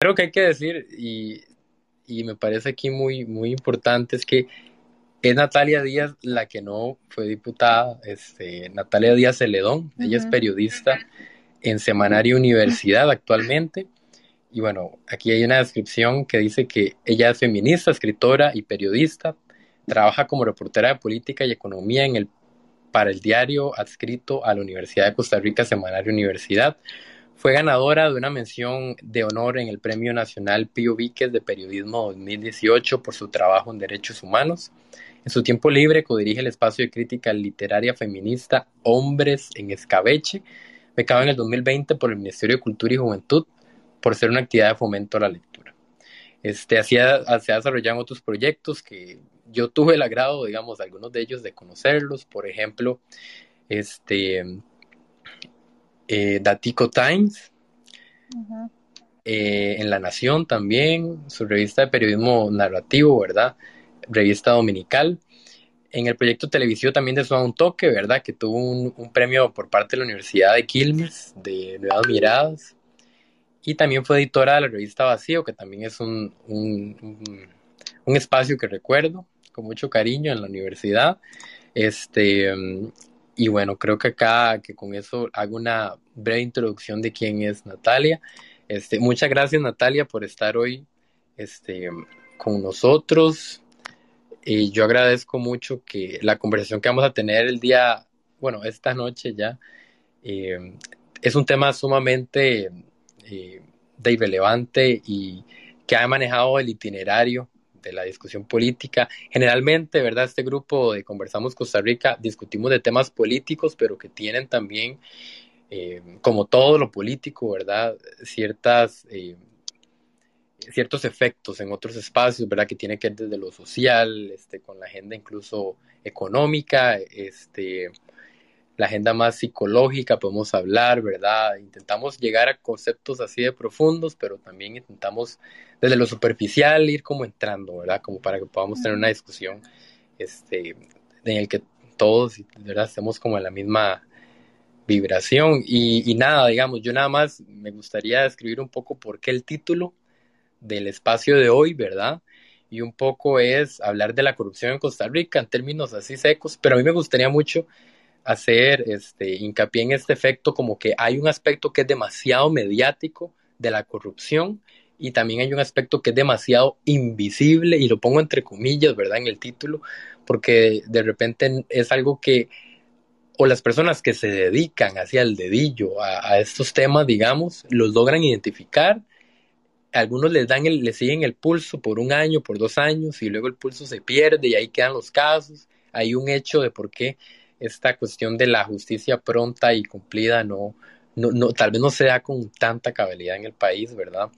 Creo que hay que decir, y, y me parece aquí muy, muy importante, es que es Natalia Díaz la que no fue diputada, este, Natalia Díaz Celedón, ella es periodista en Semanario Universidad actualmente. Y bueno, aquí hay una descripción que dice que ella es feminista, escritora y periodista, trabaja como reportera de política y economía en el, para el diario adscrito a la Universidad de Costa Rica, Semanario Universidad. Fue ganadora de una mención de honor en el Premio Nacional Pío Víquez de Periodismo 2018 por su trabajo en derechos humanos. En su tiempo libre codirige el espacio de crítica literaria feminista Hombres en Escabeche, becado en el 2020 por el Ministerio de Cultura y Juventud por ser una actividad de fomento a la lectura. Este, así se desarrollado otros proyectos que yo tuve el agrado, digamos, algunos de ellos de conocerlos, por ejemplo, este, eh, Datico Times, eh, en La Nación también, su revista de periodismo narrativo, ¿verdad? Revista dominical. En el proyecto televisivo también de Suave un Toque, ¿verdad? Que tuvo un, premio por parte de la Universidad de Quilmes, de Nuevas Miradas. Y también fue editora de la revista Vacío, que también es un, un, espacio que recuerdo con mucho cariño en la universidad. Este, y bueno, creo que acá, que con eso hago una breve introducción de quién es Natalia. Este, muchas gracias Natalia por estar hoy este, con nosotros. Y yo agradezco mucho que la conversación que vamos a tener el día, bueno, esta noche ya, eh, es un tema sumamente eh, de irrelevante y que ha manejado el itinerario de la discusión política. Generalmente, ¿verdad? Este grupo de Conversamos Costa Rica discutimos de temas políticos, pero que tienen también, eh, como todo lo político, ¿verdad? Ciertas, eh, ciertos efectos en otros espacios, ¿verdad? Que tiene que ver desde lo social, este, con la agenda incluso económica, este, la agenda más psicológica, podemos hablar, ¿verdad? Intentamos llegar a conceptos así de profundos, pero también intentamos desde lo superficial ir como entrando, ¿verdad? Como para que podamos tener una discusión este, en el que todos, ¿verdad? Estemos como en la misma vibración. Y, nada, digamos, yo nada más me gustaría describir un poco por qué el título del espacio de hoy, ¿verdad? Y un poco es hablar de la corrupción en Costa Rica en términos así secos, pero a mí me gustaría mucho hacer este, hincapié en este efecto como que hay un aspecto que es demasiado mediático de la corrupción y también hay un aspecto que es demasiado invisible y lo pongo entre comillas, ¿verdad? En el título, porque de repente es algo que o las personas que se dedican hacia el dedillo a, estos temas, digamos, los logran identificar algunos les dan el, les siguen el pulso por un año, por dos años, y luego el pulso se pierde y ahí quedan los casos. Hay un hecho de por qué esta cuestión de la justicia pronta y cumplida no, no, no tal vez no se da con tanta cabalidad en el país, ¿verdad?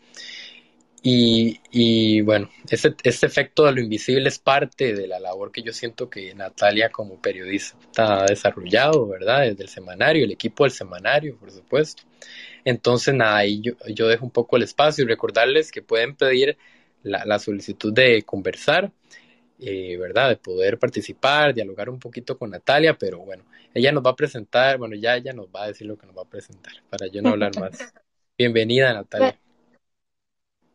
Y, y bueno, este, este efecto de lo invisible es parte de la labor que yo siento que Natalia como periodista ha desarrollado, ¿verdad? Desde el semanario, el equipo del semanario, por supuesto. Entonces, nada, ahí yo, yo dejo un poco el espacio y recordarles que pueden pedir la, la solicitud de conversar eh, ¿verdad? De poder participar, dialogar un poquito con Natalia, pero bueno, ella nos va a presentar, bueno, ya ella nos va a decir lo que nos va a presentar, para yo no hablar más. Bienvenida, Natalia.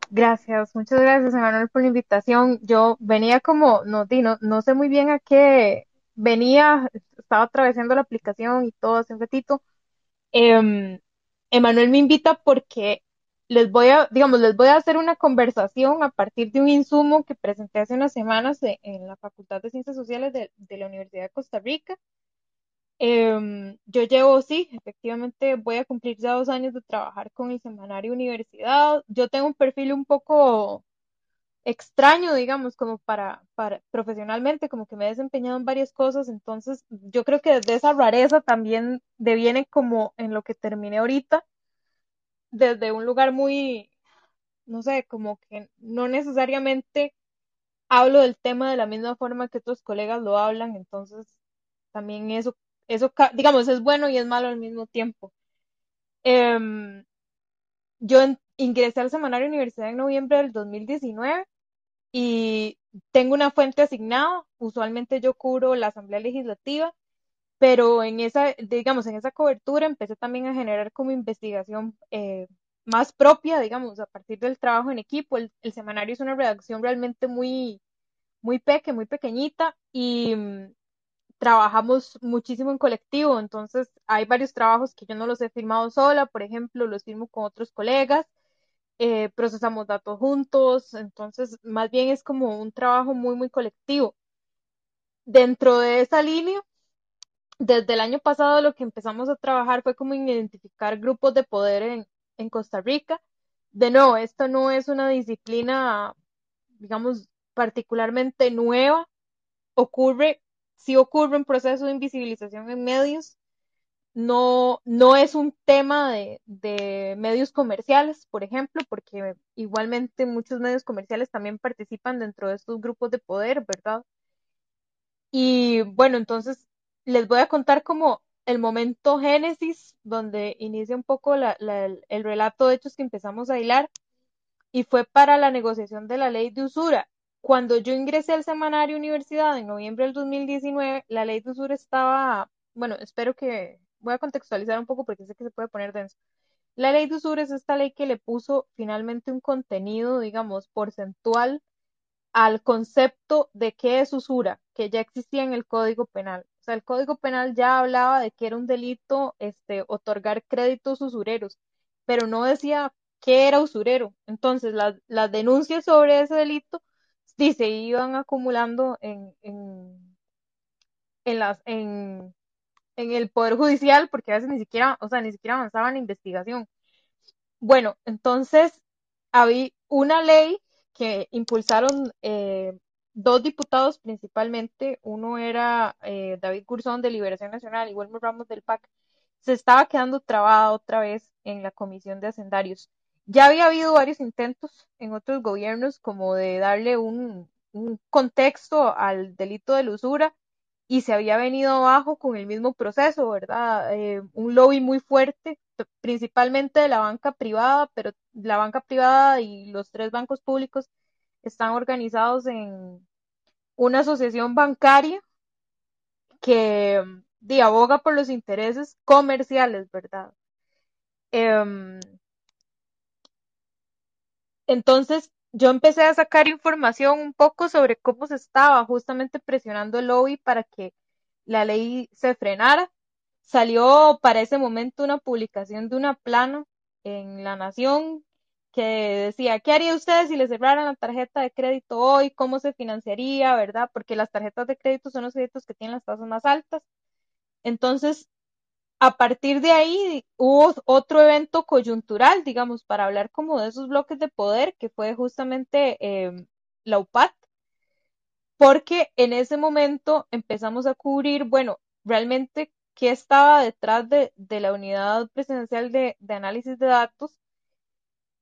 Gracias, muchas gracias, Emanuel, por la invitación. Yo venía como, no, no, no sé muy bien a qué venía, estaba atravesando la aplicación y todo hace un ratito. Eh, Emanuel me invita porque les voy a, digamos, les voy a hacer una conversación a partir de un insumo que presenté hace unas semanas en la Facultad de Ciencias Sociales de, la Universidad de Costa Rica. Em, yo llevo, sí, efectivamente voy a cumplir ya dos años de trabajar con el semanario universidad. Yo tengo un perfil un poco extraño, digamos, como para, para profesionalmente, como que me he desempeñado en varias cosas, entonces yo creo que desde esa rareza también deviene como en lo que terminé ahorita, desde un lugar muy, no sé, como que no necesariamente hablo del tema de la misma forma que otros colegas lo hablan, entonces también eso, eso digamos, es bueno y es malo al mismo tiempo. Em, yo ingresé al semanario Universidad en noviembre del 2019 y tengo una fuente asignada, usualmente yo cubro la Asamblea Legislativa pero en esa, digamos, en esa cobertura empecé también a generar como investigación eh, más propia, digamos, a partir del trabajo en equipo. El, semanario es una redacción realmente muy, muy peque, muy pequeñita y trabajamos muchísimo en colectivo, entonces hay varios trabajos que yo no los he firmado sola, por ejemplo, los firmo con otros colegas, eh, procesamos datos juntos, entonces más bien es como un trabajo muy, muy colectivo. Dentro de esa línea, desde el año pasado lo que empezamos a trabajar fue como en identificar grupos de poder en, en Costa Rica. De nuevo, esto no es una disciplina, digamos, particularmente nueva, ocurre, sí ocurre un proceso de invisibilización en medios, no, no es un tema de, de, medios comerciales, por ejemplo, porque igualmente muchos medios comerciales también participan dentro de estos grupos de poder, ¿verdad? Y bueno, entonces les voy a contar como el momento génesis, donde inicia un poco la, el relato de hechos que empezamos a hilar, y fue para la negociación de la ley de usura. Cuando yo ingresé al semanario Universidad en noviembre del 2019, la ley de usura estaba, bueno, espero que, voy a contextualizar un poco porque sé que se puede poner denso. La ley de usura es esta ley que le puso finalmente un contenido, digamos, porcentual al concepto de qué es usura, que ya existía en el Código Penal. O sea, el Código Penal ya hablaba de que era un delito este, otorgar créditos usureros, pero no decía qué era usurero. Entonces, las, denuncias sobre ese delito sí, se iban acumulando en, en, en, las, en, en el Poder Judicial, porque a veces ni siquiera, o sea, ni siquiera avanzaba en la investigación. Bueno, entonces había una ley que impulsaron eh, dos diputados principalmente, uno era eh, David Curzón de Liberación Nacional y Wilmer Ramos del PAC, se estaba quedando trabada otra vez en la Comisión de Hacendarios. Ya había habido varios intentos en otros gobiernos como de darle un, contexto al delito de usura y se había venido abajo con el mismo proceso, ¿verdad? Eh, un lobby muy fuerte, principalmente de la banca privada, pero la banca privada y los tres bancos públicos están organizados en una asociación bancaria que de, aboga por los intereses comerciales, ¿verdad? Em, entonces, yo empecé a sacar información un poco sobre cómo se estaba justamente presionando el lobby para que la ley se frenara. Salió para ese momento una publicación de una plana en La Nación que decía, ¿qué haría usted si le cerraran la tarjeta de crédito hoy? ¿Cómo se financiaría? ¿Verdad? Porque las tarjetas de crédito son los créditos que tienen las tasas más altas. Entonces, a partir de ahí hubo otro evento coyuntural, digamos, para hablar como de esos bloques de poder, que fue justamente em, la UPAT, porque en ese momento empezamos a cubrir, bueno, realmente qué estaba detrás de, la unidad presidencial de, análisis de datos,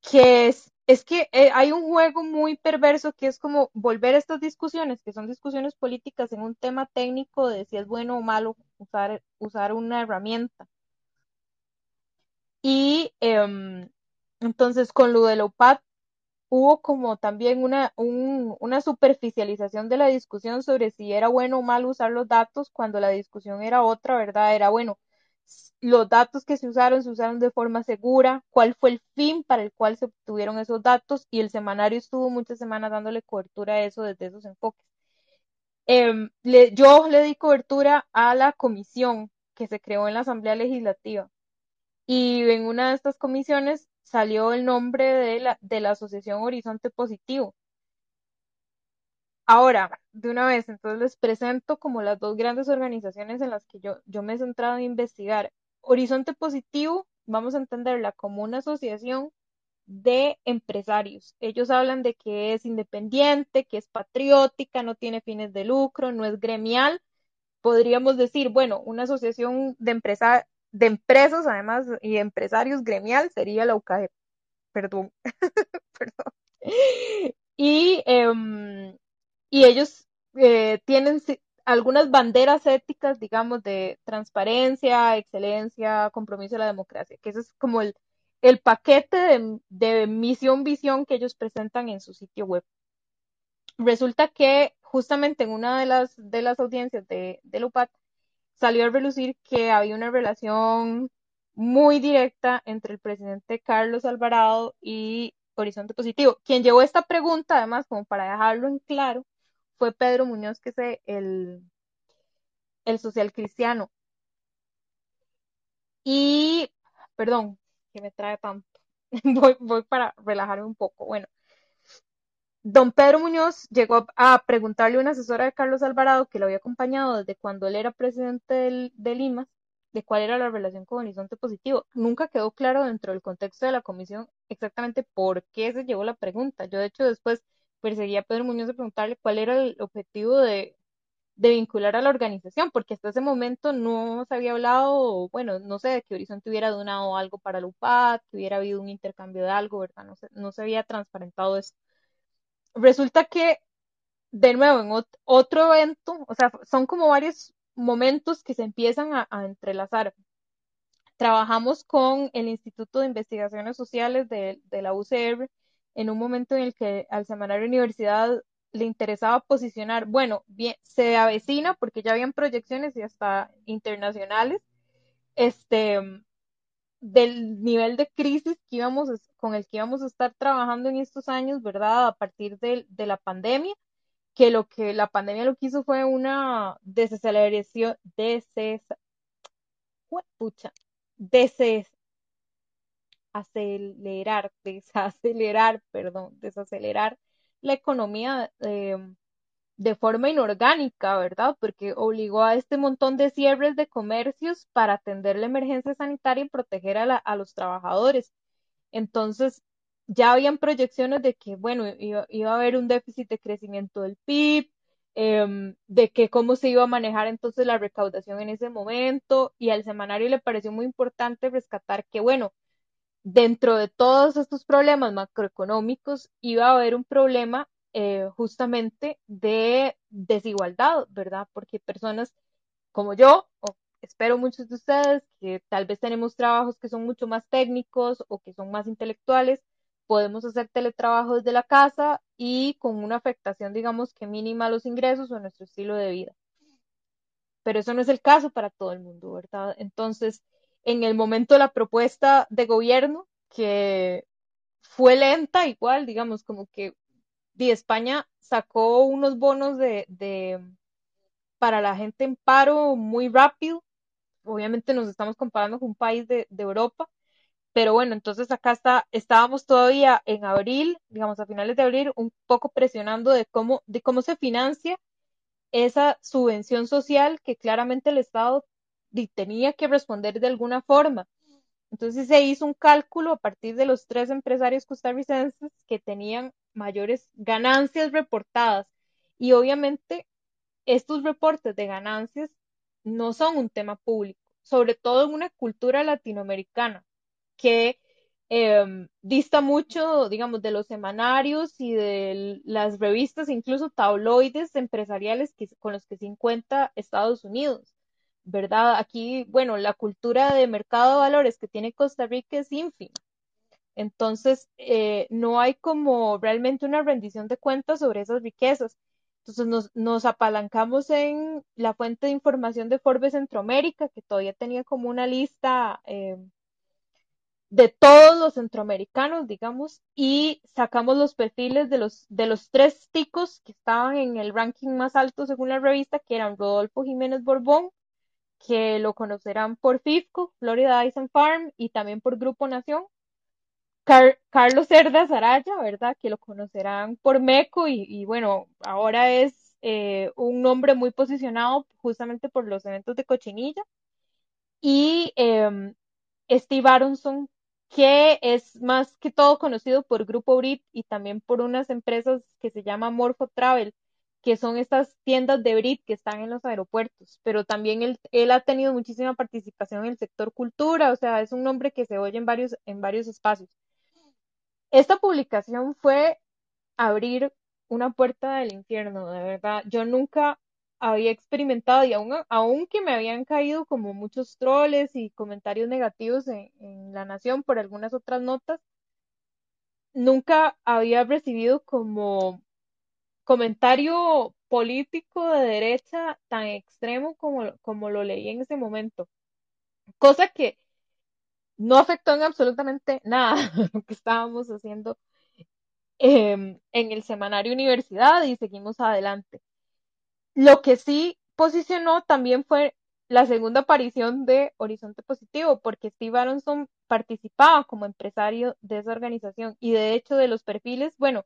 que es, es que eh, hay un juego muy perverso que es como volver a estas discusiones, que son discusiones políticas en un tema técnico de si es bueno o malo usar, usar una herramienta. Y em, entonces con lo de hubo como también una, una superficialización de la discusión sobre si era bueno o malo usar los datos cuando la discusión era otra, ¿verdad? Era bueno, los datos que se usaron se usaron de forma segura, cuál fue el fin para el cual se obtuvieron esos datos y el semanario estuvo muchas semanas dándole cobertura a eso desde esos enfoques. Em, yo le di cobertura a la comisión que se creó en la Asamblea Legislativa y en una de estas comisiones salió el nombre de la, de la Asociación Horizonte Positivo. Ahora, de una vez, entonces les presento como las dos grandes organizaciones en las que yo, yo me he centrado en investigar. Horizonte Positivo, vamos a entenderla como una asociación de empresarios. Ellos hablan de que es independiente, que es patriótica, no tiene fines de lucro, no es gremial. Podríamos decir, bueno, una asociación de, empresa, de empresas, además, y empresarios gremial sería la UCAE. Perdón. Perdón. Y, em, y ellos eh, tienen algunas banderas éticas, digamos, de transparencia, excelencia, compromiso de la democracia, que ese es como el, el paquete de, misión, visión que ellos presentan en su sitio web. Resulta que justamente en una de las, de las audiencias de, de Lupat salió a relucir que había una relación muy directa entre el presidente Carlos Alvarado y Horizonte Positivo. Quien llevó esta pregunta, además, como para dejarlo en claro, fue Pedro Muñoz, que es el, el social cristiano. Y, perdón, que me trae tanto. voy, voy para relajarme un poco. Bueno, don Pedro Muñoz llegó a preguntarle a una asesora de Carlos Alvarado, que lo había acompañado desde cuando él era presidente de Lima, de cuál era la relación con Horizonte Positivo. Nunca quedó claro dentro del contexto de la comisión exactamente por qué se llevó la pregunta. Yo, de hecho, después perseguí a Pedro Muñoz de preguntarle cuál era el objetivo de, de vincular a la organización, porque hasta ese momento no se había hablado, bueno, no sé, de que Horizonte hubiera donado algo para la UPAD, que hubiera habido un intercambio de algo, ¿verdad? No se, no se había transparentado eso. Resulta que, de nuevo, en otro evento, o sea, son como varios momentos que se empiezan a, a entrelazar. Trabajamos con el Instituto de Investigaciones Sociales de, de la UCR en un momento en el que al Semanario Universidad le interesaba posicionar, bueno, bien, se avecina porque ya habían proyecciones y hasta internacionales, este, del nivel de crisis que íbamos, con el que íbamos a estar trabajando en estos años, ¿verdad? A partir de, de la pandemia, que lo que la pandemia lo que hizo fue una desaceleración, deses, pucha, deses, acelerar, desacelerar, perdón, desacelerar la economía eh, de forma inorgánica, ¿verdad? Porque obligó a este montón de cierres de comercios para atender la emergencia sanitaria y proteger a, los trabajadores. Entonces, ya habían proyecciones de que, bueno, iba, a haber un déficit de crecimiento del PIB, eh, de que cómo se iba a manejar entonces la recaudación en ese momento, y al semanario le pareció muy importante rescatar que, bueno, dentro de todos estos problemas macroeconómicos iba a haber un problema eh, justamente de desigualdad, ¿verdad? Porque personas como yo, o espero muchos de ustedes, que tal vez tenemos trabajos que son mucho más técnicos o que son más intelectuales, podemos hacer teletrabajo desde la casa y con una afectación, digamos, que mínima a los ingresos o a nuestro estilo de vida. Pero eso no es el caso para todo el mundo, ¿verdad? Entonces, en el momento de la propuesta de gobierno, que fue lenta igual, digamos, como que de España sacó unos bonos de, de, para la gente en paro muy rápido. Obviamente nos estamos comparando con un país de, de Europa, pero bueno, entonces acá está, estábamos todavía en abril, digamos a finales de abril, un poco presionando de cómo, de cómo se financia esa subvención social que claramente el Estado tenía que responder de alguna forma. Entonces se hizo un cálculo a partir de los tres empresarios costarricenses que tenían mayores ganancias reportadas y obviamente estos reportes de ganancias no son un tema público, sobre todo en una cultura latinoamericana que eh, dista mucho, digamos, de los semanarios y de las revistas, incluso tabloides empresariales con los que se encuentra Estados Unidos. ¿Verdad? Aquí, bueno, la cultura de mercado de valores que tiene Costa Rica es ínfima. Entonces, eh, no hay como realmente una rendición de cuentas sobre esas riquezas. Entonces, nos, nos, apalancamos en la fuente de información de Forbes Centroamérica, que todavía tenía como una lista eh, de todos los centroamericanos, digamos, y sacamos los perfiles de los, de los tres ticos que estaban en el ranking más alto según la revista, que eran Rodolfo Jiménez Borbón, que lo conocerán por FIFCO, Florida Ice Farm, y también por Grupo Nación. Car Carlos Cerda Saraya, ¿verdad? Que lo conocerán por MECO y, bueno, ahora es eh, un nombre muy posicionado justamente por los eventos de Cochinilla. Y eh, Steve Aronson, que es más que todo conocido por Grupo Brit y también por unas empresas que se llama Morpho Travel, que son estas tiendas de Brit que están en los aeropuertos, pero también él, él, ha tenido muchísima participación en el sector cultura, o sea, es un nombre que se oye en varios, en varios espacios. Esta publicación fue abrir una puerta del infierno, de verdad. Yo nunca había experimentado, y aún, aunque me habían caído como muchos troles y comentarios negativos en, en La Nación por algunas otras notas, nunca había recibido como comentario político de derecha tan extremo como, como lo leí en ese momento. Cosa que no afectó en absolutamente nada lo que estábamos haciendo em, en el semanario Universidad y seguimos adelante. Lo que sí posicionó también fue la segunda aparición de Horizonte Positivo, porque Steve Aronson participaba como empresario de esa organización y de hecho de los perfiles, bueno,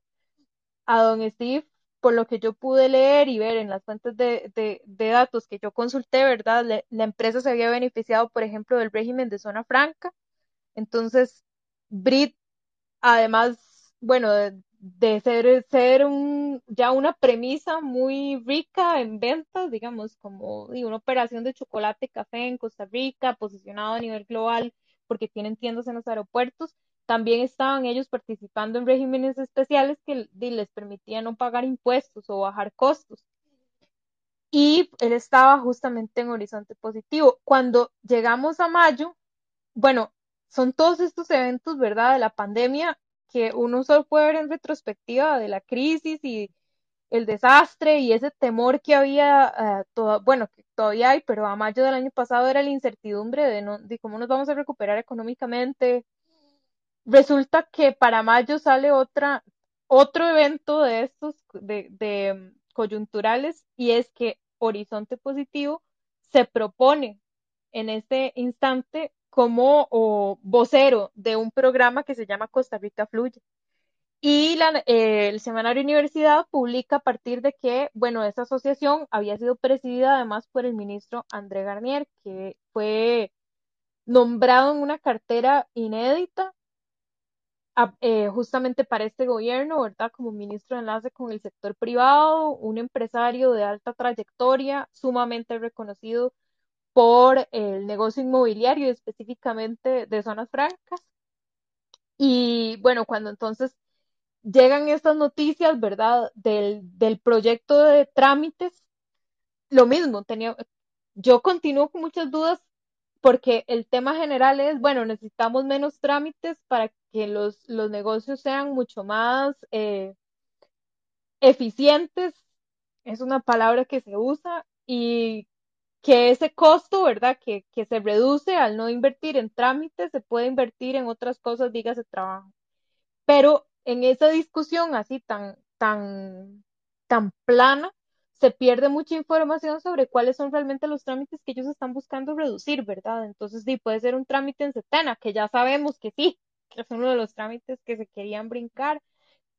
a don Steve, por lo que yo pude leer y ver en las fuentes de, de, datos que yo consulté, ¿verdad? La empresa se había beneficiado, por ejemplo, del régimen de zona franca. Entonces, Brit, además, bueno, de, ser, ser ya una premisa muy rica en ventas, digamos, como digo, una operación de chocolate y café en Costa Rica, posicionado a nivel global, porque tienen tiendas en los aeropuertos, también estaban ellos participando en regímenes especiales que les permitían no pagar impuestos o bajar costos. Y él estaba justamente en Horizonte Positivo. Cuando llegamos a mayo, bueno, son todos estos eventos, ¿verdad?, de la pandemia que uno solo puede ver en retrospectiva de la crisis y el desastre y ese temor que había, uh, todo, bueno, que todavía hay, pero a mayo del año pasado era la incertidumbre de, no, de cómo nos vamos a recuperar económicamente. Resulta que para mayo sale otra, otro evento de estos, de, um, coyunturales, y es que Horizonte Positivo se propone en este instante como vocero de un programa que se llama Costa Rica Fluye. Y la, eh, el Semanario Universidad publica a partir de que, bueno, esta asociación había sido presidida además por el ministro André Garnier, que fue nombrado en una cartera inédita eh, justamente para este gobierno, ¿verdad? Como ministro de enlace con el sector privado, un empresario de alta trayectoria, sumamente reconocido por el negocio inmobiliario, específicamente de zonas francas. Y bueno, cuando entonces llegan estas noticias, ¿verdad? Del, del proyecto de trámites, lo mismo, tenía, yo continúo con muchas dudas porque el tema general es, bueno, necesitamos menos trámites para que los, los negocios sean mucho más eh, eficientes, es una palabra que se usa, y que ese costo, ¿verdad? Que, que se reduce al no invertir en trámites, se puede invertir en otras cosas, dígase trabajo. Pero en esa discusión así tan, tan, tan plana, se pierde mucha información sobre cuáles son realmente los trámites que ellos están buscando reducir, ¿verdad? Entonces, sí, puede ser un trámite en Setena, que ya sabemos que sí, que es uno de los trámites que se querían brincar,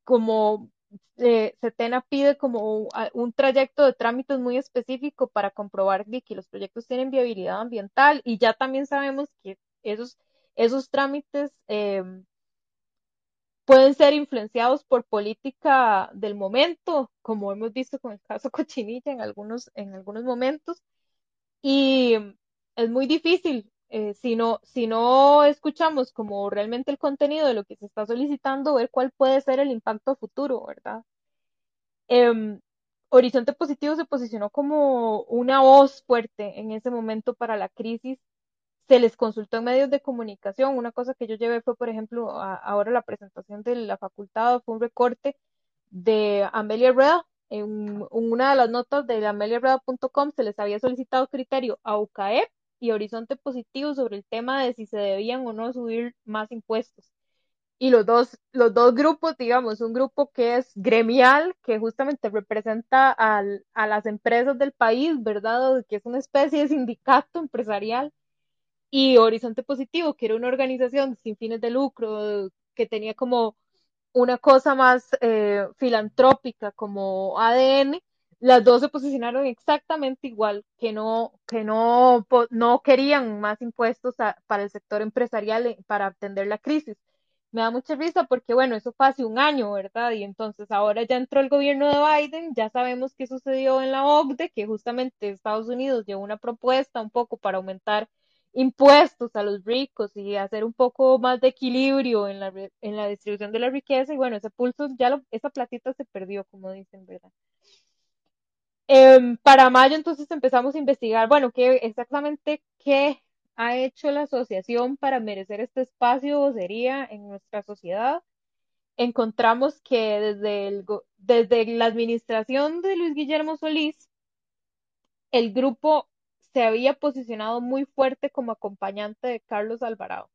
como eh, Setena pide como un trayecto de trámites muy específico para comprobar que los proyectos tienen viabilidad ambiental y ya también sabemos que esos, esos trámites eh, pueden ser influenciados por política del momento, como hemos visto con el caso Cochinilla en algunos, en algunos momentos, y es muy difícil eh, si, no, si no escuchamos como realmente el contenido de lo que se está solicitando, ver cuál puede ser el impacto futuro, ¿verdad? Eh, Horizonte Positivo se posicionó como una voz fuerte en ese momento para la crisis. Se les consultó en medios de comunicación. Una cosa que yo llevé fue, por ejemplo, ahora la presentación de la facultad, fue un recorte de Amelia Rueda. En, una de las notas de ameliarueda.com se les había solicitado criterio a UCAEP y Horizonte Positivo sobre el tema de si se debían o no subir más impuestos. Y los dos, los dos grupos, digamos, un grupo que es gremial, que justamente representa al, a las empresas del país, ¿verdad? Que es una especie de sindicato empresarial, y Horizonte Positivo, que era una organización sin fines de lucro, que tenía como una cosa más eh, filantrópica como ADN, las dos se posicionaron exactamente igual, que no, que no, no querían más impuestos para el sector empresarial eh, para atender la crisis. Me da mucha risa porque, bueno, eso fue hace un año, ¿verdad? Y entonces ahora ya entró el gobierno de Biden, ya sabemos qué sucedió en la OCDE, que justamente Estados Unidos llevó una propuesta un poco para aumentar impuestos a los ricos y hacer un poco más de equilibrio en la, en la distribución de la riqueza. Y bueno, ese pulso, ya lo, esa platita se perdió, como dicen, ¿verdad? Eh, para mayo entonces empezamos a investigar, bueno, qué exactamente qué ha hecho la asociación para merecer este espacio vocería en nuestra sociedad. Encontramos que desde, el, desde la administración de Luis Guillermo Solís, el grupo se había posicionado muy fuerte como acompañante de Carlos Alvarado.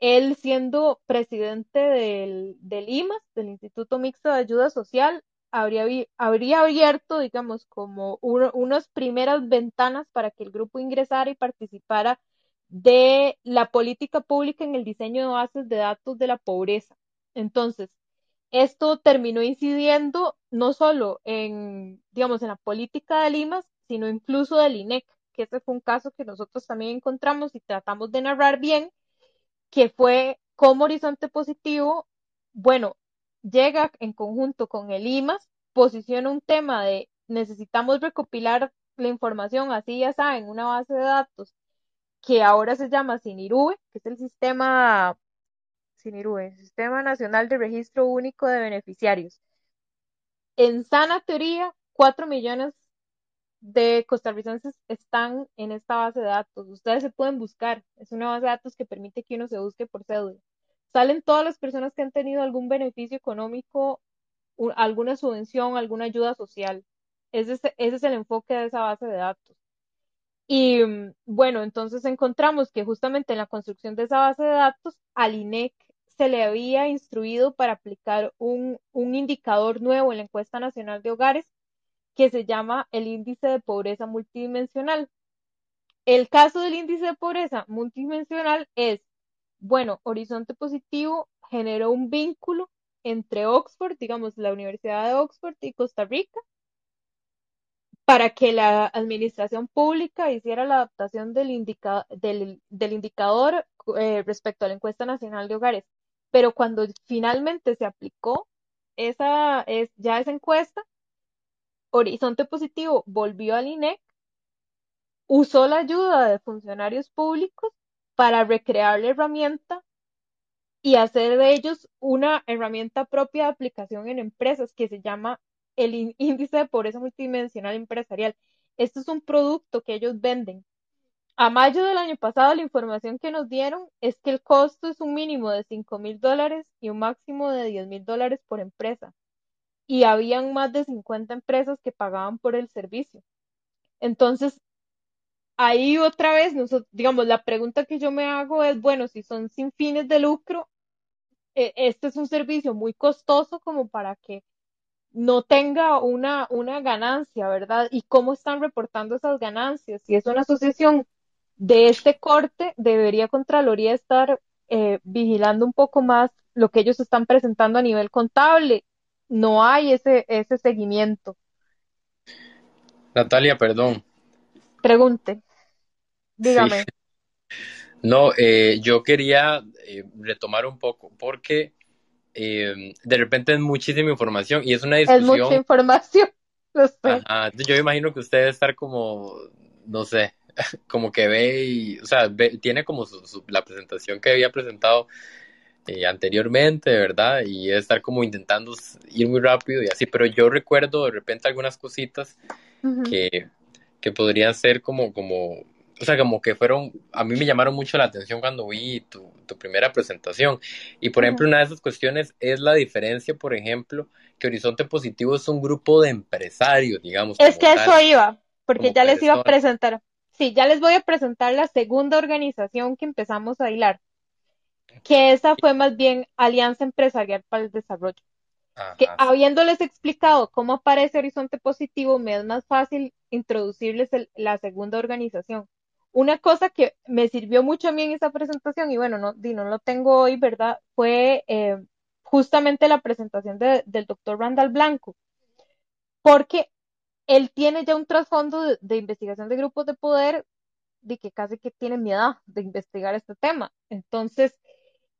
él siendo presidente del, del IMAS, del Instituto Mixto de Ayuda Social, habría, habría abierto, digamos, como unas primeras ventanas para que el grupo ingresara y participara de la política pública en el diseño de bases de datos de la pobreza. Entonces, esto terminó incidiendo no solo en, digamos, en la política de Limas, sino incluso del INEC, que ese fue un caso que nosotros también encontramos y tratamos de narrar bien, que fue como Horizonte Positivo, bueno, llega en conjunto con el IMAS, posiciona un tema de necesitamos recopilar la información así ya saben, en una base de datos que ahora se llama SINIRUE, que es el sistema SINIRUE, Sistema Nacional de Registro Único de Beneficiarios. En sana teoría, 4 millones de costarricenses están en esta base de datos. Ustedes se pueden buscar. Es una base de datos que permite que uno se busque por cédula. Salen todas las personas que han tenido algún beneficio económico, alguna subvención, alguna ayuda social. ese es el enfoque de esa base de datos. Y mm, bueno, entonces encontramos que justamente en la construcción de esa base de datos, al INEC se le había instruido para aplicar un, un indicador nuevo en la encuesta nacional de hogares que se llama el índice de pobreza multidimensional. El caso del índice de pobreza multidimensional es, bueno, Horizonte Positivo generó un vínculo entre Oxford, digamos, la Universidad de Oxford y Costa Rica, para que la administración pública hiciera la adaptación del, indicador eh, respecto a la encuesta nacional de hogares. Pero cuando finalmente se aplicó esa, es, ya esa encuesta, Horizonte Positivo volvió al INEC, usó la ayuda de funcionarios públicos para recrear la herramienta y hacer de ellos una herramienta propia de aplicación en empresas que se llama el índice de pobreza multidimensional empresarial. Esto es un producto que ellos venden. A mayo del año pasado, la información que nos dieron es que el costo es un mínimo de 5 mil dólares y un máximo de 10 mil dólares por empresa. Y habían más de 50 empresas que pagaban por el servicio. Entonces, ahí otra vez, nosotros, digamos, la pregunta que yo me hago es, bueno, si son sin fines de lucro, e, este es un servicio muy costoso como para que no tenga una, una ganancia, ¿verdad? Y cómo están reportando esas ganancias. Si es una asociación de este corte, debería Contraloría estar eh, vigilando un poco más lo que ellos están presentando a nivel contable. No hay ese, ese seguimiento. Natalia, perdón. Pregunte. Dígame. No, eh, yo quería eh, retomar un poco, porque eh, de repente es muchísima información y es una discusión. Es mucha información, yo imagino que usted debe estar como, no sé, como que ve y, o sea, tiene como la presentación que había presentado eh, anteriormente, ¿verdad? Y estar como intentando ir muy rápido y así, pero yo recuerdo de repente algunas cositas que, que podrían ser como, como o sea, como que fueron, a mí me llamaron mucho la atención cuando vi tu, tu primera presentación. Y por ejemplo, una de esas cuestiones es la diferencia, por ejemplo, que Horizonte Positivo es un grupo de empresarios, digamos. Es que eso iba, porque ya les iba a presentar. Sí, ya les voy a presentar la segunda organización que empezamos a hilar, que esa fue más bien Alianza Empresarial para el Desarrollo. Que habiéndoles explicado cómo aparece Horizonte Positivo, me es más fácil introducirles la segunda organización una cosa que me sirvió mucho a mí en esa presentación, y bueno, no, no lo tengo hoy, ¿verdad? Fue eh, justamente la presentación del doctor Randall Blanco, porque él tiene ya un trasfondo de, investigación de grupos de poder de que casi que tiene miedo de investigar este tema. Entonces,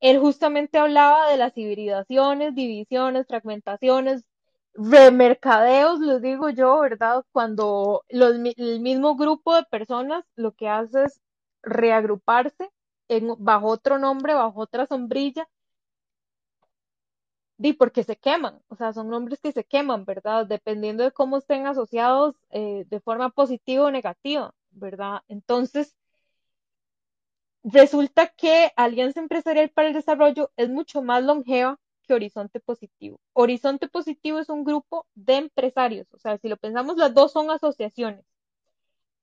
él justamente hablaba de las hibridaciones, divisiones, fragmentaciones, remercadeos, les digo yo, ¿verdad? Cuando el mismo grupo de personas lo que hace es reagruparse bajo otro nombre, bajo otra sombrilla, y porque se queman, o sea, son nombres que se queman, ¿verdad? Dependiendo de cómo estén asociados eh, de forma positiva o negativa, ¿verdad? Entonces, resulta que Alianza Empresarial para el Desarrollo es mucho más longeva que Horizonte Positivo. Horizonte Positivo es un grupo de empresarios, o sea, si lo pensamos, las dos son asociaciones.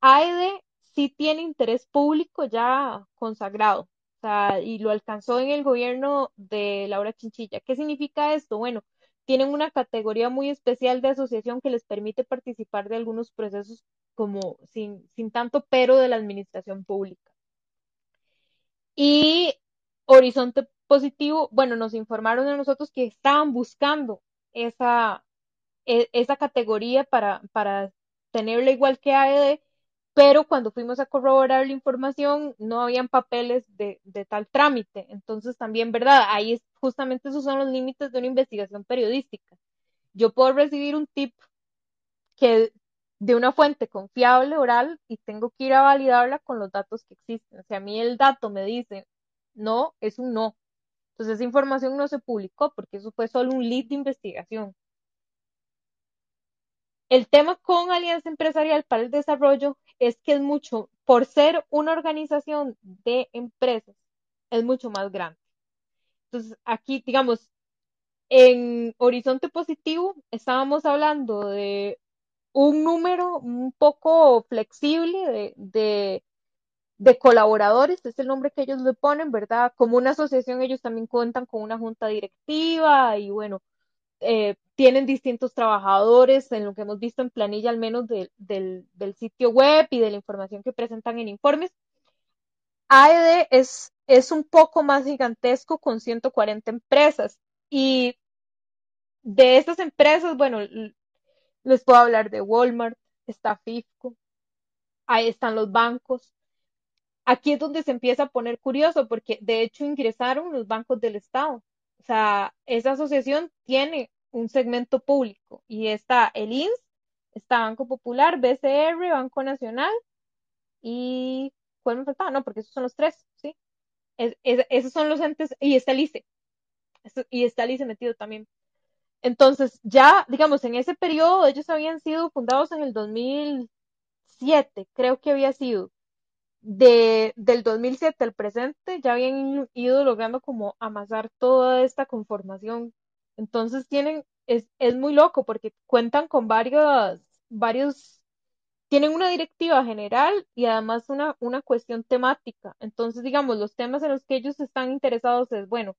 AED sí tiene interés público ya consagrado, o sea, y lo alcanzó en el gobierno de Laura Chinchilla. ¿Qué significa esto? Bueno, tienen una categoría muy especial de asociación que les permite participar de algunos procesos como sin, sin tanto pero de la administración pública. Y Horizonte Positivo, bueno, nos informaron a nosotros que estaban buscando esa, e, esa categoría para, para tenerla igual que AED, pero cuando fuimos a corroborar la información no habían papeles de, de tal trámite. Entonces también, ¿verdad? Ahí es, justamente esos son los límites de una investigación periodística. Yo puedo recibir un tip que de una fuente confiable oral y tengo que ir a validarla con los datos que existen. Sea, a mí el dato me dice no, es un no. Entonces esa información no se publicó porque eso fue solo un lead de investigación. El tema con Alianza Empresarial para el Desarrollo es que es mucho, por ser una organización de empresas, es mucho más grande. Entonces, aquí, digamos, en Horizonte Positivo estábamos hablando de un número un poco flexible de, de, colaboradores, es el nombre que ellos le ponen, ¿verdad? Como una asociación, ellos también cuentan con una junta directiva y bueno, eh, tienen distintos trabajadores, en lo que hemos visto en planilla al menos del, del, sitio web y de la información que presentan en informes. AED es, es un poco más gigantesco con 140 empresas y de estas empresas, bueno, les puedo hablar de Walmart, está FIFCO, ahí están los bancos. Aquí es donde se empieza a poner curioso porque de hecho ingresaron los bancos del Estado. O sea, esa asociación tiene un segmento público y está el INS, está Banco Popular, BCR, Banco Nacional y ¿cuál me faltaba? No, porque esos son los tres, ¿sí? esos son los entes y está el ICE. Y está el ICE metido también. Entonces, ya, digamos, en ese periodo ellos habían sido fundados en el 2007, creo que había sido. De, del 2007 al presente ya habían ido logrando como amasar toda esta conformación. Entonces tienen, es, es muy loco porque cuentan con varios, varios, tienen una directiva general y además una, una cuestión temática. Entonces, digamos, los temas en los que ellos están interesados es, bueno,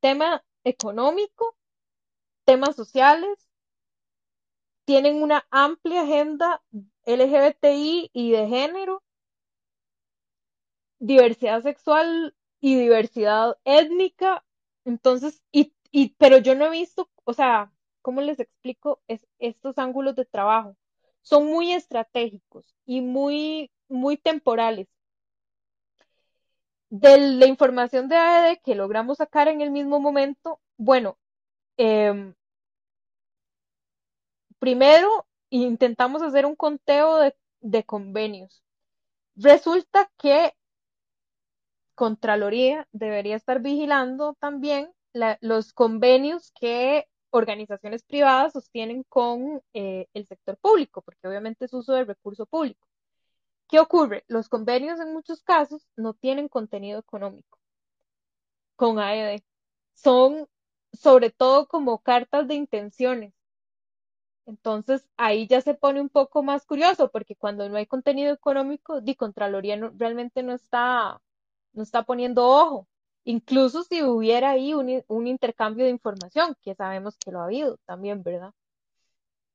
tema económico, temas sociales, tienen una amplia agenda LGBTI y de género, diversidad sexual y diversidad étnica. Entonces, y, y pero yo no he visto, o sea, ¿cómo les explico es, estos ángulos de trabajo? Son muy estratégicos y muy, muy temporales. De la información de AED que logramos sacar en el mismo momento, bueno, Em, primero, intentamos hacer un conteo de, convenios. Resulta que Contraloría debería estar vigilando también los convenios que organizaciones privadas sostienen con eh, el sector público, porque obviamente es uso del recurso público. ¿Qué ocurre? Los convenios en muchos casos no tienen contenido económico con AED. Son sobre todo como cartas de intenciones. Entonces ahí ya se pone un poco más curioso porque cuando no hay contenido económico, Di Contraloría realmente no está, no está poniendo ojo. Incluso si hubiera ahí un, un intercambio de información, que sabemos que lo ha habido también, ¿verdad?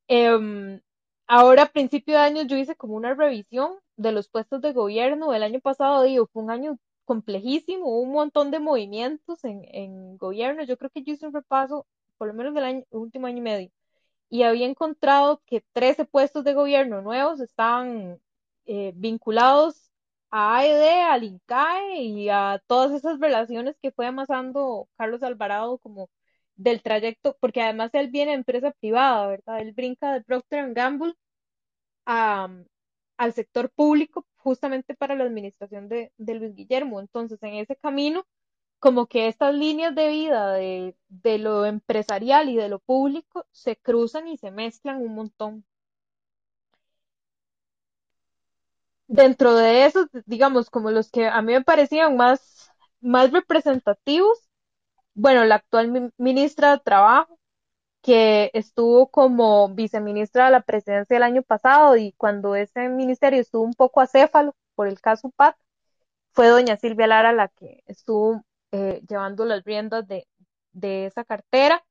Em, ahora, a principio de año, yo hice como una revisión de los puestos de gobierno. El año pasado, digo, fue un año complejísimo, un montón de movimientos en, en gobierno. Yo creo que yo hice un repaso, por lo menos del año, último año y medio, y había encontrado que 13 puestos de gobierno nuevos estaban eh, vinculados a AED, al INCAE y a todas esas relaciones que fue amasando Carlos Alvarado como del trayecto, porque además él viene de empresa privada, ¿verdad? Él brinca de Procter Gamble a, al sector público justamente para la administración de, Luis Guillermo. Entonces, en ese camino, como que estas líneas de vida de, lo empresarial y de lo público se cruzan y se mezclan un montón. Dentro de esos, digamos, como los que a mí me parecían más, más representativos, bueno, la actual ministra de Trabajo, que estuvo como viceministra de la presidencia el año pasado y cuando ese ministerio estuvo un poco acéfalo por el caso PAT, fue doña Silvia Lara la que estuvo eh, llevando las riendas de, de esa cartera.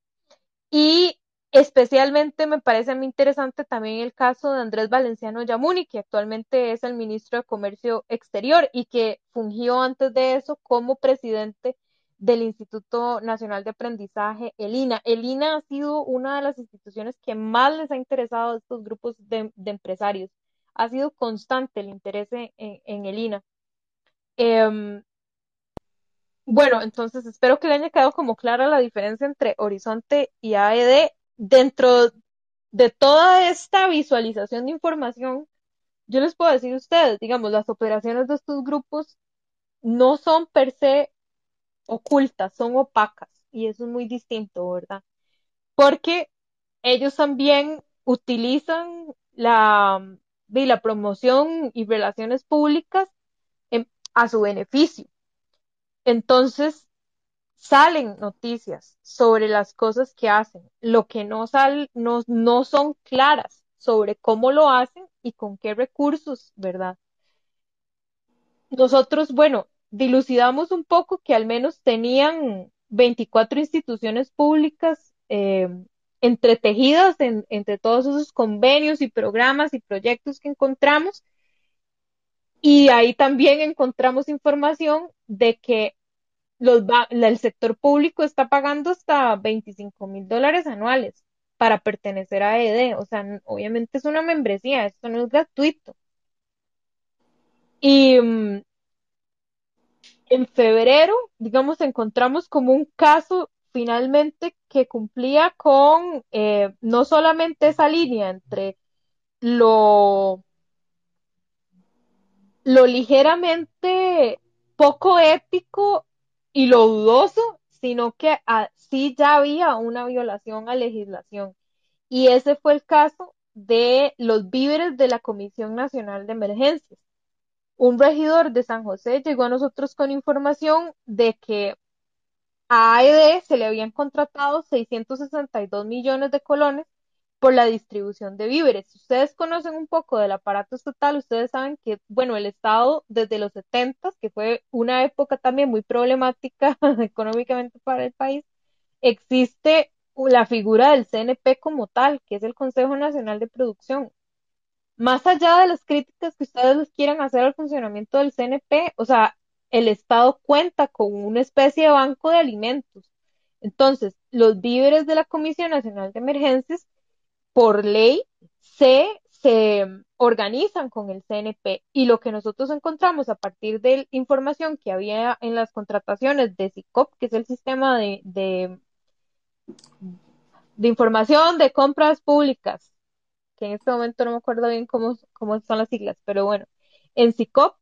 Y especialmente me parece muy interesante también el caso de Andrés Valenciano Yamuni, que actualmente es el ministro de Comercio Exterior y que fungió antes de eso como presidente del Instituto Nacional de Aprendizaje, el INA. El INA ha sido una de las instituciones que más les ha interesado a estos grupos de, empresarios. Ha sido constante el interés en, el INA. Em, bueno, entonces espero que le haya quedado como clara la diferencia entre Horizonte y AED. Dentro de toda esta visualización de información, yo les puedo decir a ustedes, digamos, las operaciones de estos grupos no son per se ocultas, son opacas y eso es muy distinto, ¿verdad? Porque ellos también utilizan la, la promoción y relaciones públicas a su beneficio. Entonces, salen noticias sobre las cosas que hacen, lo que no, sal, no, no son claras sobre cómo lo hacen y con qué recursos, ¿verdad? Nosotros, bueno, dilucidamos un poco que al menos tenían 24 instituciones públicas eh, entretejidas entre todos esos convenios y programas y proyectos que encontramos. Y ahí también encontramos información de que el sector público está pagando hasta 25 mil dólares anuales para pertenecer a ED. O sea, obviamente es una membresía, esto no es gratuito. Y mm, en febrero, digamos, encontramos como un caso finalmente que cumplía con eh, no solamente esa línea entre lo, lo ligeramente poco ético y lo dudoso, sino que sí ya había una violación a legislación. Y ese fue el caso de los víveres de la Comisión Nacional de Emergencias un regidor de San José llegó a nosotros con información de que a AED se le habían contratado 662 millones de colones por la distribución de víveres. Si ustedes conocen un poco del aparato estatal, ustedes saben que, bueno, el Estado desde los 70, que fue una época también muy problemática económicamente para el país, existe la figura del CNP como tal, que es el Consejo Nacional de Producción más allá de las críticas que ustedes les quieran hacer al funcionamiento del CNP, o sea, el Estado cuenta con una especie de banco de alimentos. Entonces, los víveres de la Comisión Nacional de Emergencias, por ley, se, se organizan con el CNP y lo que nosotros encontramos a partir de información que había en las contrataciones de SICOP, que es el sistema de, de, de información de compras públicas que en este momento no me acuerdo bien cómo, cómo son las siglas, pero bueno, en CICOP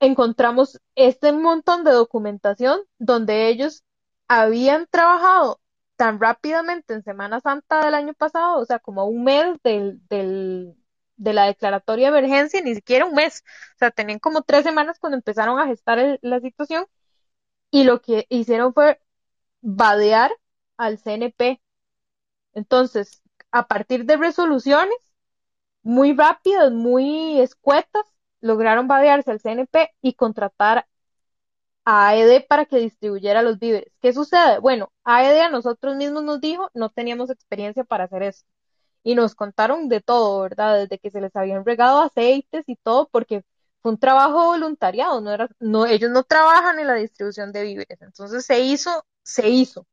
encontramos este montón de documentación donde ellos habían trabajado tan rápidamente en Semana Santa del año pasado, o sea, como un mes del, del, de la declaratoria de emergencia, ni siquiera un mes, o sea, tenían como tres semanas cuando empezaron a gestar la situación y lo que hicieron fue vadear al CNP. Entonces, a partir de resoluciones muy rápidas, muy escuetas, lograron vadearse al CNP y contratar a AED para que distribuyera los víveres. ¿Qué sucede? Bueno, AED a nosotros mismos nos dijo, no teníamos experiencia para hacer eso. Y nos contaron de todo, ¿verdad? Desde que se les habían regado aceites y todo, porque fue un trabajo voluntariado, no era, no, ellos no trabajan en la distribución de víveres. Entonces se hizo, se hizo.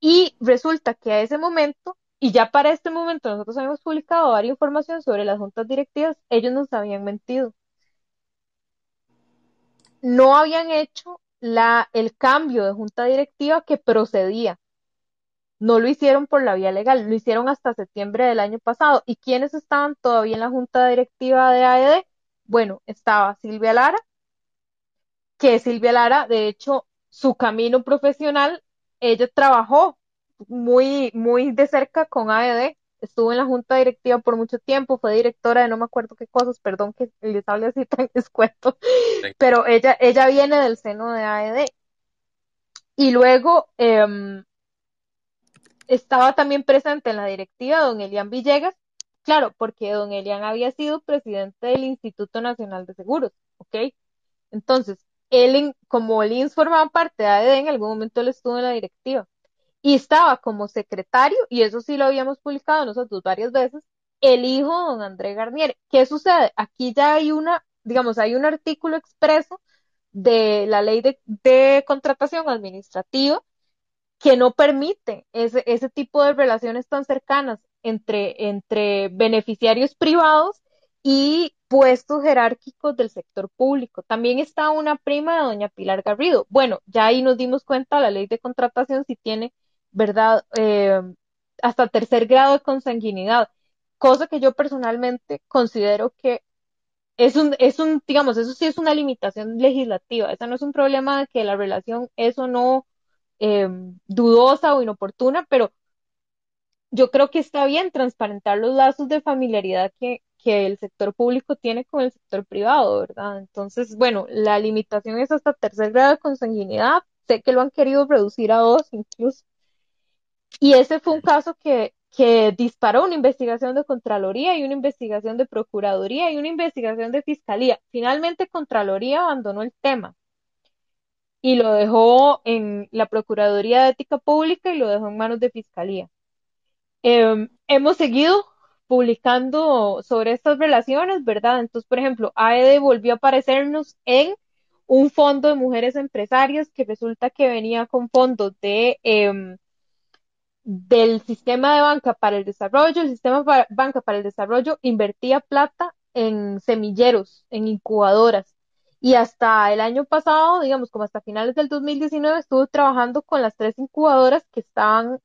Y resulta que a ese momento y ya para este momento nosotros habíamos publicado varias información sobre las juntas directivas, ellos nos habían mentido. No habían hecho la, el cambio de junta directiva que procedía. No lo hicieron por la vía legal, lo hicieron hasta septiembre del año pasado. ¿Y quiénes estaban todavía en la junta directiva de AED? Bueno, estaba Silvia Lara, que Silvia Lara, de hecho, su camino profesional, ella trabajó muy, muy de cerca con AED. Estuvo en la junta directiva por mucho tiempo, fue directora de no me acuerdo qué cosas, perdón que les hable así tan descuento, pero ella, ella viene del seno de AED. Y luego em, estaba también presente en la directiva don Elian Villegas, claro, porque don Elian había sido presidente del Instituto Nacional de Seguros, ¿ok? Entonces, él, como el INS formaba parte de AED, en algún momento él estuvo en la directiva y estaba como secretario, y eso sí lo habíamos publicado nosotros varias veces, el hijo de don André Garnier. ¿Qué sucede? Aquí ya hay una, digamos, hay un artículo expreso de la ley de, contratación administrativa que no permite ese, ese tipo de relaciones tan cercanas entre, entre beneficiarios privados y puestos jerárquicos del sector público. También está una prima de doña Pilar Garrido. Bueno, ya ahí nos dimos cuenta, la ley de contratación si tiene, ¿verdad? Eh, hasta tercer grado de consanguinidad, cosa que yo personalmente considero que es un, es un, digamos, eso sí es una limitación legislativa. Esa no es un problema de que la relación es o no eh, dudosa o inoportuna, pero yo creo que está bien transparentar los lazos de familiaridad que, que el sector público tiene con el sector privado, ¿verdad? Entonces, bueno, la limitación es hasta tercer grado de consanguinidad. Sé que lo han querido reducir a dos incluso. Y ese fue un caso que, que disparó una investigación de Contraloría y una investigación de Procuraduría y una investigación de Fiscalía. Finalmente, Contraloría abandonó el tema y lo dejó en la Procuraduría de Ética Pública y lo dejó en manos de Fiscalía. Eh, hemos seguido publicando sobre estas relaciones, ¿verdad? Entonces, por ejemplo, AED volvió a aparecernos en un fondo de mujeres empresarias que resulta que venía con fondos de eh, del sistema de banca para el desarrollo, el sistema de banca para el desarrollo invertía plata en semilleros, en incubadoras. Y hasta el año pasado, digamos, como hasta finales del 2019, estuvo trabajando con las tres incubadoras que estaban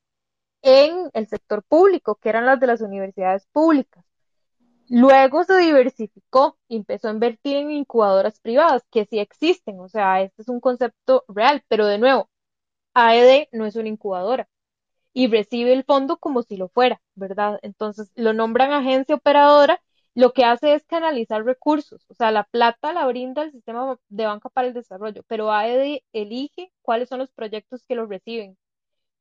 en el sector público, que eran las de las universidades públicas. Luego se diversificó y empezó a invertir en incubadoras privadas, que sí existen, o sea, este es un concepto real, pero de nuevo, AED no es una incubadora y recibe el fondo como si lo fuera, ¿verdad? Entonces lo nombran agencia operadora, lo que hace es canalizar recursos, o sea, la plata la brinda el sistema de banca para el desarrollo, pero AED elige cuáles son los proyectos que lo reciben.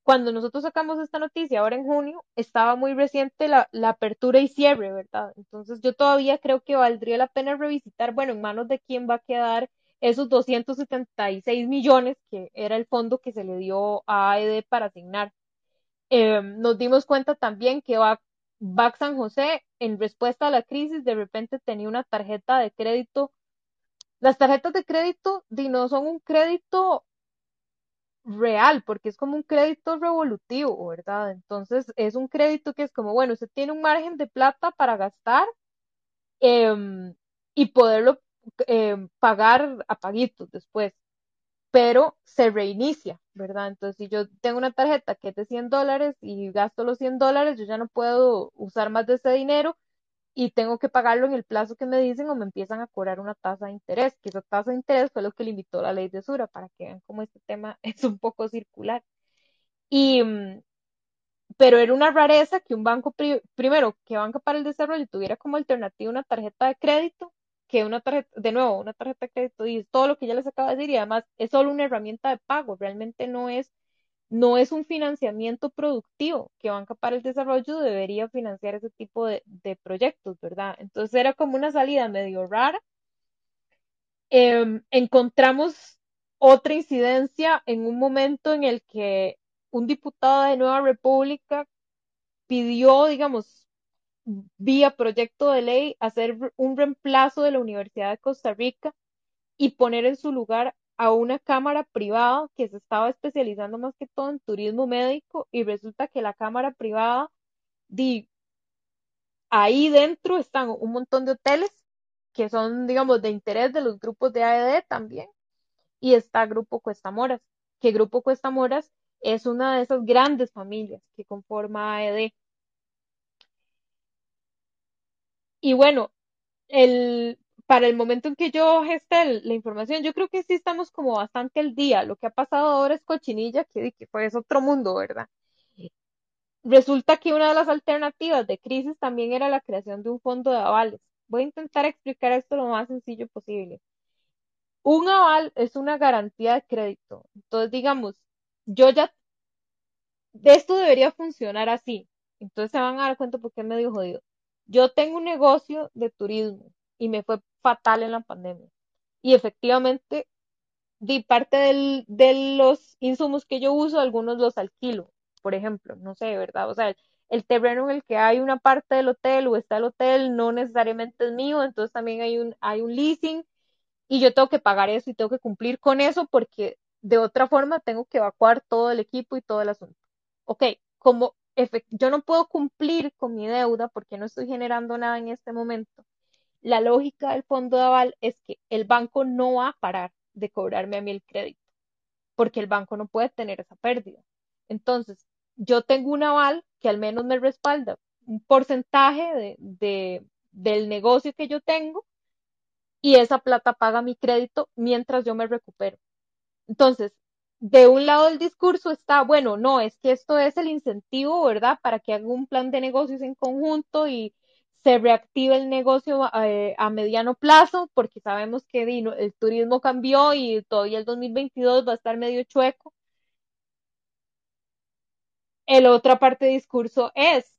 Cuando nosotros sacamos esta noticia ahora en junio, estaba muy reciente la, la apertura y cierre, ¿verdad? Entonces yo todavía creo que valdría la pena revisitar, bueno, en manos de quién va a quedar esos 276 millones que era el fondo que se le dio a AED para asignar. Eh, nos dimos cuenta también que BAC San José, en respuesta a la crisis, de repente tenía una tarjeta de crédito. Las tarjetas de crédito no son un crédito real, porque es como un crédito revolutivo, ¿verdad? Entonces es un crédito que es como, bueno, usted tiene un margen de plata para gastar eh, y poderlo eh, pagar a paguitos después pero se reinicia, ¿verdad? Entonces, si yo tengo una tarjeta que es de 100 dólares y gasto los 100 dólares, yo ya no puedo usar más de ese dinero y tengo que pagarlo en el plazo que me dicen o me empiezan a cobrar una tasa de interés, que esa tasa de interés fue lo que limitó la ley de Sura, para que vean cómo este tema es un poco circular. Y, mm, pero era una rareza que un banco, primero, que Banca para el Desarrollo tuviera como alternativa una tarjeta de crédito que una tarjeta, de nuevo, una tarjeta de crédito y todo lo que ya les acabo de decir y además es solo una herramienta de pago, realmente no es, no es un financiamiento productivo que Banca para el Desarrollo debería financiar ese tipo de, proyectos, ¿verdad? Entonces era como una salida medio rara. Eh, encontramos otra incidencia en un momento en el que un diputado de Nueva República pidió, digamos, vía proyecto de ley, hacer un reemplazo de la Universidad de Costa Rica y poner en su lugar a una cámara privada que se estaba especializando más que todo en turismo médico y resulta que la cámara privada, ahí dentro están un montón de hoteles que son, digamos, de interés de los grupos de AED también y está Grupo Cuesta Moras, que Grupo Cuesta Moras es una de esas grandes familias que conforma AED. Y bueno, el, para el momento en que yo gesté la información, yo creo que sí estamos como bastante al día. Lo que ha pasado ahora es cochinilla, que, que pues es otro mundo, ¿verdad? Resulta que una de las alternativas de crisis también era la creación de un fondo de avales. Voy a intentar explicar esto lo más sencillo posible. Un aval es una garantía de crédito. Entonces, digamos, yo ya, esto debería funcionar así. Entonces se van a dar cuenta por qué me dio jodido. Yo tengo un negocio de turismo y me fue fatal en la pandemia. y efectivamente di parte del, de los insumos que yo uso, algunos los alquilo, por ejemplo, no sé, ¿verdad? O sea, el, terreno en el que hay una parte del hotel o está el hotel no necesariamente es mío, entonces también hay un, hay un leasing y yo tengo que pagar eso y tengo que cumplir con eso porque de otra forma tengo que evacuar todo el equipo y todo el asunto. Ok, como yo no puedo cumplir con mi deuda porque no estoy generando nada en este momento. La lógica del fondo de aval es que el banco no va a parar de cobrarme a mí el crédito porque el banco no puede tener esa pérdida. Entonces, yo tengo un aval que al menos me respalda un porcentaje de, del negocio que yo tengo y esa plata paga mi crédito mientras yo me recupero. Entonces, de un lado del discurso está, bueno, no, es que esto es el incentivo, ¿verdad? Para que haga un plan de negocios en conjunto y se reactive el negocio eh, a mediano plazo, porque sabemos que el turismo cambió y todavía el 2022 va a estar medio chueco. El otra parte del discurso es,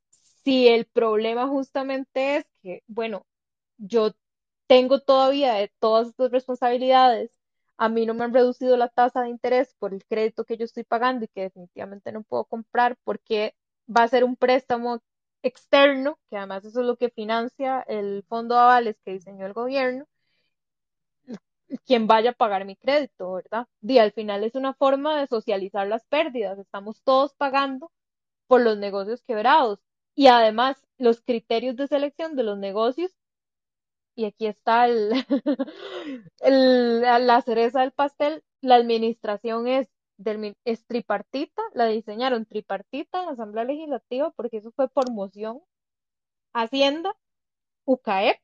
si el problema justamente es que, bueno, yo tengo todavía todas estas responsabilidades a mí no me han reducido la tasa de interés por el crédito que yo estoy pagando y que definitivamente no puedo comprar porque va a ser un préstamo externo, que además eso es lo que financia el fondo de avales que diseñó el gobierno, quien vaya a pagar mi crédito, ¿verdad? Y al final es una forma de socializar las pérdidas, estamos todos pagando por los negocios quebrados y además los criterios de selección de los negocios y aquí está la cereza del pastel, la administración es, del, es tripartita, la diseñaron tripartita en la Asamblea Legislativa porque eso fue por moción, Hacienda, UCAEP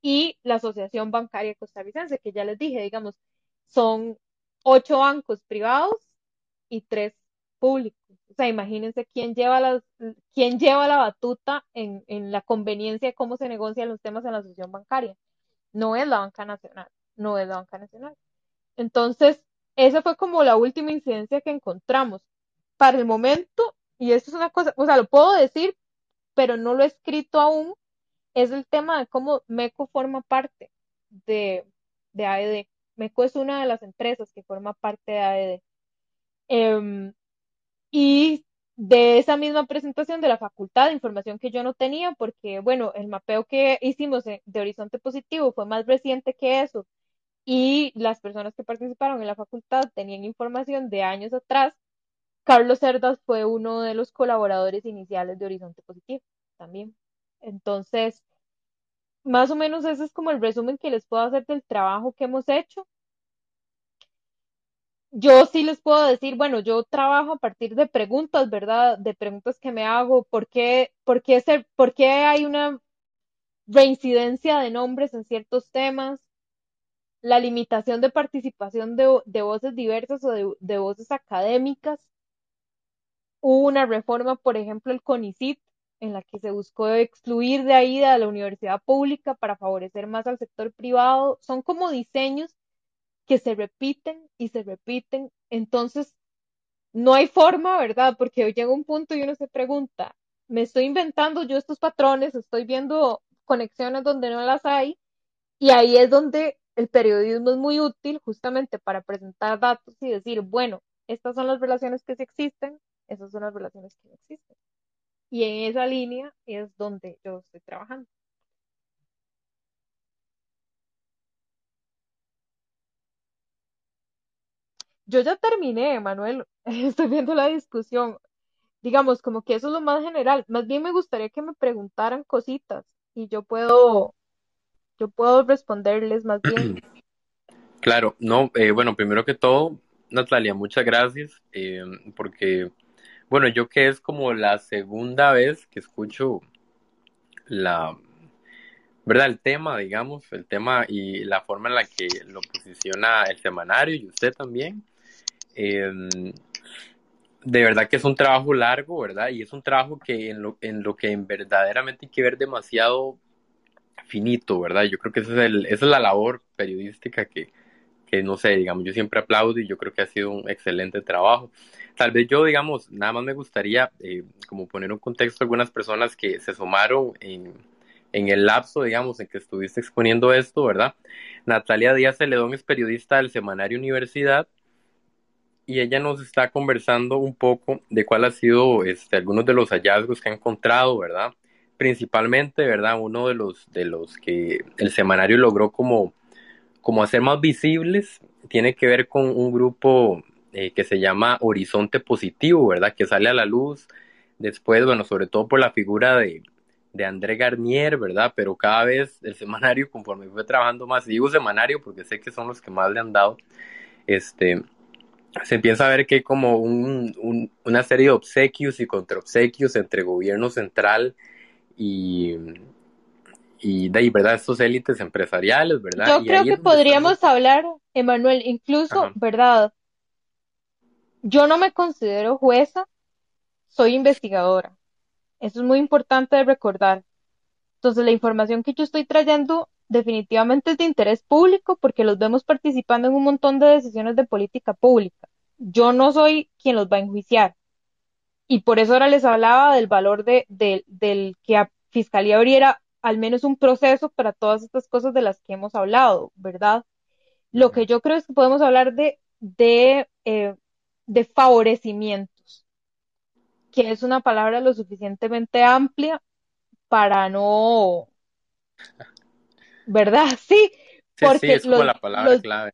y la Asociación Bancaria Costarricense, que ya les dije, digamos, son ocho bancos privados y tres públicos. O sea, imagínense quién lleva, las, quién lleva la batuta en, en la conveniencia de cómo se negocian los temas en la asociación bancaria. No es la banca nacional, no es la banca nacional. Entonces, esa fue como la última incidencia que encontramos. Para el momento, y eso es una cosa, o sea, lo puedo decir, pero no lo he escrito aún, es el tema de cómo MECO forma parte de, de AED. MECO es una de las empresas que forma parte de AED. Em, y de esa misma presentación de la facultad información que yo no tenía, porque, bueno, el mapeo que hicimos de Horizonte Positivo fue más reciente que eso, y las personas que participaron en la facultad tenían información de años atrás. Carlos Cerdas fue uno de los colaboradores iniciales de Horizonte Positivo también. Entonces, más o menos ese es como el resumen que les puedo hacer del trabajo que hemos hecho yo sí les puedo decir, bueno, yo trabajo a partir de preguntas, ¿verdad? De preguntas que me hago, ¿por qué, por qué, ser, por qué hay una reincidencia de nombres en ciertos temas? La limitación de participación de, voces diversas o de, de, voces académicas. Hubo una reforma, por ejemplo, el CONICIT, en la que se buscó excluir de ahí a la universidad pública para favorecer más al sector privado. Son como diseños que se repiten y se repiten. Entonces, no hay forma, ¿verdad? Porque llega un punto y uno se pregunta, ¿me estoy inventando yo estos patrones? ¿Estoy viendo conexiones donde no las hay? Y ahí es donde el periodismo es muy útil justamente para presentar datos y decir, bueno, estas son las relaciones que sí existen, esas son las relaciones que no existen. Y en esa línea es donde yo estoy trabajando. Yo ya terminé, Manuel. Estoy viendo la discusión. Digamos, como que eso es lo más general. Más bien me gustaría que me preguntaran cositas y yo puedo, yo puedo responderles más bien. Claro, no, eh, bueno, primero que todo, Natalia, muchas gracias, eh, porque, bueno, yo que es como la segunda vez que escucho la, ¿verdad? El tema, digamos, el tema y la forma en la que lo posiciona el semanario y usted también. Em, de verdad que es un trabajo largo, ¿verdad? Y es un trabajo que en lo, en lo que verdaderamente hay que ver demasiado finito, ¿verdad? Yo creo que esa es, la labor periodística que, que, no sé, digamos, yo siempre aplaudo y yo creo que ha sido un excelente trabajo. Tal vez yo, digamos, nada más me gustaría eh, como poner un contexto algunas personas que se sumaron en, en el lapso, digamos, en que estuviste exponiendo esto, ¿verdad? Natalia Díaz Celedón es periodista del semanario Universidad y ella nos está conversando un poco de cuál ha sido este, algunos de los hallazgos que ha encontrado, ¿verdad? Principalmente, ¿verdad? Uno de los, de los que el semanario logró como, como hacer más visibles tiene que ver con un grupo eh, que se llama Horizonte Positivo, ¿verdad? Que sale a la luz después, bueno, sobre todo por la figura de, de André Garnier, ¿verdad? Pero cada vez el semanario, conforme fue trabajando más, digo semanario porque sé que son los que más le han dado, este, se empieza a ver que hay como un, una serie de obsequios y contraobsequios entre gobierno central y, y de ahí, ¿verdad? Estos élites empresariales, ¿verdad? Yo creo que podríamos hablar, Emanuel, incluso, ¿verdad? Yo no me considero jueza, soy investigadora. Eso es muy importante de recordar. Entonces, la información que yo estoy trayendo definitivamente es de interés público porque los vemos participando en un montón de decisiones de política pública. Yo no soy quien los va a enjuiciar. Y por eso ahora les hablaba del valor de, del que a Fiscalía abriera al menos un proceso para todas estas cosas de las que hemos hablado, ¿verdad? Lo que yo creo es que podemos hablar de, de, eh, de favorecimientos, que es una palabra lo suficientemente amplia para no ¿verdad? Sí, porque los, la palabra clave.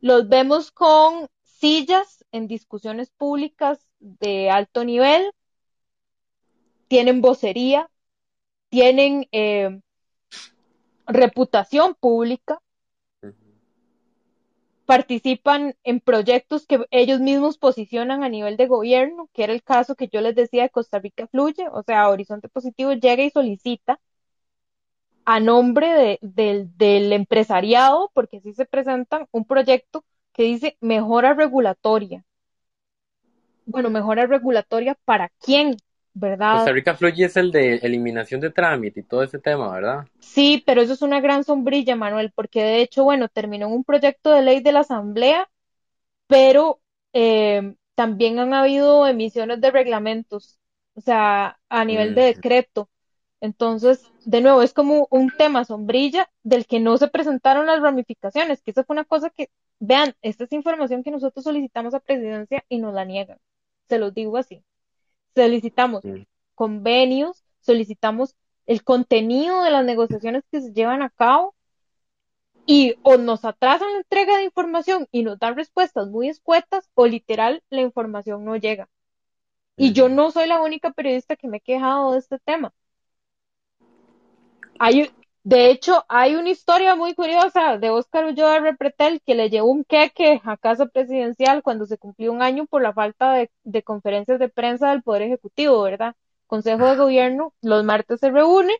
Los vemos con sillas en discusiones públicas de alto nivel, tienen vocería, tienen eh, reputación pública, participan en proyectos que ellos mismos posicionan a nivel de gobierno, que era el caso que yo les decía de Costa Rica Fluye, o sea, Horizonte Positivo llega y solicita a nombre del empresariado, porque así se presentan, un proyecto que dice mejora regulatoria. Bueno, mejora regulatoria para quién, ¿verdad? Costa Rica Fluye es el de eliminación de trámite y todo ese tema, ¿verdad? Sí, pero eso es una gran sombrilla, Manuel, porque de hecho, bueno, terminó en un proyecto de ley de la Asamblea, pero eh, también han habido emisiones de reglamentos, o sea, a nivel de decreto. Entonces, de nuevo, es como un tema sombrilla del que no se presentaron las ramificaciones, que esa fue una cosa que, vean, esta es información que nosotros solicitamos a presidencia y nos la niegan. Se los digo así. Solicitamos convenios, solicitamos el contenido de las negociaciones que se llevan a cabo y o nos atrasan la entrega de información y nos dan respuestas muy escuetas o literal la información no llega. Y yo no soy la única periodista que me he quejado de este tema hay, de hecho, hay una historia muy curiosa de Óscar Ulloa Repretel que le llevó un queque a casa presidencial cuando se cumplió un año por la falta de, conferencias de prensa del Poder Ejecutivo, ¿verdad? Consejo de Gobierno los martes se reúne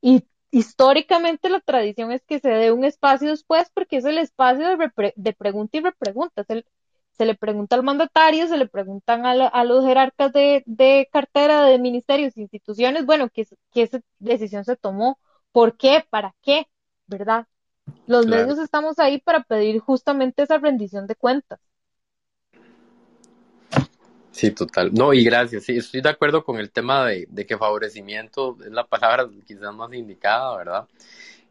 y históricamente la tradición es que se dé un espacio después porque es el espacio de, pregunta y repregunta. Se, se, le pregunta al mandatario, se le preguntan a, los jerarcas de, cartera de ministerios instituciones, bueno, que, que esa decisión se tomó ¿Por qué? ¿Para qué? ¿Verdad? Los medios estamos ahí para pedir justamente esa rendición de cuentas. Sí, total. No, y gracias. Sí, estoy de acuerdo con el tema de, que favorecimiento es la palabra quizás más indicada, ¿verdad?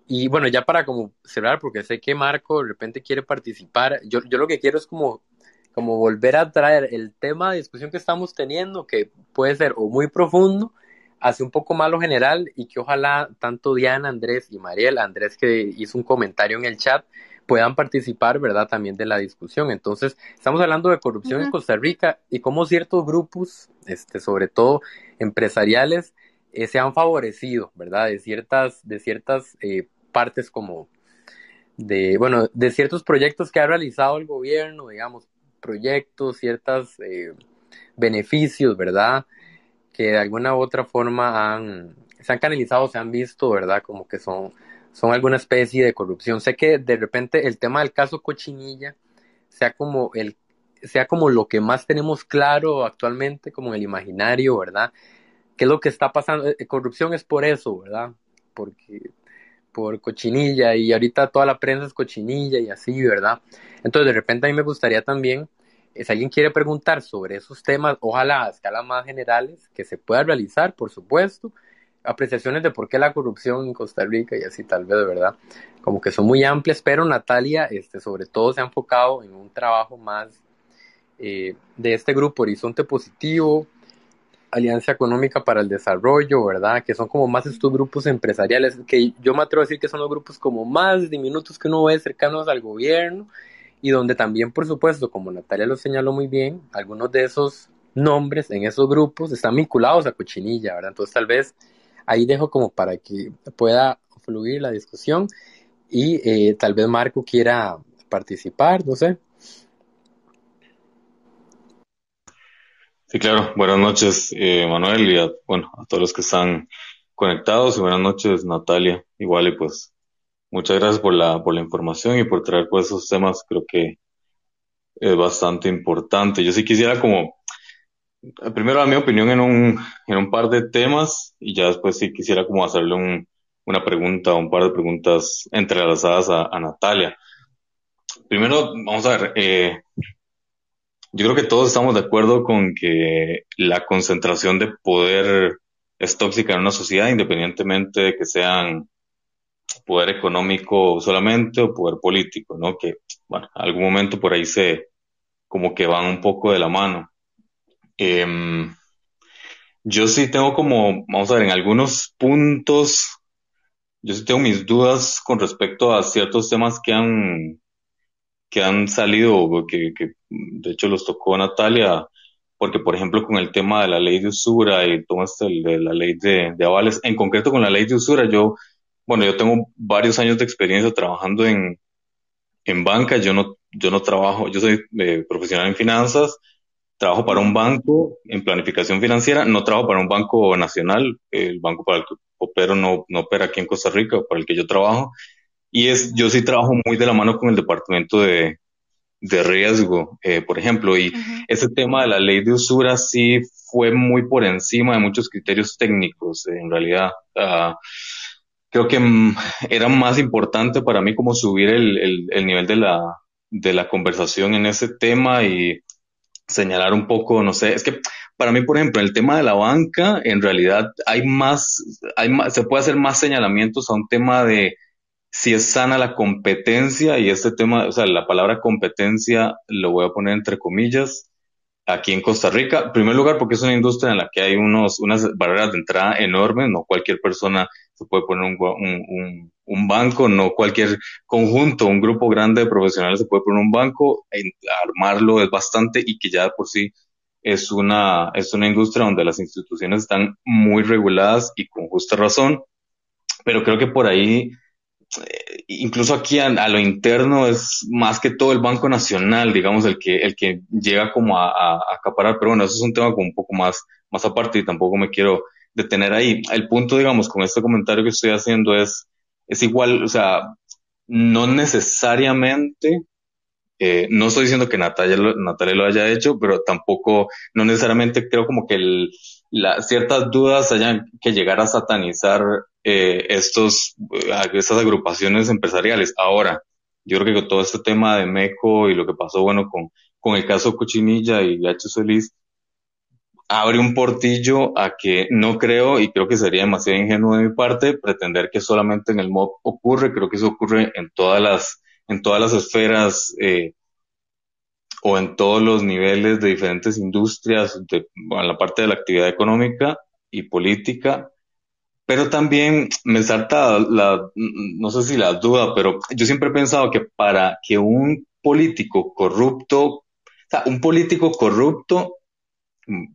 Y bueno, ya para como cerrar, porque sé que Marco de repente quiere participar, yo, yo lo que quiero es como, como volver a traer el tema de discusión que estamos teniendo, que puede ser o muy profundo, hace un poco más lo general y que ojalá tanto Diana, Andrés y Mariel, Andrés que hizo un comentario en el chat, puedan participar, ¿verdad? También de la discusión. Entonces, estamos hablando de corrupción en Costa Rica y cómo ciertos grupos, este, sobre todo empresariales, eh, se han favorecido, ¿verdad? De ciertas, de ciertas eh, partes como de, bueno, de ciertos proyectos que ha realizado el gobierno, digamos, proyectos, ciertos eh, beneficios, ¿verdad? Que de alguna u otra forma han, se han canalizado, se han visto, ¿verdad? Como que son, son alguna especie de corrupción. Sé que de repente el tema del caso Cochinilla sea como el sea como lo que más tenemos claro actualmente, como en el imaginario, ¿verdad? ¿Qué es lo que está pasando? Eh, corrupción es por eso, ¿verdad? Porque por cochinilla y ahorita toda la prensa es cochinilla y así, ¿verdad? Entonces de repente a mí me gustaría también si alguien quiere preguntar sobre esos temas, ojalá a escalas más generales, que se pueda realizar, por supuesto. apreciaciones de por qué la corrupción en Costa Rica y así tal vez, ¿verdad? Como que son muy amplias, pero Natalia, este, sobre todo se ha enfocado en un trabajo más eh, de este grupo Horizonte Positivo, Alianza Económica para el Desarrollo, ¿verdad? Que son como más estos grupos empresariales, que yo me atrevo a decir que son los grupos como más diminutos que uno ve cercanos al gobierno y donde también, por supuesto, como Natalia lo señaló muy bien, algunos de esos nombres en esos grupos están vinculados a Cochinilla, ¿verdad? Entonces tal vez ahí dejo como para que pueda fluir la discusión y eh, tal vez Marco quiera participar, no sé. Sí, claro. Buenas noches, eh, Manuel, y a, bueno, a todos los que están conectados, y buenas noches, Natalia. Igual, y pues, muchas gracias por la, por la información y por traer pues esos temas, creo que es bastante importante. Yo sí quisiera como, primero a mi opinión en un, en un par de temas, y ya después sí quisiera como hacerle un, una pregunta, un par de preguntas entrelazadas a, a Natalia. Primero, vamos a ver, eh, yo creo que todos estamos de acuerdo con que la concentración de poder es tóxica en una sociedad, independientemente de que sean poder económico solamente o poder político, ¿no? Que, bueno, algún momento por ahí se, como que van un poco de la mano. Em, yo sí tengo como, vamos a ver, en algunos puntos, yo sí tengo mis dudas con respecto a ciertos temas que han, que han salido, que, de hecho los tocó Natalia, porque por ejemplo con el tema de la ley de usura y todo esto de la ley de, de, avales, en concreto con la ley de usura, yo, bueno, yo tengo varios años de experiencia trabajando en, en banca, yo no, yo no trabajo, yo soy eh, profesional en finanzas, trabajo para un banco en planificación financiera, no trabajo para un banco nacional, el banco para el que opero no, no opera aquí en Costa Rica, para el que yo trabajo, y es, yo sí trabajo muy de la mano con el departamento de, de riesgo, eh, por ejemplo, y ese tema de la ley de usura sí fue muy por encima de muchos criterios técnicos, en realidad. Uh, creo que mm, era más importante para mí como subir el, el, el, nivel de la, de la conversación en ese tema y señalar un poco, no sé, es que para mí, por ejemplo, el tema de la banca, en realidad hay más, hay más, se puede hacer más señalamientos a un tema de si es sana la competencia y este tema, o sea, la palabra competencia lo voy a poner entre comillas aquí en Costa Rica. En primer lugar, porque es una industria en la que hay unos, unas barreras de entrada enormes, no cualquier persona se puede poner un, un, un, banco, no cualquier conjunto, un grupo grande de profesionales se puede poner un banco, armarlo es bastante y que ya por sí es una, es una industria donde las instituciones están muy reguladas y con justa razón, pero creo que por ahí eh, incluso aquí a, lo interno es más que todo el Banco Nacional, digamos, el que, el que llega como a, a, acaparar, pero bueno, eso es un tema como un poco más, más aparte y tampoco me quiero detener ahí. El punto, digamos, con este comentario que estoy haciendo es, es igual, o sea, no necesariamente, eh, no estoy diciendo que Natalia, lo haya hecho, pero tampoco, no necesariamente creo como que el, la, ciertas dudas hayan que llegar a satanizar eh, estos, eh, estas agrupaciones empresariales. Ahora, yo creo que todo este tema de MECO y lo que pasó, bueno, con, con el caso Cochinilla y H. Solís, abre un portillo a que no creo, y creo que sería demasiado ingenuo de mi parte, pretender que solamente en el MOB ocurre, creo que eso ocurre en todas las, en todas las esferas, eh, o en todos los niveles de diferentes industrias, de, en la parte de la actividad económica y política, pero también me salta la, no sé si la duda, pero yo siempre he pensado que para que un político corrupto, o sea, un político corrupto,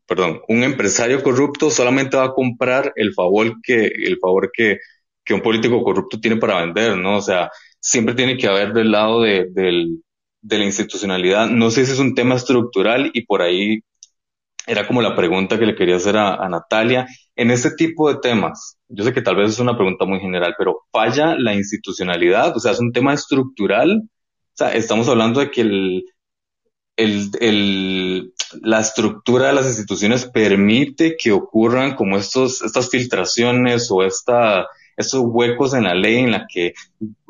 perdón, un empresario corrupto solamente va a comprar el favor que, el favor que, que un político corrupto tiene para vender, ¿no? O sea, siempre tiene que haber del lado de, del, de la institucionalidad. No sé si es un tema estructural y por ahí era como la pregunta que le quería hacer a, Natalia. En este tipo de temas, yo sé que tal vez es una pregunta muy general, pero ¿falla la institucionalidad? O sea, es un tema estructural. O sea, estamos hablando de que el, el, el, la estructura de las instituciones permite que ocurran como estos, estas filtraciones o esta, estos huecos en la ley en la que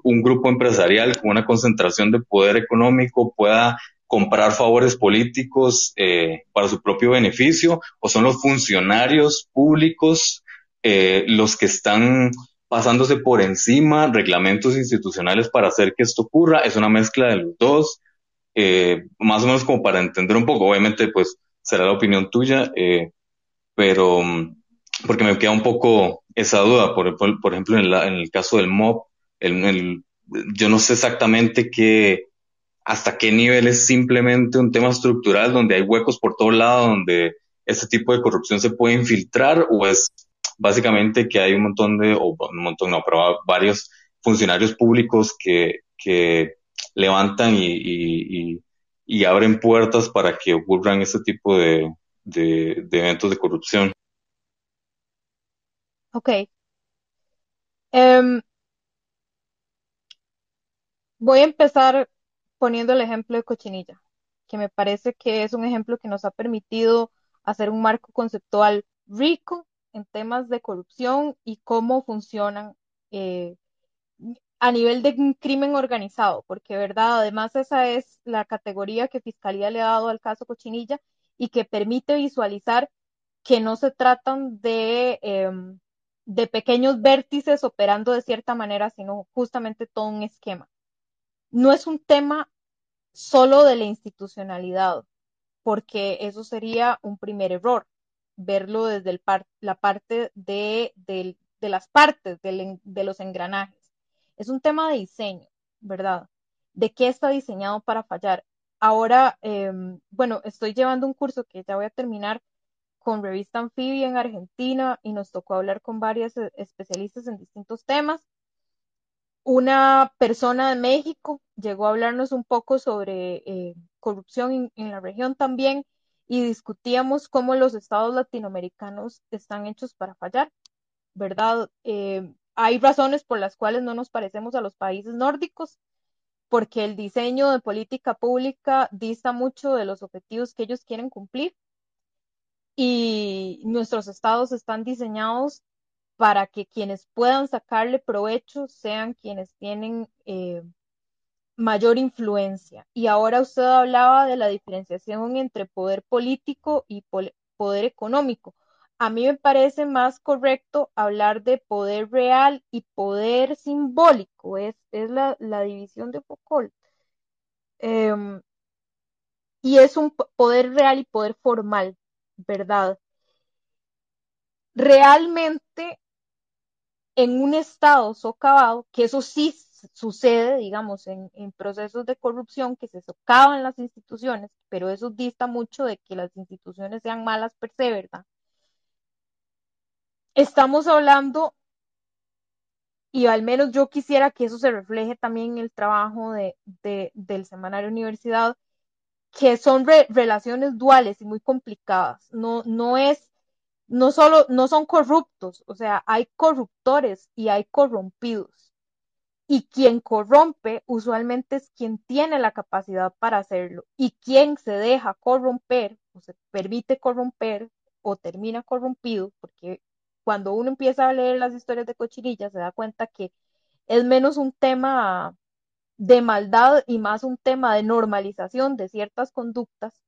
un grupo empresarial con una concentración de poder económico pueda comprar favores políticos eh, para su propio beneficio o son los funcionarios públicos eh, los que están pasándose por encima reglamentos institucionales para hacer que esto ocurra. Es una mezcla de los dos, eh, más o menos como para entender un poco. Obviamente, pues será la opinión tuya, eh, pero mm, porque me queda un poco esa duda. Por, por, ejemplo, en, la, en, el caso del MOB, el, yo no sé exactamente qué, hasta qué nivel es simplemente un tema estructural donde hay huecos por todo lado, donde este tipo de corrupción se puede infiltrar o es básicamente que hay un montón de, o un montón, no, pero varios funcionarios públicos que, que levantan y, y, abren puertas para que ocurran este tipo de, de, eventos de corrupción. Ok. Em, voy a empezar poniendo el ejemplo de Cochinilla, que me parece que es un ejemplo que nos ha permitido hacer un marco conceptual rico en temas de corrupción y cómo funcionan eh, a nivel de un crimen organizado, porque verdad, además esa es la categoría que Fiscalía le ha dado al caso Cochinilla y que permite visualizar que no se tratan de, em, de pequeños vértices operando de cierta manera, sino justamente todo un esquema. No es un tema solo de la institucionalidad, porque eso sería un primer error verlo desde el la parte de, de, las partes de los engranajes. Es un tema de diseño, ¿verdad? ¿De qué está diseñado para fallar? Ahora, em, bueno, estoy llevando un curso que ya voy a terminar con Revista Anfibia en Argentina y nos tocó hablar con varias eh, especialistas en distintos temas. Una persona de México llegó a hablarnos un poco sobre eh, corrupción en, la región también y discutíamos cómo los estados latinoamericanos están hechos para fallar, ¿verdad? Eh, hay razones por las cuales no nos parecemos a los países nórdicos, porque el diseño de política pública dista mucho de los objetivos que ellos quieren cumplir y nuestros estados están diseñados para que quienes puedan sacarle provecho sean quienes tienen eh, mayor influencia. Y ahora usted hablaba de la diferenciación entre poder político y poder económico. A mí me parece más correcto hablar de poder real y poder simbólico, es, es la, división de Foucault. Em, y es un poder real y poder formal, ¿verdad? Realmente en un estado socavado, que eso sí sucede, digamos, en, procesos de corrupción que se socavan las instituciones, pero eso dista mucho de que las instituciones sean malas per se, ¿verdad? Estamos hablando, y al menos yo quisiera que eso se refleje también en el trabajo de, del semanario Universidad, que son relaciones duales y muy complicadas. No, no es, no solo, no son corruptos, o sea, hay corruptores y hay corrompidos y quien corrompe usualmente es quien tiene la capacidad para hacerlo y quien se deja corromper o se permite corromper o termina corrompido, porque cuando uno empieza a leer las historias de cochinilla se da cuenta que es menos un tema de maldad y más un tema de normalización de ciertas conductas,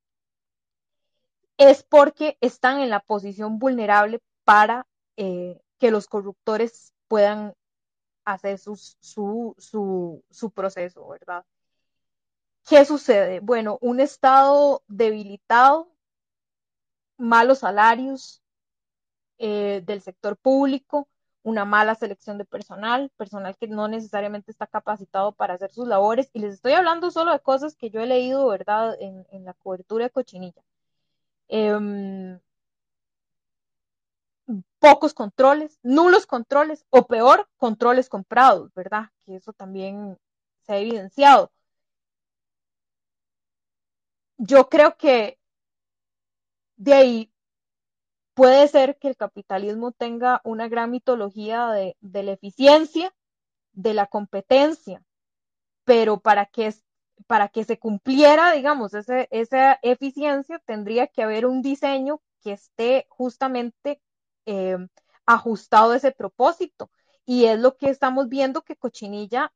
es porque están en la posición vulnerable para eh, que los corruptores puedan hacer su, su, su, proceso, ¿verdad? ¿Qué sucede? Bueno, un Estado debilitado, malos salarios eh, del sector público, una mala selección de personal, personal que no necesariamente está capacitado para hacer sus labores. Y les estoy hablando solo de cosas que yo he leído, ¿verdad?, en, la cobertura de Cochinilla. Eh, pocos controles, nulos controles o peor, controles comprados, ¿verdad? Que eso también se ha evidenciado. Yo creo que de ahí puede ser que el capitalismo tenga una gran mitología de, la eficiencia, de la competencia, pero para que, se cumpliera, digamos, esa eficiencia, tendría que haber un diseño que esté justamente eh, ajustado ese propósito. Y es lo que estamos viendo que Cochinilla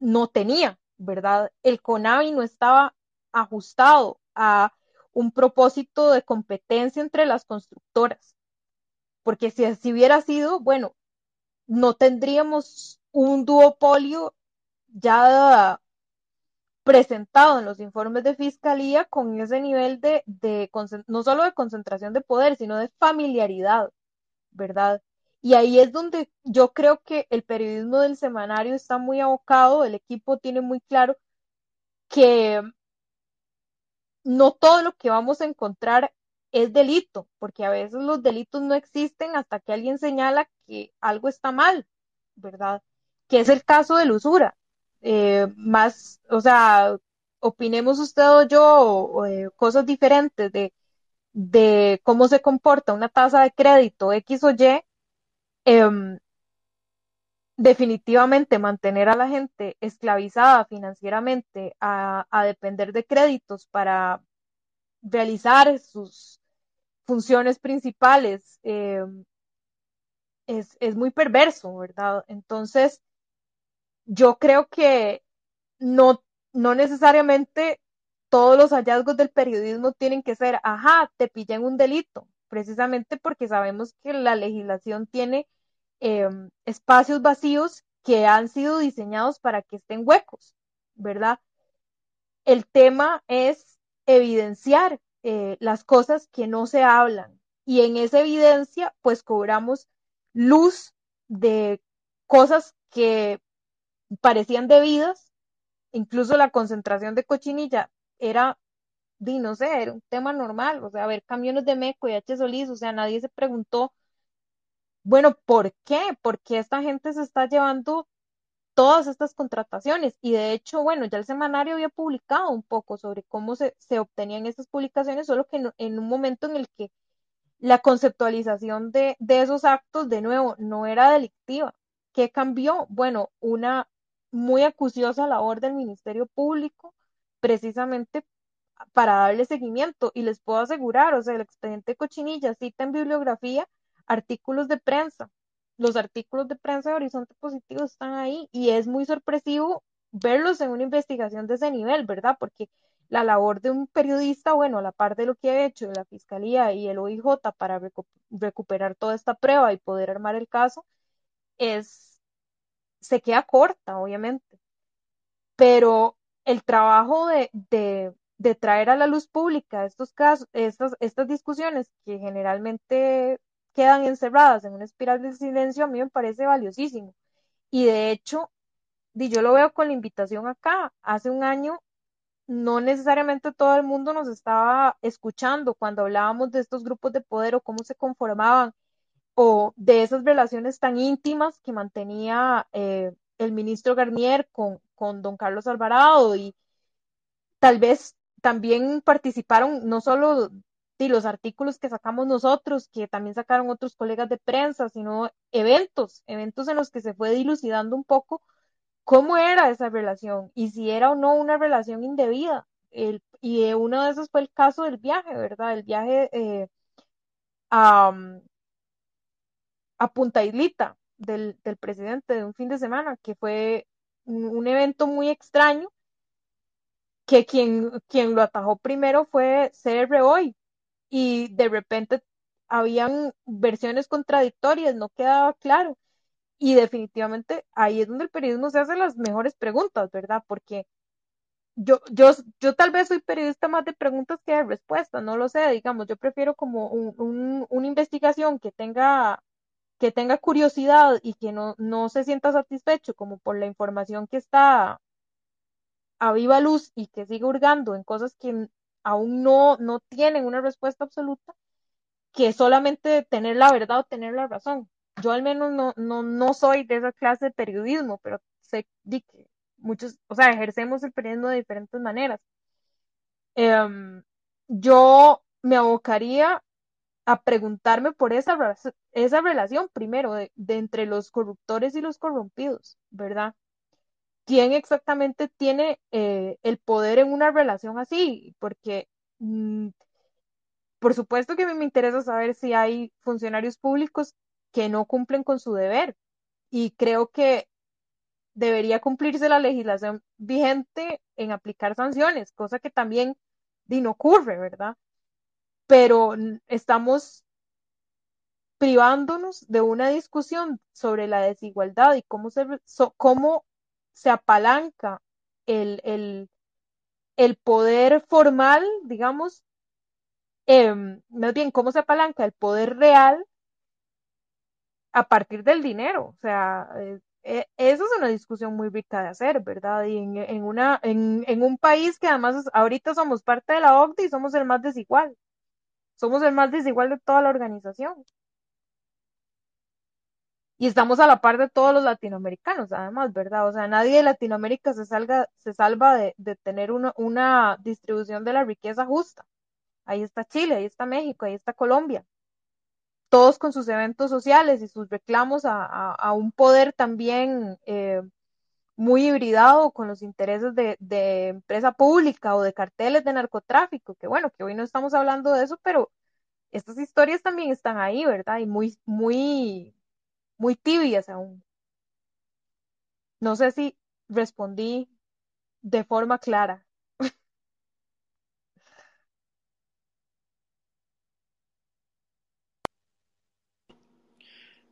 no tenía, ¿verdad? El CONAVI no estaba ajustado a un propósito de competencia entre las constructoras, porque si así hubiera sido, bueno, no tendríamos un duopolio ya presentado en los informes de fiscalía con ese nivel de, de no solo de concentración de poder, sino de familiaridad, ¿verdad? Y ahí es donde yo creo que el periodismo del semanario está muy abocado, el equipo tiene muy claro que no todo lo que vamos a encontrar es delito, porque a veces los delitos no existen hasta que alguien señala que algo está mal, ¿verdad? Que es el caso de la usura. Eh, más, o sea, opinemos usted o yo eh, cosas diferentes de, de cómo se comporta una tasa de crédito X o Y, em, definitivamente mantener a la gente esclavizada financieramente a, depender de créditos para realizar sus funciones principales em, es, es, muy perverso, ¿verdad? Entonces, yo creo que no, no necesariamente todos los hallazgos del periodismo tienen que ser, ajá, te pillan un delito, precisamente porque sabemos que la legislación tiene em, espacios vacíos que han sido diseñados para que estén huecos, ¿verdad? El tema es evidenciar eh, las cosas que no se hablan y en esa evidencia pues cobramos luz de cosas que parecían debidas, incluso la concentración de cochinilla era, di, no sé, era un tema normal, o sea, ver camiones de Meco y H. Solís, o sea, nadie se preguntó, bueno, ¿por qué? ¿Por qué esta gente se está llevando todas estas contrataciones? Y de hecho, bueno, ya el semanario había publicado un poco sobre cómo se, obtenían estas publicaciones, solo que en, en, un momento en el que la conceptualización de, de esos actos, de nuevo, no era delictiva. ¿Qué cambió? Bueno, una muy acuciosa labor del Ministerio Público precisamente para darle seguimiento y les puedo asegurar, o sea, el expediente Cochinilla cita en bibliografía artículos de prensa. Los artículos de prensa de Horizonte Positivo están ahí y es muy sorpresivo verlos en una investigación de ese nivel, ¿verdad? Porque la labor de un periodista, bueno, la par de lo que ha hecho la Fiscalía y el OIJ para recuperar toda esta prueba y poder armar el caso, es, se queda corta, obviamente. Pero el trabajo de, de, traer a la luz pública estos casos, estas, estas discusiones que generalmente quedan encerradas en una espiral de silencio, a mí me parece valiosísimo. Y de hecho, yo lo veo con la invitación acá. Hace un año no necesariamente todo el mundo nos estaba escuchando cuando hablábamos de estos grupos de poder o cómo se conformaban o de esas relaciones tan íntimas que mantenía eh, el ministro Garnier con, con don Carlos Alvarado y tal vez también participaron no solo de los artículos que sacamos nosotros, que también sacaron otros colegas de prensa, sino eventos, eventos en los que se fue dilucidando un poco cómo era esa relación y si era o no una relación indebida. El, y uno de esos fue el caso del viaje, ¿verdad? El viaje eh, a, a Punta Islita del, del presidente de un fin de semana, que fue un evento muy extraño, que quien, quien lo atajó primero fue CR hoy, y de repente habían versiones contradictorias, no quedaba claro. Y definitivamente ahí es donde el periodismo se hace las mejores preguntas, ¿verdad? Porque yo, yo, yo tal vez soy periodista más de preguntas que de respuestas, no lo sé, digamos, yo prefiero como un, una investigación que tenga que tenga curiosidad y que no, no se sienta satisfecho como por la información que está a viva luz y que sigue hurgando en cosas que aún no, no tienen una respuesta absoluta, que solamente tener la verdad o tener la razón. Yo al menos no, no, no soy de esa clase de periodismo, pero sé que muchos, o sea, ejercemos el periodismo de diferentes maneras. Em, yo me abocaría a preguntarme por esa, esa relación primero de, entre los corruptores y los corrompidos, ¿verdad? ¿Quién exactamente tiene eh, el poder en una relación así? Porque, mm, por supuesto que a mí me interesa saber si hay funcionarios públicos que no cumplen con su deber y creo que debería cumplirse la legislación vigente en aplicar sanciones, cosa que también no ocurre, ¿verdad? pero estamos privándonos de una discusión sobre la desigualdad y cómo se, cómo se apalanca el, el, el poder formal, digamos, em, más bien cómo se apalanca el poder real a partir del dinero. O sea, eh, eh, eso es una discusión muy rica de hacer, ¿verdad? Y en, en una, en, en, un país que además ahorita somos parte de la OCDE y somos el más desigual. Somos el más desigual de toda la organización. Y estamos a la par de todos los latinoamericanos, además, ¿verdad? O sea, nadie de Latinoamérica se, salga, se salva de, tener una, una distribución de la riqueza justa. Ahí está Chile, ahí está México, ahí está Colombia todos con sus eventos sociales y sus reclamos a, a, a un poder también eh, muy hibridado con los intereses de, de, empresa pública o de carteles de narcotráfico, que bueno, que hoy no estamos hablando de eso, pero estas historias también están ahí, ¿verdad? Y muy, muy, muy tibias aún. No sé si respondí de forma clara.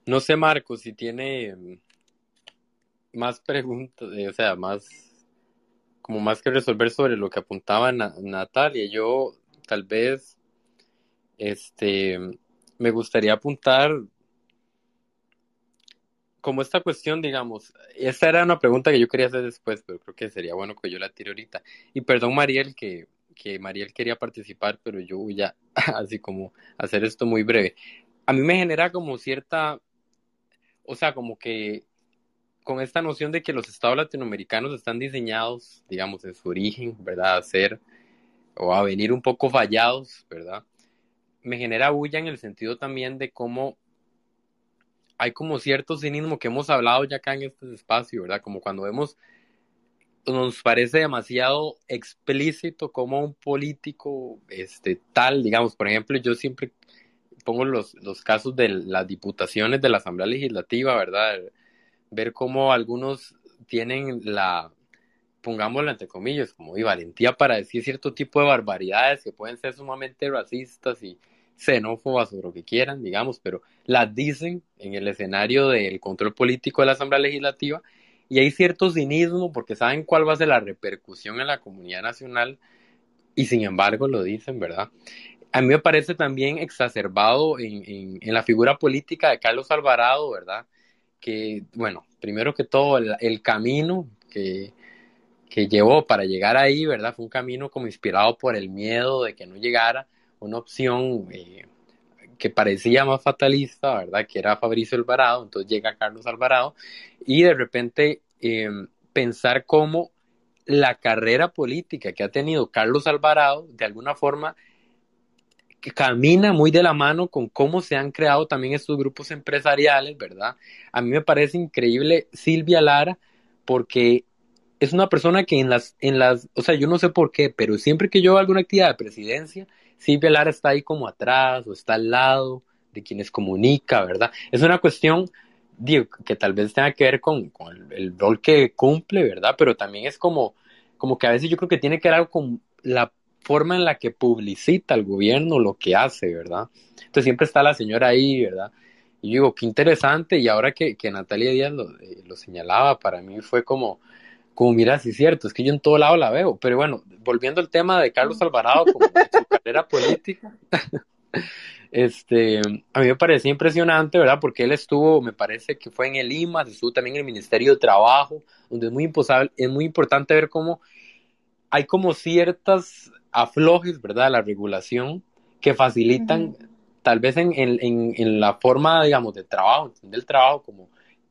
No sé, Marco, si tiene más preguntas, eh, o sea, más, como más que resolver sobre lo que apuntaba Natalia. Yo tal vez, este, me gustaría apuntar como esta cuestión, digamos, esta era una pregunta que yo quería hacer después, pero creo que sería bueno que yo la tire ahorita. Y perdón, Mariel, que, que Mariel quería participar, pero yo voy a, así como, hacer esto muy breve. A mí me genera como cierta o sea, como que con esta noción de que los estados latinoamericanos están diseñados, digamos, en su origen, ¿verdad? A ser o a venir un poco fallados, ¿verdad? Me genera bulla en el sentido también de cómo hay como cierto cinismo que hemos hablado ya acá en este espacio, ¿verdad? Como cuando vemos, nos parece demasiado explícito como un político, este, tal, digamos, por ejemplo, yo siempre pongo los, los casos de las diputaciones de la Asamblea Legislativa, ¿verdad? Ver cómo algunos tienen la, pongámoslo entre comillas, como y valentía para decir cierto tipo de barbaridades que pueden ser sumamente racistas y xenófobas o lo que quieran, digamos, pero las dicen en el escenario del control político de la Asamblea Legislativa y hay cierto cinismo porque saben cuál va a ser la repercusión en la comunidad nacional y sin embargo lo dicen, ¿verdad? a mí me parece también exacerbado en, en, la figura política de Carlos Alvarado, ¿verdad? Que, bueno, primero que todo, el, camino que, que, llevó para llegar ahí, ¿verdad? Fue un camino como inspirado por el miedo de que no llegara una opción eh, que parecía más fatalista, ¿verdad? Que era Fabricio Alvarado, entonces llega Carlos Alvarado y de repente eh, pensar cómo la carrera política que ha tenido Carlos Alvarado, de alguna forma, camina muy de la mano con cómo se han creado también estos grupos empresariales, ¿verdad? A mí me parece increíble Silvia Lara porque es una persona que en las, en las, o sea, yo no sé por qué, pero siempre que yo hago alguna actividad de presidencia, Silvia Lara está ahí como atrás o está al lado de quienes comunica, ¿verdad? Es una cuestión, digo, que tal vez tenga que ver con, con el, rol que cumple, ¿verdad? Pero también es como, como que a veces yo creo que tiene que ver algo con la forma en la que publicita el gobierno lo que hace, ¿verdad? Entonces siempre está la señora ahí, ¿verdad? Y digo, qué interesante, y ahora que, que Natalia Díaz lo, eh, lo, señalaba, para mí fue como, como, mira, sí es cierto, es que yo en todo lado la veo, pero bueno, volviendo al tema de Carlos Alvarado, como su carrera política, este, a mí me parecía impresionante, ¿verdad? Porque él estuvo, me parece que fue en el IMA, estuvo también en el Ministerio de Trabajo, donde es muy, es muy importante ver cómo hay como ciertas aflojes, ¿verdad?, la regulación que facilitan uh -huh. tal vez en, en, en, la forma, digamos, de trabajo, del trabajo como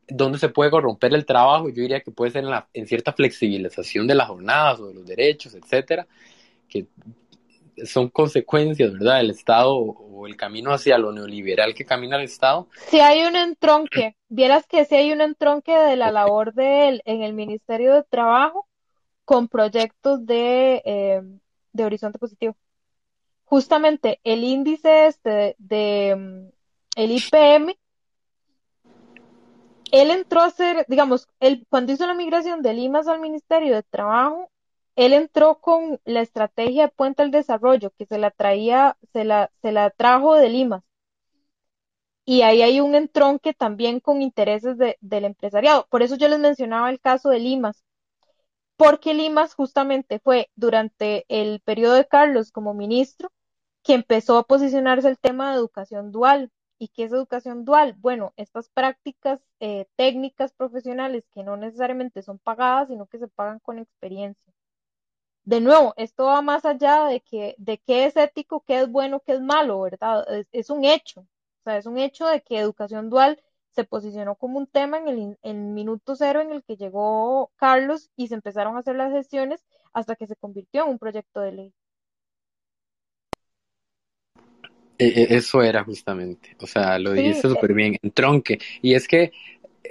donde se puede corromper el trabajo, yo diría que puede ser en, la, en cierta flexibilización de las jornadas o de los derechos, etcétera, que son consecuencias, ¿verdad?, del Estado o el camino hacia lo neoliberal que camina el Estado. Si hay un entronque, vieras que si hay un entronque de la labor de él en el Ministerio de Trabajo con proyectos de eh, de horizonte positivo. Justamente el índice este de, de mm, el IPM, él entró a ser, digamos, él, cuando hizo la migración de Limas al Ministerio de Trabajo, él entró con la estrategia de Puente al Desarrollo, que se la traía, se la, se la trajo de Limas. y ahí hay un entronque también con intereses del empresariado. Por eso yo les mencionaba el caso de Limas, porque Limas justamente fue durante el periodo de Carlos como ministro que empezó a posicionarse el tema de educación dual. ¿Y qué es educación dual? Bueno, estas prácticas eh, técnicas profesionales que no necesariamente son pagadas, sino que se pagan con experiencia. De nuevo, esto va más allá de que de qué es ético, qué es bueno, qué es malo, ¿verdad? es un hecho sea, es un hecho de que educación dual se posicionó como un tema en el minuto cero en el que llegó Carlos y se empezaron a hacer las gestiones hasta que se convirtió en un proyecto de ley. Eso era justamente, o sea, lo dijiste súper bien, en tronque. Y es que,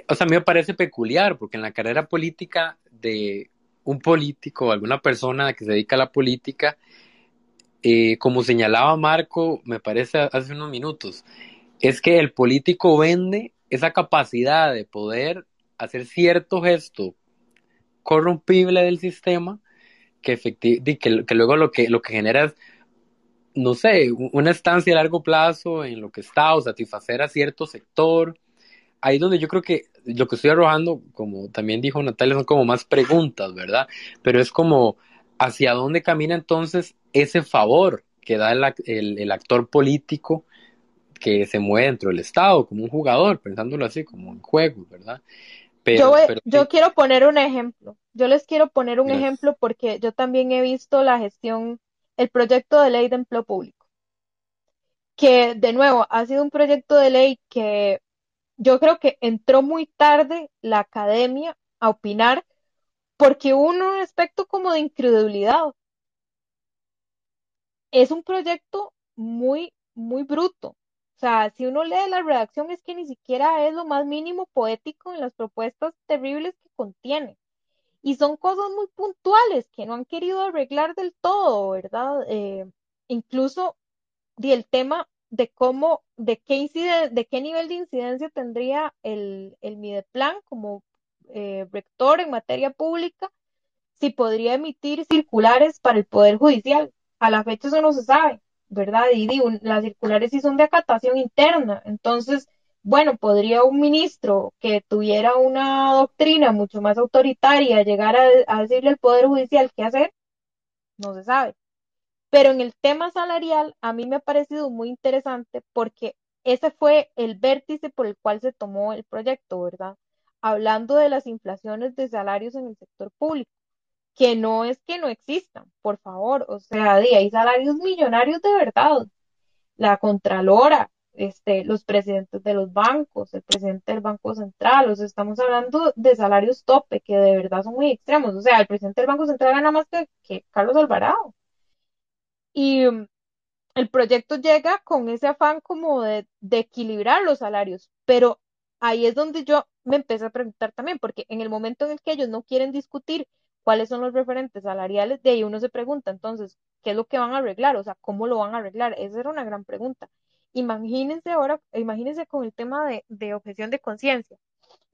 o sea, a mí me parece peculiar, porque en la carrera política de un político, alguna persona que se dedica a la política, eh, como señalaba Marco, me parece hace unos minutos, es que el político vende esa capacidad de poder hacer cierto gesto corrompible del sistema que, que, luego lo que, lo que genera es, no sé, una estancia a largo plazo en lo que está o satisfacer a cierto sector. Ahí donde yo creo que lo que estoy arrojando, como también dijo Natalia, son como más preguntas, ¿verdad? Pero es como, ¿hacia dónde camina entonces ese favor que da el actor político que se mueve dentro del Estado, como un jugador, pensándolo así, como en juego, ¿verdad? Pero, yo, quiero poner un ejemplo. Yo les quiero poner un ejemplo porque yo también he visto la gestión, el proyecto de ley de empleo público, que de nuevo ha sido un proyecto de ley que yo creo que entró muy tarde la academia a opinar porque hubo un aspecto como de incredulidad. Es un proyecto muy, muy bruto. O sea, si uno lee la redacción es que ni siquiera es lo más mínimo poético en las propuestas terribles que contiene. Y son cosas muy puntuales que no han querido arreglar del todo, ¿verdad? Eh, incluso el tema de cómo, de qué, de qué nivel de incidencia tendría el, el MIDEPLAN como eh, rector en materia pública, si podría emitir circulares para el Poder Judicial. A la fecha eso no se sabe. ¿verdad? Y digo, las circulares sí son de acatación interna, entonces, bueno, podría un ministro que tuviera una doctrina mucho más autoritaria llegar a, decirle al Poder Judicial qué hacer, no se sabe. Pero en el tema salarial, a mí me ha parecido muy interesante porque ese fue el vértice por el cual se tomó el proyecto, ¿verdad? Hablando de las inflaciones de salarios en el sector público que no es que no existan, por favor, o sea, hay salarios millonarios de verdad. La Contralora, este, los presidentes de los bancos, el presidente del Banco Central, o sea, estamos hablando de salarios tope que de verdad son muy extremos. O sea, el presidente del Banco Central gana más que, que Carlos Alvarado. Y um, el proyecto llega con ese afán como de, de equilibrar los salarios, pero ahí es donde yo me empecé a preguntar también, porque en el momento en el que ellos no quieren discutir cuáles son los referentes salariales, de ahí uno se pregunta, entonces, ¿qué es lo que van a arreglar? O sea, ¿cómo lo van a arreglar? Esa era una gran pregunta. Imagínense ahora, imagínense con el tema de, objeción de conciencia.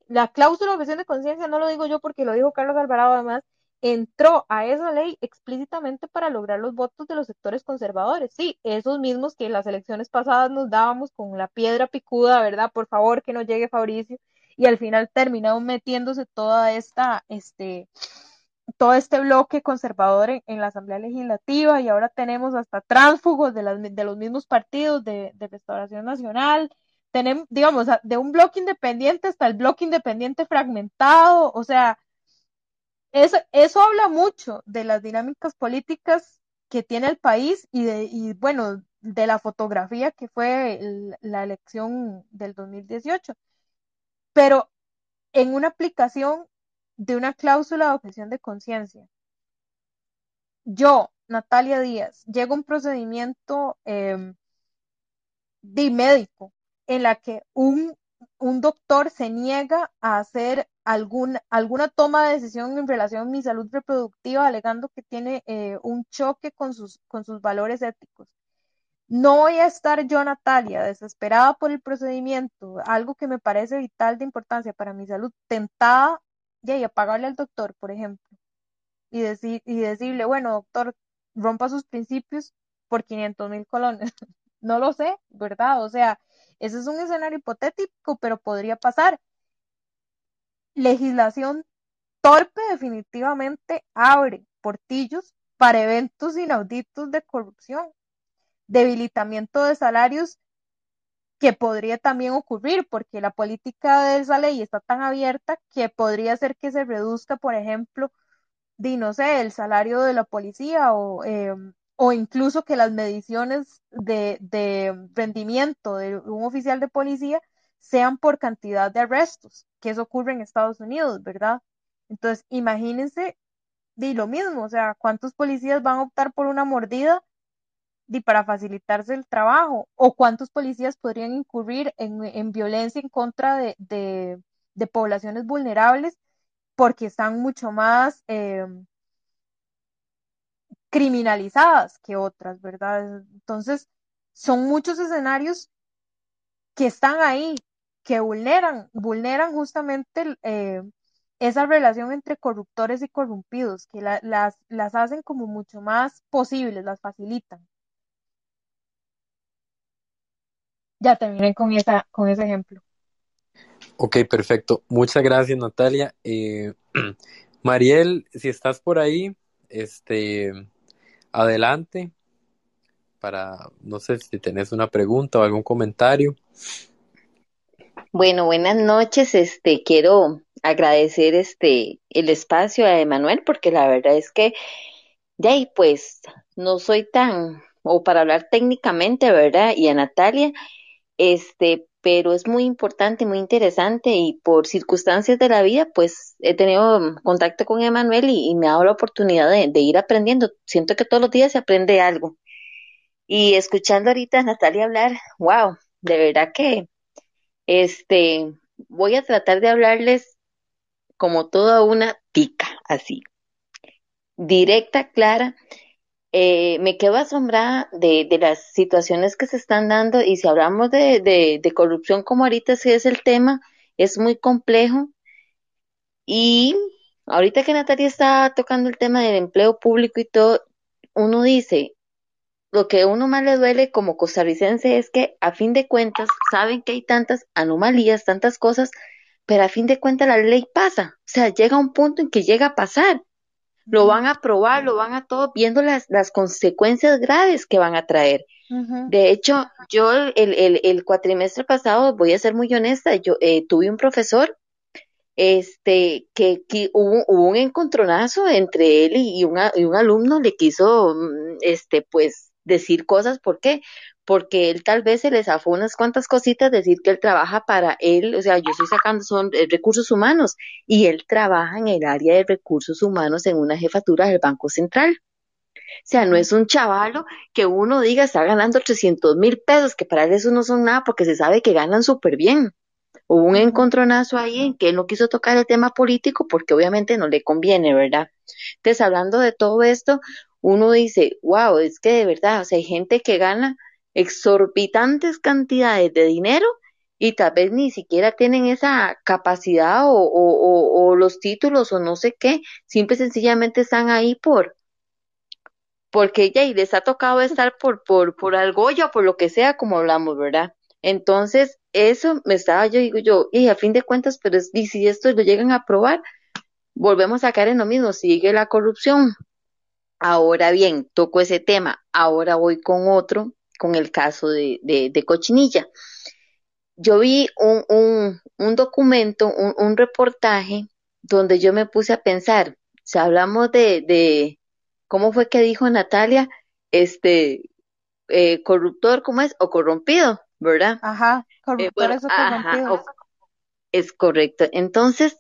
La cláusula de objeción de conciencia, no lo digo yo porque lo dijo Carlos Alvarado además, entró a esa ley explícitamente para lograr los votos de los sectores conservadores. Sí, esos mismos que en las elecciones pasadas nos dábamos con la piedra picuda, ¿verdad? Por favor, que no llegue Fabricio. Y al final terminaron metiéndose toda esta, este, todo este bloque conservador en, la Asamblea Legislativa y ahora tenemos hasta tránsfugos de, los mismos partidos de, Restauración Nacional. Tenemos, digamos, de un bloque independiente hasta el bloque independiente fragmentado. O sea, eso, eso habla mucho de las dinámicas políticas que tiene el país y, de, y bueno, de la fotografía que fue la elección del 2018. Pero en una aplicación de una cláusula de objeción de conciencia. Yo, Natalia Díaz, llego a un procedimiento em, de médico en la que un, doctor se niega a hacer alguna toma de decisión en relación a mi salud reproductiva, alegando que tiene eh, un choque con sus, con sus valores éticos. No voy a estar yo, Natalia, desesperada por el procedimiento, algo que me parece vital de importancia para mi salud, tentada y pagarle al doctor, por ejemplo, y, decir, y decirle, bueno, doctor, rompa sus principios por 500 mil colones. no lo sé, ¿verdad? O sea, Ese es un escenario hipotético, pero podría pasar. Legislación torpe definitivamente abre portillos para eventos inauditos de corrupción, debilitamiento de salarios que podría también ocurrir, porque la política de esa ley está tan abierta que podría ser que se reduzca, por ejemplo, de, no sé, el salario de la policía o, em, o incluso que las mediciones de, de rendimiento de un oficial de policía sean por cantidad de arrestos, que eso ocurre en Estados Unidos, ¿verdad? Entonces, imagínense, de lo mismo, o sea, ¿cuántos policías van a optar por una mordida para facilitarse el trabajo, o cuántos policías podrían incurrir en, violencia en contra de, poblaciones vulnerables porque están mucho más eh, criminalizadas que otras, ¿verdad? Entonces, son muchos escenarios que están ahí, que vulneran, vulneran justamente eh, esa relación entre corruptores y corrompidos, que las, las hacen como mucho más posibles, las facilitan. Ya terminé con, esa, con ese ejemplo. Ok, perfecto. Muchas gracias, Natalia. Eh, Mariel, si estás por ahí, este, adelante para, no sé si tenés una pregunta o algún comentario. Bueno, buenas noches. Este, quiero agradecer este el espacio a Emanuel porque la verdad es que de ahí pues no soy tan o para hablar técnicamente, ¿verdad? Y a Natalia este, pero es muy importante, muy interesante y por circunstancias de la vida, pues he tenido contacto con Emanuel y, me ha dado la oportunidad de, ir aprendiendo. Siento que todos los días se aprende algo. Y escuchando ahorita a Natalia hablar, wow, de verdad que este, voy a tratar de hablarles como toda una tica, así, directa, clara eh, me quedo asombrada de, de, las situaciones que se están dando y si hablamos de, de, corrupción como ahorita sí es el tema, es muy complejo. Y ahorita que Natalia está tocando el tema del empleo público y todo, uno dice, lo que a uno más le duele como costarricense es que a fin de cuentas saben que hay tantas anomalías, tantas cosas, pero a fin de cuentas la ley pasa. O sea, llega un punto en que llega a pasar lo van a probar, lo van a todo, viendo las, las consecuencias graves que van a traer. De hecho, yo el, el, el, cuatrimestre pasado, voy a ser muy honesta, yo eh, tuve un profesor este que, que hubo, hubo, un encontronazo entre él y, un, y un alumno le quiso mm, este pues decir cosas, ¿por qué? porque él tal vez se le zafó unas cuantas cositas, decir que él trabaja para él, o sea, yo estoy sacando son eh, recursos humanos y él trabaja en el área de recursos humanos en una jefatura del Banco Central. O sea, no es un chavalo que uno diga está ganando 300 mil pesos, que para él eso no son nada porque se sabe que ganan súper bien. Hubo un encontronazo ahí en que él no quiso tocar el tema político porque obviamente no le conviene, ¿verdad? Entonces, hablando de todo esto, uno dice, wow, es que de verdad, o sea, hay gente que gana exorbitantes cantidades de dinero y tal vez ni siquiera tienen esa capacidad o, o, o, los títulos o no sé qué, simple y sencillamente están ahí por porque ya y les ha tocado estar por por por algo o por lo que sea como hablamos, ¿verdad? Entonces, eso me estaba yo digo yo, y a fin de cuentas, pero y si esto lo llegan a probar, volvemos a caer en lo mismo, sigue la corrupción. Ahora bien, toco ese tema, ahora voy con otro con el caso de, de, Cochinilla. Yo vi un, un, un documento, un, un, reportaje donde yo me puse a pensar, si hablamos de, de ¿cómo fue que dijo Natalia? Este, eh, corruptor, ¿cómo es? O corrompido, ¿verdad? Ajá, eh, corruptor o corrompido. es correcto. Entonces,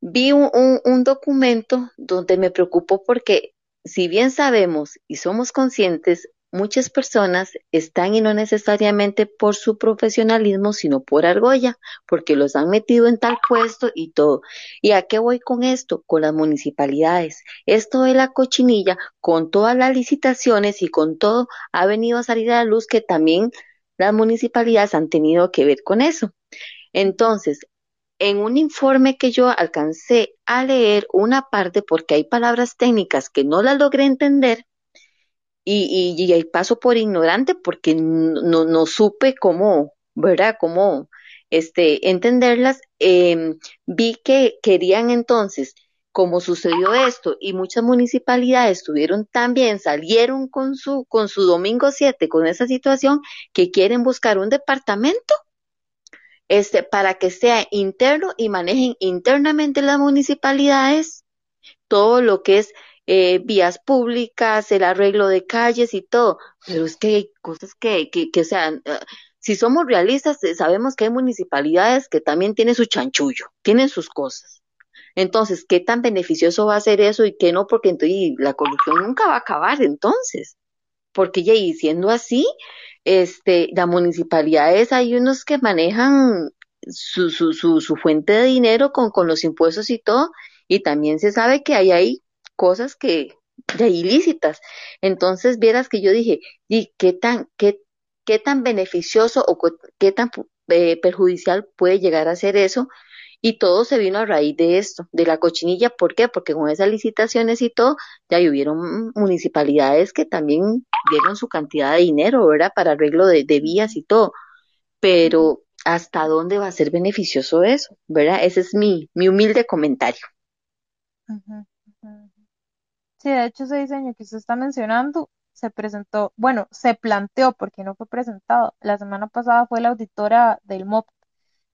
vi un, un, un, documento donde me preocupó porque si bien sabemos y somos conscientes, muchas personas están y no necesariamente por su profesionalismo, sino por argolla, porque los han metido en tal puesto y todo. ¿Y a qué voy con esto? Con las municipalidades. Esto de la cochinilla, con todas las licitaciones y con todo, ha venido a salir a la luz que también las municipalidades han tenido que ver con eso. Entonces, en un informe que yo alcancé a leer una parte, porque hay palabras técnicas que no las logré entender, y, y, paso por ignorante porque no, no supe cómo, ¿verdad? Cómo este, entenderlas. Em, vi que querían entonces, como sucedió esto, y muchas municipalidades estuvieron también, salieron con su, con su domingo 7, con esa situación, que quieren buscar un departamento este, para que sea interno y manejen internamente las municipalidades todo lo que es eh, vías públicas, el arreglo de calles y todo, pero es que hay cosas que, que, que sean, uh, si somos realistas, eh, sabemos que hay municipalidades que también tienen su chanchullo, tienen sus cosas. Entonces, ¿qué tan beneficioso va a ser eso y qué no? Porque entonces la corrupción nunca va a acabar entonces. Porque ya, y así, este, las municipalidades hay unos que manejan su, su, su, su fuente de dinero con, con los impuestos y todo, y también se sabe que hay cosas que de ilícitas. Entonces, vieras que yo dije, ¿y qué tan, qué, qué tan beneficioso o qué tan eh, perjudicial puede llegar a ser eso? Y todo se vino a raíz de esto, de la cochinilla. ¿Por qué? Porque con esas licitaciones y todo, ya hubieron municipalidades que también dieron su cantidad de dinero, ¿verdad? Para arreglo de, vías y todo. Pero, ¿hasta dónde va a ser beneficioso eso? ¿Verdad? Ese es mi, mi humilde comentario. Sí, de hecho ese diseño que usted está mencionando se presentó, bueno, se planteó porque no fue presentado. La semana pasada fue la auditora del MOP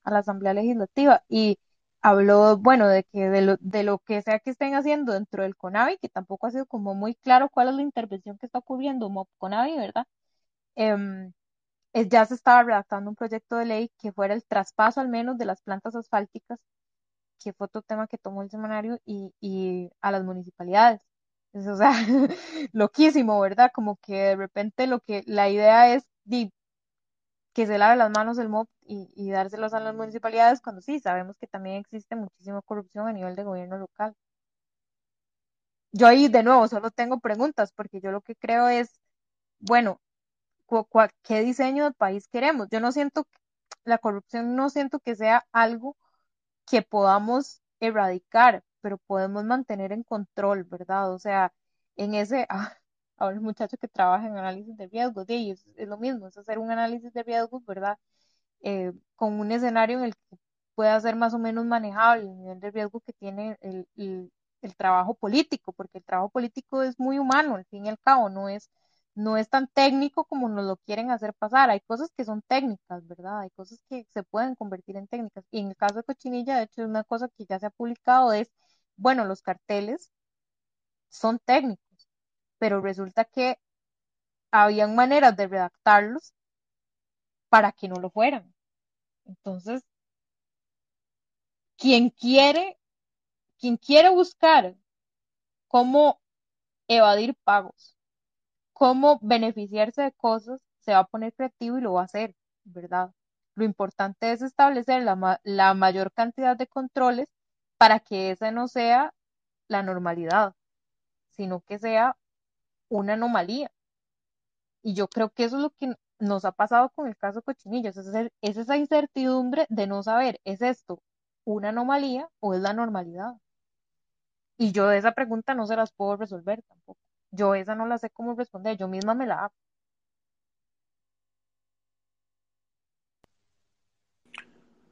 a la Asamblea Legislativa y habló, bueno, de que de lo, de lo que sea que estén haciendo dentro del CONAVI, que tampoco ha sido como muy claro cuál es la intervención que está ocurriendo MOP CONAVI, ¿verdad? Em, es- ya se estaba redactando un proyecto de ley que fuera el traspaso al menos de las plantas asfálticas, que fue otro tema que tomó el semanario, y, y a las municipalidades. Es, o sea, loquísimo, ¿verdad? Como que de repente lo que la idea es que se lave las manos el MOP y, y dárselos a las municipalidades cuando sí, sabemos que también existe muchísima corrupción a nivel de gobierno local. Yo ahí de nuevo solo tengo preguntas porque yo lo que creo es, bueno, ¿qué diseño de país queremos? Yo no siento, la corrupción no siento que sea algo que podamos erradicar, pero podemos mantener en control, ¿verdad? O sea, en ese, ah, ahora el muchacho que trabaja en análisis de riesgos, de ellos es lo mismo, es hacer un análisis de riesgos, ¿verdad? Eh, con un escenario en el que pueda ser más o menos manejable el nivel de riesgo que tiene el, el, el trabajo político, porque el trabajo político es muy humano, al fin y al cabo, no es, no es tan técnico como nos lo quieren hacer pasar. Hay cosas que son técnicas, ¿verdad? Hay cosas que se pueden convertir en técnicas. Y en el caso de Cochinilla, de hecho, una cosa que ya se ha publicado es, bueno, los carteles son técnicos, pero resulta que habían maneras de redactarlos para que no lo fueran. Entonces, quien quiere, quien quiere buscar cómo evadir pagos, cómo beneficiarse de cosas, se va a poner creativo y lo va a hacer, ¿verdad? Lo importante es establecer la, la mayor cantidad de controles para que esa no sea la normalidad, sino que sea una anomalía. Y yo creo que eso es lo que nos ha pasado con el caso Cochinillas, es, es esa incertidumbre de no saber, ¿es esto una anomalía o es la normalidad? Y yo esa pregunta no se las puedo resolver tampoco. Yo esa no la sé cómo responder, yo misma me la hago.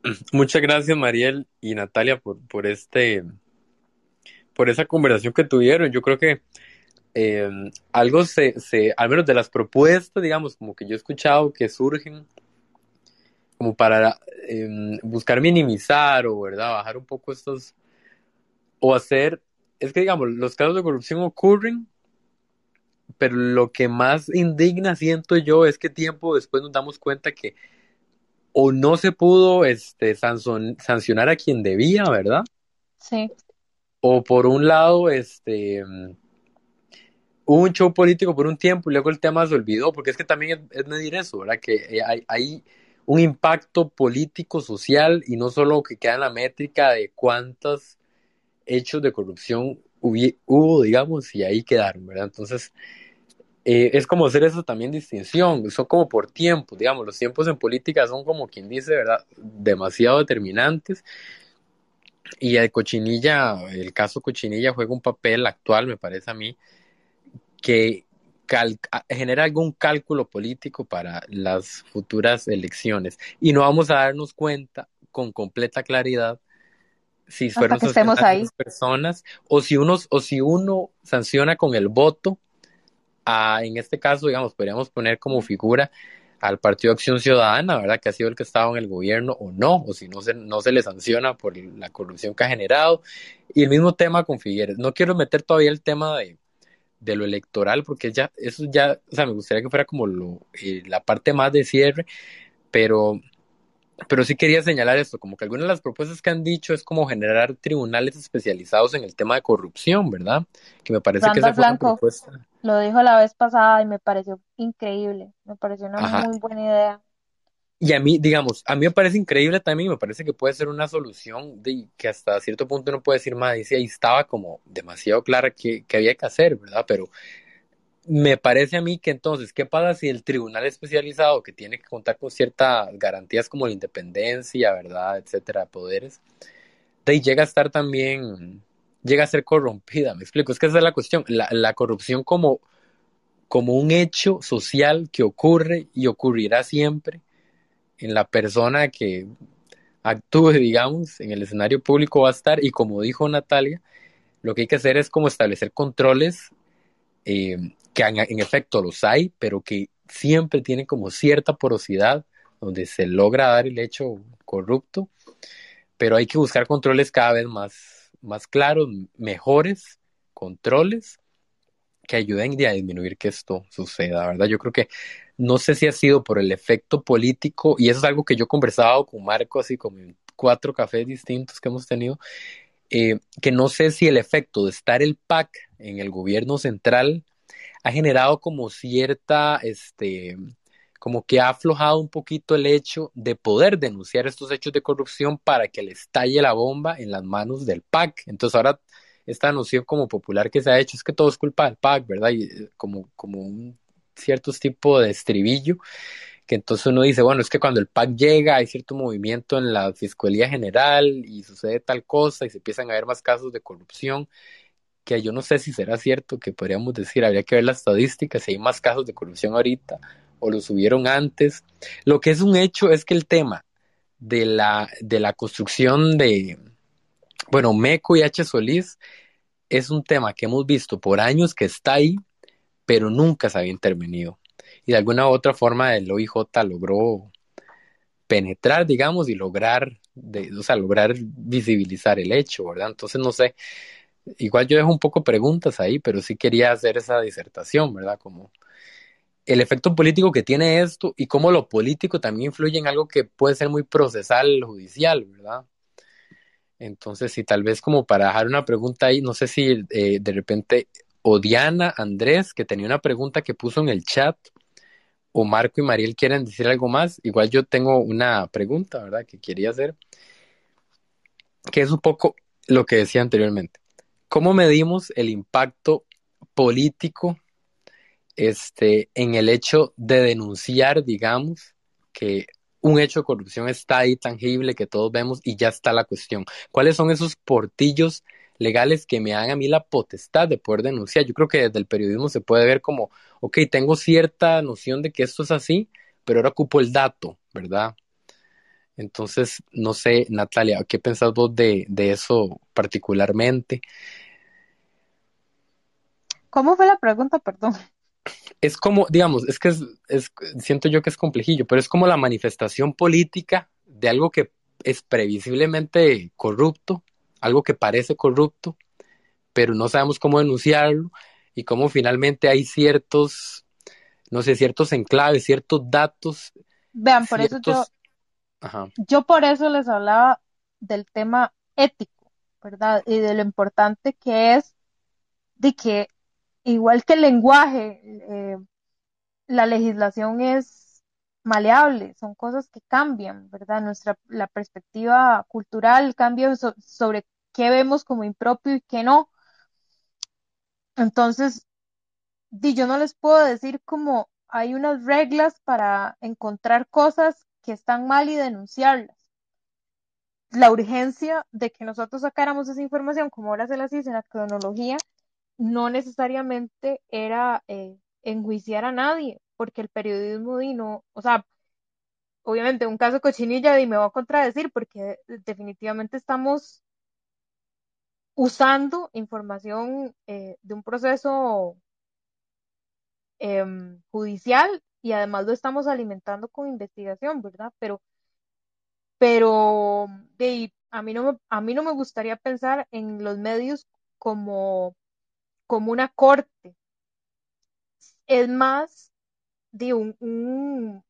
Muchas gracias, Mariel y Natalia, por, por este, por esa conversación que tuvieron. Yo creo que eh, algo se, se, al menos de las propuestas, digamos, como que yo he escuchado que surgen como para eh, buscar minimizar o, ¿verdad?, bajar un poco estos, o hacer, es que, digamos, los casos de corrupción ocurren, pero lo que más indigna, siento yo, es que tiempo después nos damos cuenta que o no se pudo este, sanson, sancionar a quien debía, ¿verdad? Sí. O por un lado, este, hubo un show político por un tiempo y luego el tema se olvidó, porque es que también es, medir eso, ¿verdad? Que hay, hay, un impacto político, social, y no solo que queda en la métrica de cuántos hechos de corrupción hubo, hubo digamos, y ahí quedaron, ¿verdad? Entonces, eh, es como hacer eso también distinción, son como por tiempo, digamos, los tiempos en política son como quien dice, ¿verdad? Demasiado determinantes. Y el Cochinilla, el caso Cochinilla juega un papel actual, me parece a mí, que genera algún cálculo político para las futuras elecciones y no vamos a darnos cuenta con completa claridad si fueron esas personas o si uno o si uno sanciona con el voto a, en este caso digamos podríamos poner como figura al Partido Acción Ciudadana, ¿verdad? Que ha sido el que estaba en el gobierno o no, o si no se, no se le sanciona por la corrupción que ha generado. Y el mismo tema con Figueres. No quiero meter todavía el tema de, de lo electoral, porque ya, eso ya, o sea, me gustaría que fuera como lo, eh, la parte más de cierre, pero, pero sí quería señalar esto, como que algunas de las propuestas que han dicho es como generar tribunales especializados en el tema de corrupción, ¿verdad? Que me parece que esa fue una propuesta. Lo dijo la vez pasada y me pareció increíble, me pareció una muy buena idea. Y a mí, digamos, a mí me parece increíble también, me parece que puede ser una solución de que hasta cierto punto uno puede decir, más, dice, ahí estaba como demasiado clara que, que había que hacer, ¿verdad? Pero me parece a mí que entonces, ¿qué pasa si el tribunal especializado, que tiene que contar con ciertas garantías como la independencia, ¿verdad? Etcétera, poderes, de llega a estar también, llega a ser corrompida, me explico, es que esa es la cuestión, la, la corrupción como, como un hecho social que ocurre y ocurrirá siempre en la persona que actúe, digamos, en el escenario público va a estar y como dijo Natalia, lo que hay que hacer es como establecer controles eh, que en, efecto los hay, pero que siempre tienen como cierta porosidad donde se logra dar el hecho corrupto, pero hay que buscar controles cada vez más, más claros, mejores controles que ayuden a disminuir que esto suceda, ¿verdad? Yo creo que no sé si ha sido por el efecto político, y eso es algo que yo he conversado con Marco, así como en cuatro cafés distintos que hemos tenido, eh, que no sé si el efecto de estar el PAC en el gobierno central ha generado como cierta, este, como que ha aflojado un poquito el hecho de poder denunciar estos hechos de corrupción para que le estalle la bomba en las manos del PAC. Entonces ahora esta noción como popular que se ha hecho es que todo es culpa del PAC, ¿verdad? Y eh, como, como un ciertos tipos de estribillo, que entonces uno dice, bueno, es que cuando el PAC llega hay cierto movimiento en la Fiscalía General y sucede tal cosa y se empiezan a ver más casos de corrupción, que yo no sé si será cierto, que podríamos decir, habría que ver las estadísticas, si hay más casos de corrupción ahorita o los subieron antes. Lo que es un hecho es que el tema de la, de la construcción de, bueno, MECO y H. Solís es un tema que hemos visto por años que está ahí, pero nunca se había intervenido. Y de alguna u otra forma el OIJ logró penetrar, digamos, y lograr, de, o sea, lograr visibilizar el hecho, ¿verdad? Entonces, no sé, igual yo dejo un poco preguntas ahí, pero sí quería hacer esa disertación, ¿verdad? Como el efecto político que tiene esto y cómo lo político también influye en algo que puede ser muy procesal, judicial, ¿verdad? Entonces, si tal vez como para dejar una pregunta ahí, no sé si eh, de repente o Diana Andrés, que tenía una pregunta que puso en el chat, o Marco y Mariel quieren decir algo más. Igual yo tengo una pregunta, ¿verdad? Que quería hacer, que es un poco lo que decía anteriormente. ¿Cómo medimos el impacto político este, en el hecho de denunciar, digamos, que un hecho de corrupción está ahí tangible, que todos vemos y ya está la cuestión? ¿Cuáles son esos portillos legales que me dan a mí la potestad de poder denunciar. Yo creo que desde el periodismo se puede ver como, ok, tengo cierta noción de que esto es así, pero ahora ocupo el dato, ¿verdad? Entonces, no sé, Natalia, ¿qué pensás vos de, eso particularmente? ¿Cómo fue la pregunta, perdón? Es como, digamos, es que es, siento yo que es complejillo, pero es como la manifestación política de algo que es previsiblemente corrupto, algo que parece corrupto, pero no sabemos cómo denunciarlo y cómo finalmente hay ciertos, no sé, ciertos enclaves, ciertos datos. Vean, por eso yo, yo por eso les hablaba del tema ético, ¿verdad? Y de lo importante que es de que, igual que el lenguaje, eh, la legislación es maleable, son cosas que cambian, ¿verdad? Nuestra, la perspectiva cultural cambia sobre qué vemos como impropio y qué no. Entonces, yo no les puedo decir como hay unas reglas para encontrar cosas que están mal y denunciarlas. La urgencia de que nosotros sacáramos esa información, como ahora se las dice en la cronología, no necesariamente era eh, enjuiciar a nadie, porque el periodismo no, o sea, obviamente un caso cochinilla y me va a contradecir porque definitivamente estamos usando información eh, de un proceso em, judicial y además lo estamos alimentando con investigación, ¿verdad? Pero, pero a, mí no me, a mí no me gustaría pensar en los medios como, como una corte. Es más de un,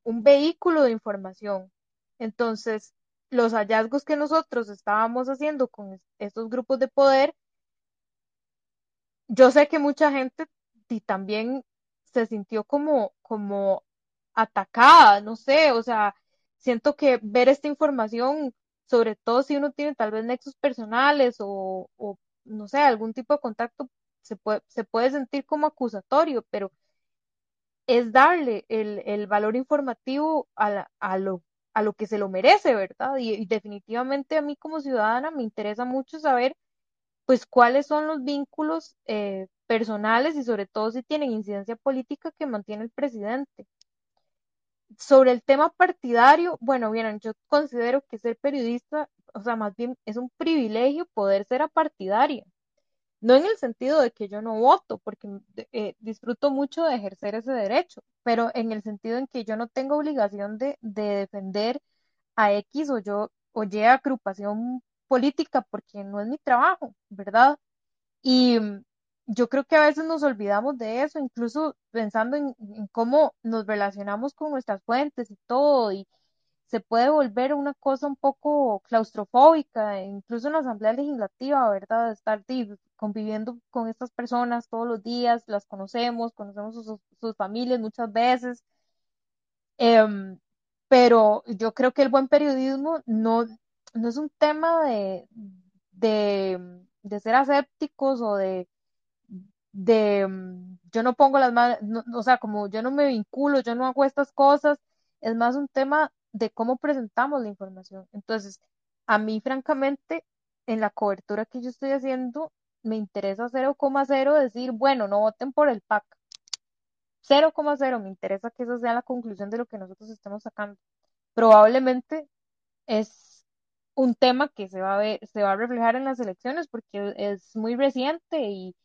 un, vehículo de información. Entonces, los hallazgos que nosotros estábamos haciendo con estos grupos de poder, yo sé que mucha gente y también se sintió como, como atacada, no sé, o sea, siento que ver esta información, sobre todo si uno tiene tal vez nexos personales o, o no sé, algún tipo de contacto, se puede, se puede sentir como acusatorio, pero es darle el, el valor informativo a, a, lo, a lo que se lo merece, ¿verdad? Y, definitivamente a mí como ciudadana me interesa mucho saber, pues, cuáles son los vínculos eh, personales y sobre todo si tienen incidencia política que mantiene el presidente. Sobre el tema partidario, bueno, bien, yo considero que ser periodista, o sea, más bien es un privilegio poder ser apartidaria. No en el sentido de que yo no voto, porque eh, disfruto mucho de ejercer ese derecho, pero en el sentido en que yo no tengo obligación de, de defender a X o yo o Y agrupación política porque no es mi trabajo, ¿verdad? Y mm, yo creo que a veces nos olvidamos de eso, incluso pensando en, cómo nos relacionamos con nuestras fuentes y todo, y se puede volver una cosa un poco claustrofóbica, incluso en la Asamblea Legislativa, ¿verdad? Estar conviviendo con estas personas todos los días, las conocemos, conocemos sus, familias muchas veces, em, pero yo creo que el buen periodismo no, no es un tema de, de, de ser asépticos o de de mm, yo no pongo las manos, o sea, como yo no me vinculo, yo no hago estas cosas, es más un tema de cómo presentamos la información. Entonces, a mí, francamente, en la cobertura que yo estoy haciendo, me interesa 0,0 decir, bueno, no voten por el PAC. 0,0, me interesa que esa sea la conclusión de lo que nosotros estamos sacando. Probablemente es un tema que se va a ver, se va a reflejar en las elecciones porque es muy reciente y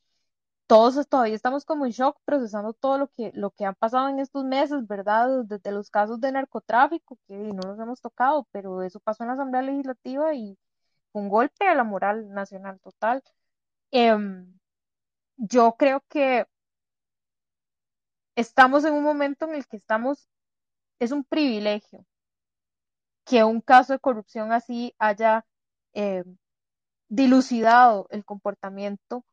todos todavía estamos como en shock procesando todo lo que, lo que ha pasado en estos meses, ¿verdad? Desde los casos de narcotráfico, que no nos hemos tocado, pero eso pasó en la Asamblea Legislativa y un golpe a la moral nacional total. Em, yo creo que estamos en un momento en el que estamos, es un privilegio que un caso de corrupción así haya em, dilucidado el comportamiento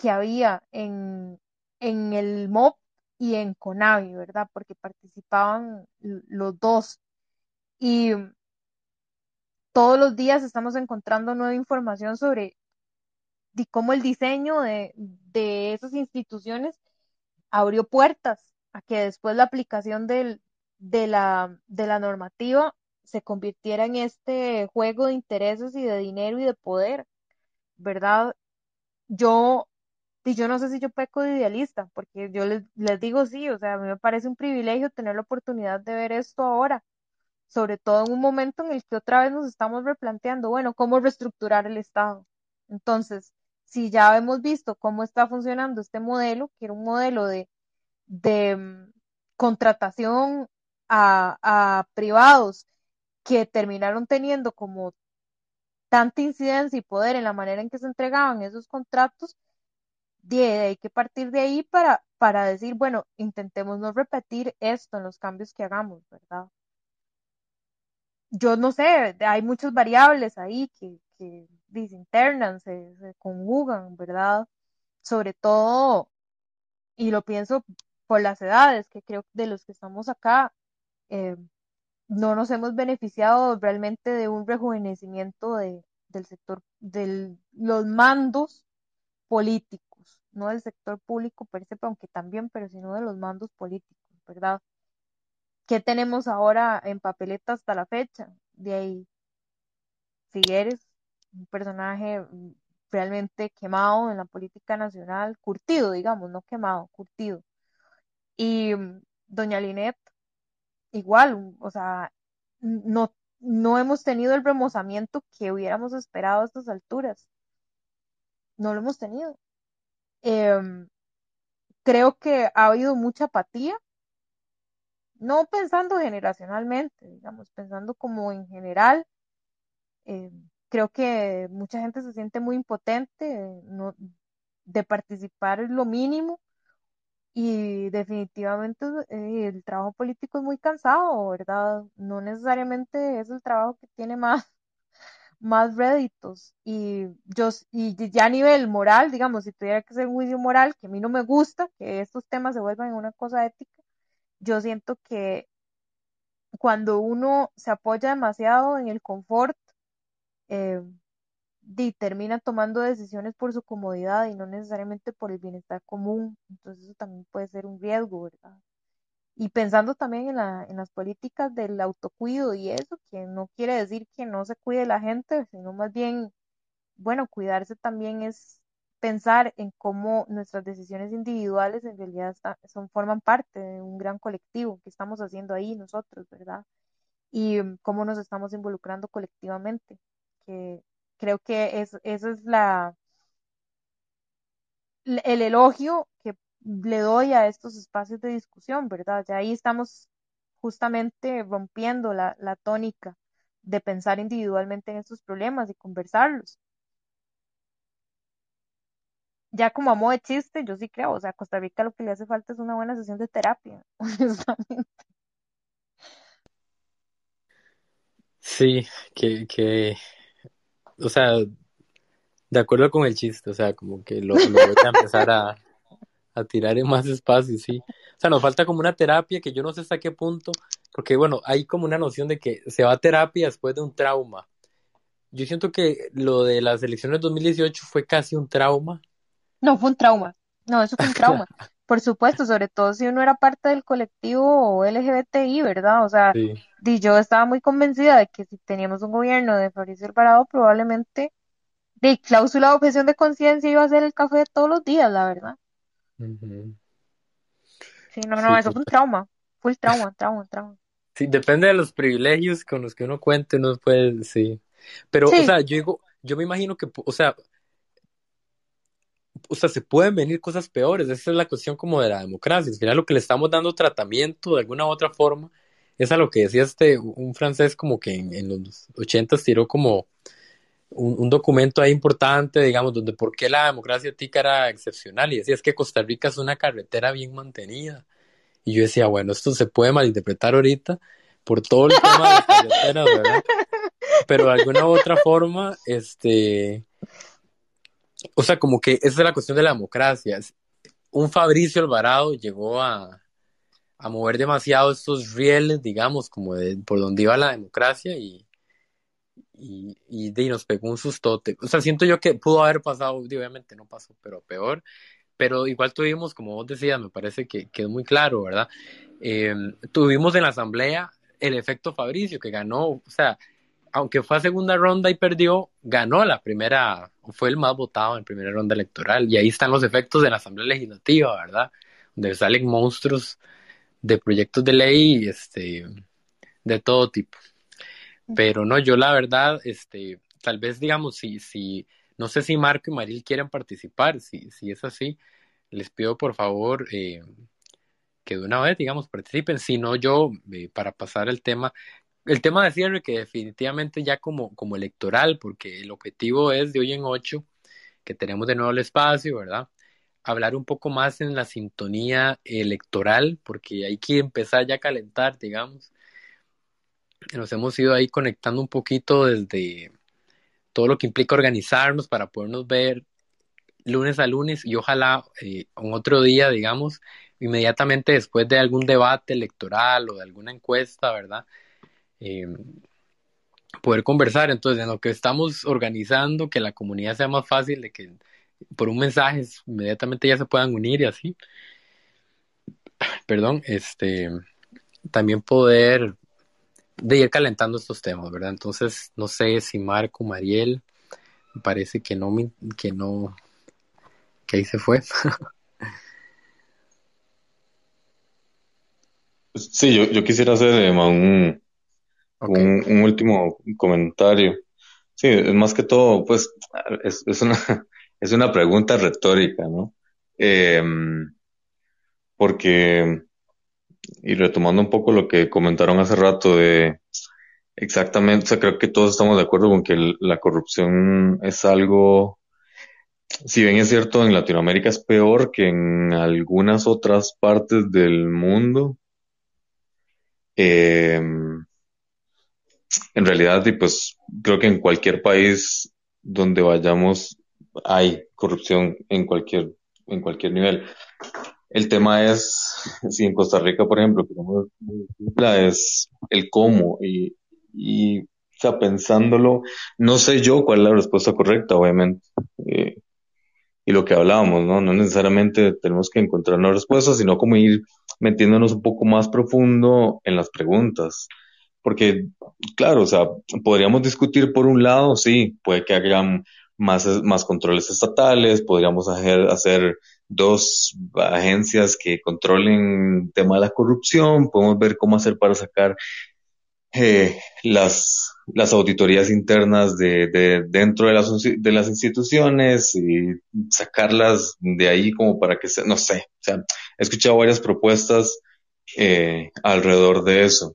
que había en, en el MOB y en CONAVI, ¿verdad? Porque participaban los dos. Y todos los días estamos encontrando nueva información sobre cómo el diseño de, de esas instituciones abrió puertas a que después la aplicación del, de, la, de la normativa se convirtiera en este juego de intereses y de dinero y de poder, ¿verdad? Yo y yo no sé si yo peco de idealista, porque yo les, les digo sí, o sea, a mí me parece un privilegio tener la oportunidad de ver esto ahora, sobre todo en un momento en el que otra vez nos estamos replanteando, bueno, cómo reestructurar el Estado. Entonces, si ya hemos visto cómo está funcionando este modelo, que era un modelo de, de mm, contratación a, a privados que terminaron teniendo como tanta incidencia y poder en la manera en que se entregaban esos contratos, hay que partir de ahí para, para decir, bueno, intentemos no repetir esto en los cambios que hagamos, ¿verdad? Yo no sé, hay muchas variables ahí que, que se, se conjugan, ¿verdad? Sobre todo, y lo pienso por las edades, que creo de los que estamos acá, eh, no nos hemos beneficiado realmente de un rejuvenecimiento de, del sector, de los mandos políticos no del sector público aunque también, pero sino de los mandos políticos, ¿verdad? ¿Qué tenemos ahora en papeleta hasta la fecha? De ahí, Figueres, un personaje realmente quemado en la política nacional, curtido, digamos, no quemado, curtido. Y mm, doña Linet, igual, o sea, no, no hemos tenido el remozamiento que hubiéramos esperado a estas alturas. No lo hemos tenido. Em, creo que ha habido mucha apatía, no pensando generacionalmente, digamos, pensando como en general. Em, creo que mucha gente se siente muy impotente no, de participar es lo mínimo y definitivamente eh, el trabajo político es muy cansado, ¿verdad? No necesariamente es el trabajo que tiene más, más réditos. Y yo, y ya a nivel moral, digamos, si tuviera que ser un juicio moral, que a mí no me gusta que estos temas se vuelvan una cosa ética, yo siento que cuando uno se apoya demasiado en el confort, y termina tomando decisiones por su comodidad y no necesariamente por el bienestar común. Entonces eso también puede ser un riesgo, ¿verdad? Y pensando también en, la, en las políticas del autocuido y eso, que no quiere decir que no se cuide la gente, sino más bien, bueno, cuidarse también es pensar en cómo nuestras decisiones individuales en realidad son, forman parte de un gran colectivo que estamos haciendo ahí nosotros, ¿verdad? Y cómo nos estamos involucrando colectivamente, que creo que es, esa es la el elogio le doy a estos espacios de discusión, ¿verdad? Ya ahí estamos justamente rompiendo la, la tónica de pensar individualmente en estos problemas y conversarlos. Ya como a modo de chiste, yo sí creo, o sea, a Costa Rica lo que le hace falta es una buena sesión de terapia, honestamente. Sí, que, que o sea, de acuerdo con el chiste, o sea, como que lo, lo voy a empezar a, a tirar en más espacio, sí. O sea, nos falta como una terapia que yo no sé hasta qué punto, porque bueno, hay como una noción de que se va a terapia después de un trauma. Yo siento que lo de las elecciones 2018 fue casi un trauma. No, fue un trauma. No, eso fue un trauma. Por supuesto, sobre todo si uno era parte del colectivo LGBTI, ¿verdad? O sea, y yo estaba muy convencida de que si teníamos un gobierno de Fabricio Alvarado, probablemente de cláusula de objeción de conciencia iba a ser el café de todos los días, la verdad. Sí, no, no, eso fue un trauma. Fue el trauma, trauma, trauma. Sí, depende de los privilegios con los que uno cuente, no puede, sí. Pero, o sea, yo digo, yo me imagino que, o sea, o sea, se pueden venir cosas peores. Esa es la cuestión como de la democracia. Al final lo que le estamos dando tratamiento de alguna u otra forma es a lo que decía este, un francés como que en, los ochentas tiró como un, documento ahí importante, digamos, donde por qué la democracia tica era excepcional y decía es que Costa Rica es una carretera bien mantenida. Y yo decía, bueno, esto se puede malinterpretar ahorita por todo el tema de las carreteras, ¿verdad? Pero de alguna u otra forma, este, o sea, como que esa es la cuestión de la democracia. Un Fabricio Alvarado llegó a, a mover demasiado estos rieles, digamos, como de, por donde iba la democracia y, y, y, nos pegó un sustote. O sea, siento yo que pudo haber pasado, obviamente no pasó, pero peor. Pero igual tuvimos, como vos decías, me parece que, que es muy claro, ¿verdad? Eh, tuvimos en la asamblea el efecto Fabricio, que ganó, o sea, aunque fue a segunda ronda y perdió, ganó la primera, fue el más votado en primera ronda electoral. Y ahí están los efectos de la Asamblea Legislativa, ¿verdad? Donde salen monstruos de proyectos de ley, este, de todo tipo. Pero no, yo la verdad, este, tal vez digamos, si, si, no sé si Marco y Maril quieren participar, si, si es así, les pido por favor eh, que de una vez, digamos, participen. Si no, yo, eh, para pasar el tema, el tema de cierre que definitivamente ya como, como electoral, porque el objetivo es de hoy en ocho, que tenemos de nuevo el espacio, ¿verdad? Hablar un poco más en la sintonía electoral, porque hay que empezar ya a calentar, digamos. Nos hemos ido ahí conectando un poquito desde todo lo que implica organizarnos para podernos ver lunes a lunes y ojalá eh, un otro día, digamos, inmediatamente después de algún debate electoral o de alguna encuesta, ¿verdad? Eh, poder conversar. Entonces, en lo que estamos organizando, que la comunidad sea más fácil, de que por un mensaje inmediatamente ya se puedan unir y así. Perdón, este, también poder de ir calentando estos temas, ¿verdad? Entonces, no sé si Marco, Mariel, parece que no, que no, que ahí se fue. Sí, yo, yo quisiera hacer eh, un, un, último comentario. Sí, más que todo, pues, es, es una, es una pregunta retórica, ¿no? Em, porque, y retomando un poco lo que comentaron hace rato de exactamente, o sea, creo que todos estamos de acuerdo con que la corrupción es algo, si bien es cierto, en Latinoamérica es peor que en algunas otras partes del mundo, em, en realidad, y pues creo que en cualquier país donde vayamos hay corrupción en cualquier, en cualquier nivel. El tema es, si en Costa Rica, por ejemplo, es el cómo y, y o sea, pensándolo, no sé yo cuál es la respuesta correcta, obviamente. Eh, y lo que hablábamos, ¿no? No necesariamente tenemos que encontrar una respuesta, sino como ir metiéndonos un poco más profundo en las preguntas. Porque, claro, o sea, podríamos discutir por un lado, sí, puede que haya más, más controles estatales, podríamos hacer, hacer dos agencias que controlen tema de la corrupción, podemos ver cómo hacer para sacar eh, las, las auditorías internas de, de dentro de las, de las instituciones y sacarlas de ahí como para que se, no sé, o sea, he escuchado varias propuestas eh, alrededor de eso,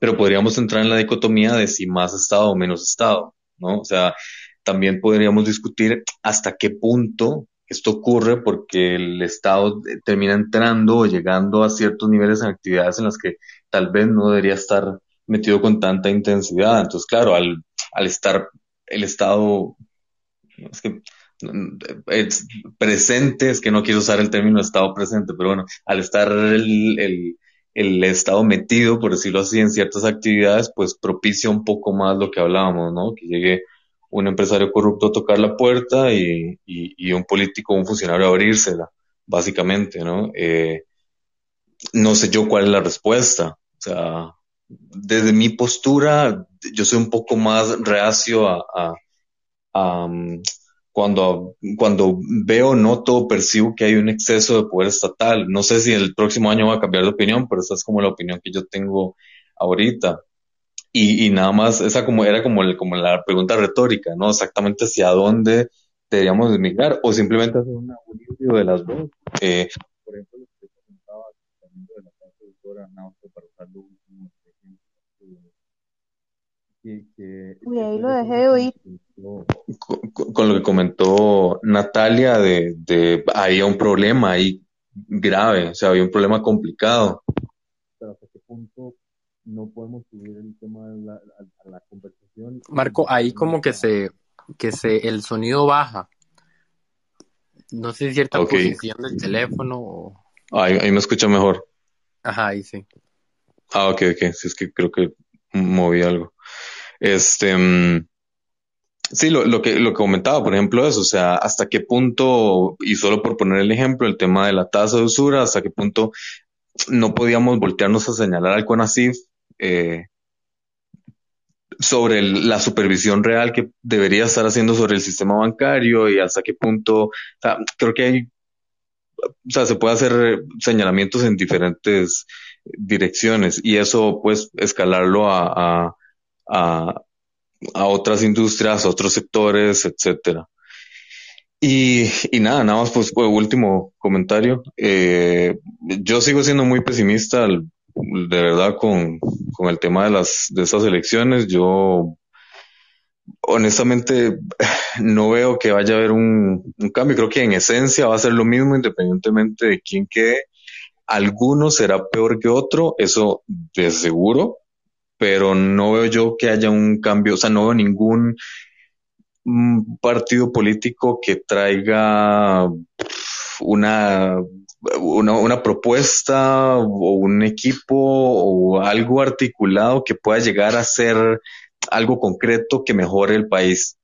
pero podríamos entrar en la dicotomía de si más Estado o menos Estado, ¿no? O sea, también podríamos discutir hasta qué punto esto ocurre porque el Estado termina entrando o llegando a ciertos niveles en actividades en las que tal vez no debería estar metido con tanta intensidad. Entonces, claro, al, al estar el Estado, es que es presente, es que no quiero usar el término Estado presente, pero bueno, al estar el, el, el Estado metido, por decirlo así, en ciertas actividades, pues propicia un poco más lo que hablábamos, ¿no? Que llegue un empresario corrupto a tocar la puerta y, y, un político, un funcionario a abrírsela, básicamente, ¿no? Eh, no sé yo cuál es la respuesta. O sea, desde mi postura, yo soy un poco más reacio a, um, cuando, cuando veo, noto, percibo que hay un exceso de poder estatal. No sé si el próximo año va a cambiar de opinión, pero esa es como la opinión que yo tengo ahorita. Y, y nada más, esa como era como, el, como la pregunta retórica, ¿no? Exactamente hacia dónde deberíamos emigrar o simplemente hacer una, un de las dos. Eh, por ejemplo, lo que comentaba de la parte doctora para usar lo último Uy, ahí lo dejé de oír. Con, lo que comentó Natalia de, de había un problema ahí grave, o sea, había un problema complicado. Pero hasta qué punto no podemos subir el tema de la, a, la conversación. Marco, ahí como que se, que se, el sonido baja. No sé si cierta posición del teléfono o... Ahí, ahí me escucha mejor. Ajá, ahí sí. Ah, ok, ok. Sí, es que creo que moví algo. Este, mm, sí, lo, lo, que, lo que comentaba, por ejemplo, es, o sea, hasta qué punto, y solo por poner el ejemplo, el tema de la tasa de usura, hasta qué punto no podíamos voltearnos a señalar al CONACIF eh, sobre la supervisión real que debería estar haciendo sobre el sistema bancario y hasta qué punto, creo que hay, o sea, se puede hacer señalamientos en diferentes direcciones y eso pues escalarlo a, a, a, otras industrias, a otros sectores, etcétera. Y, y nada, nada más pues último comentario. Eh, yo sigo siendo muy pesimista al, de verdad con, con el tema de las de esas elecciones. Yo honestamente no veo que vaya a haber un, un, cambio. Creo que en esencia va a ser lo mismo independientemente de quién quede. Alguno será peor que otro, eso de seguro, pero no veo yo que haya un cambio, o sea, no veo ningún mm, partido político que traiga una una, propuesta o un equipo o algo articulado que pueda llegar a ser algo concreto que mejore el país,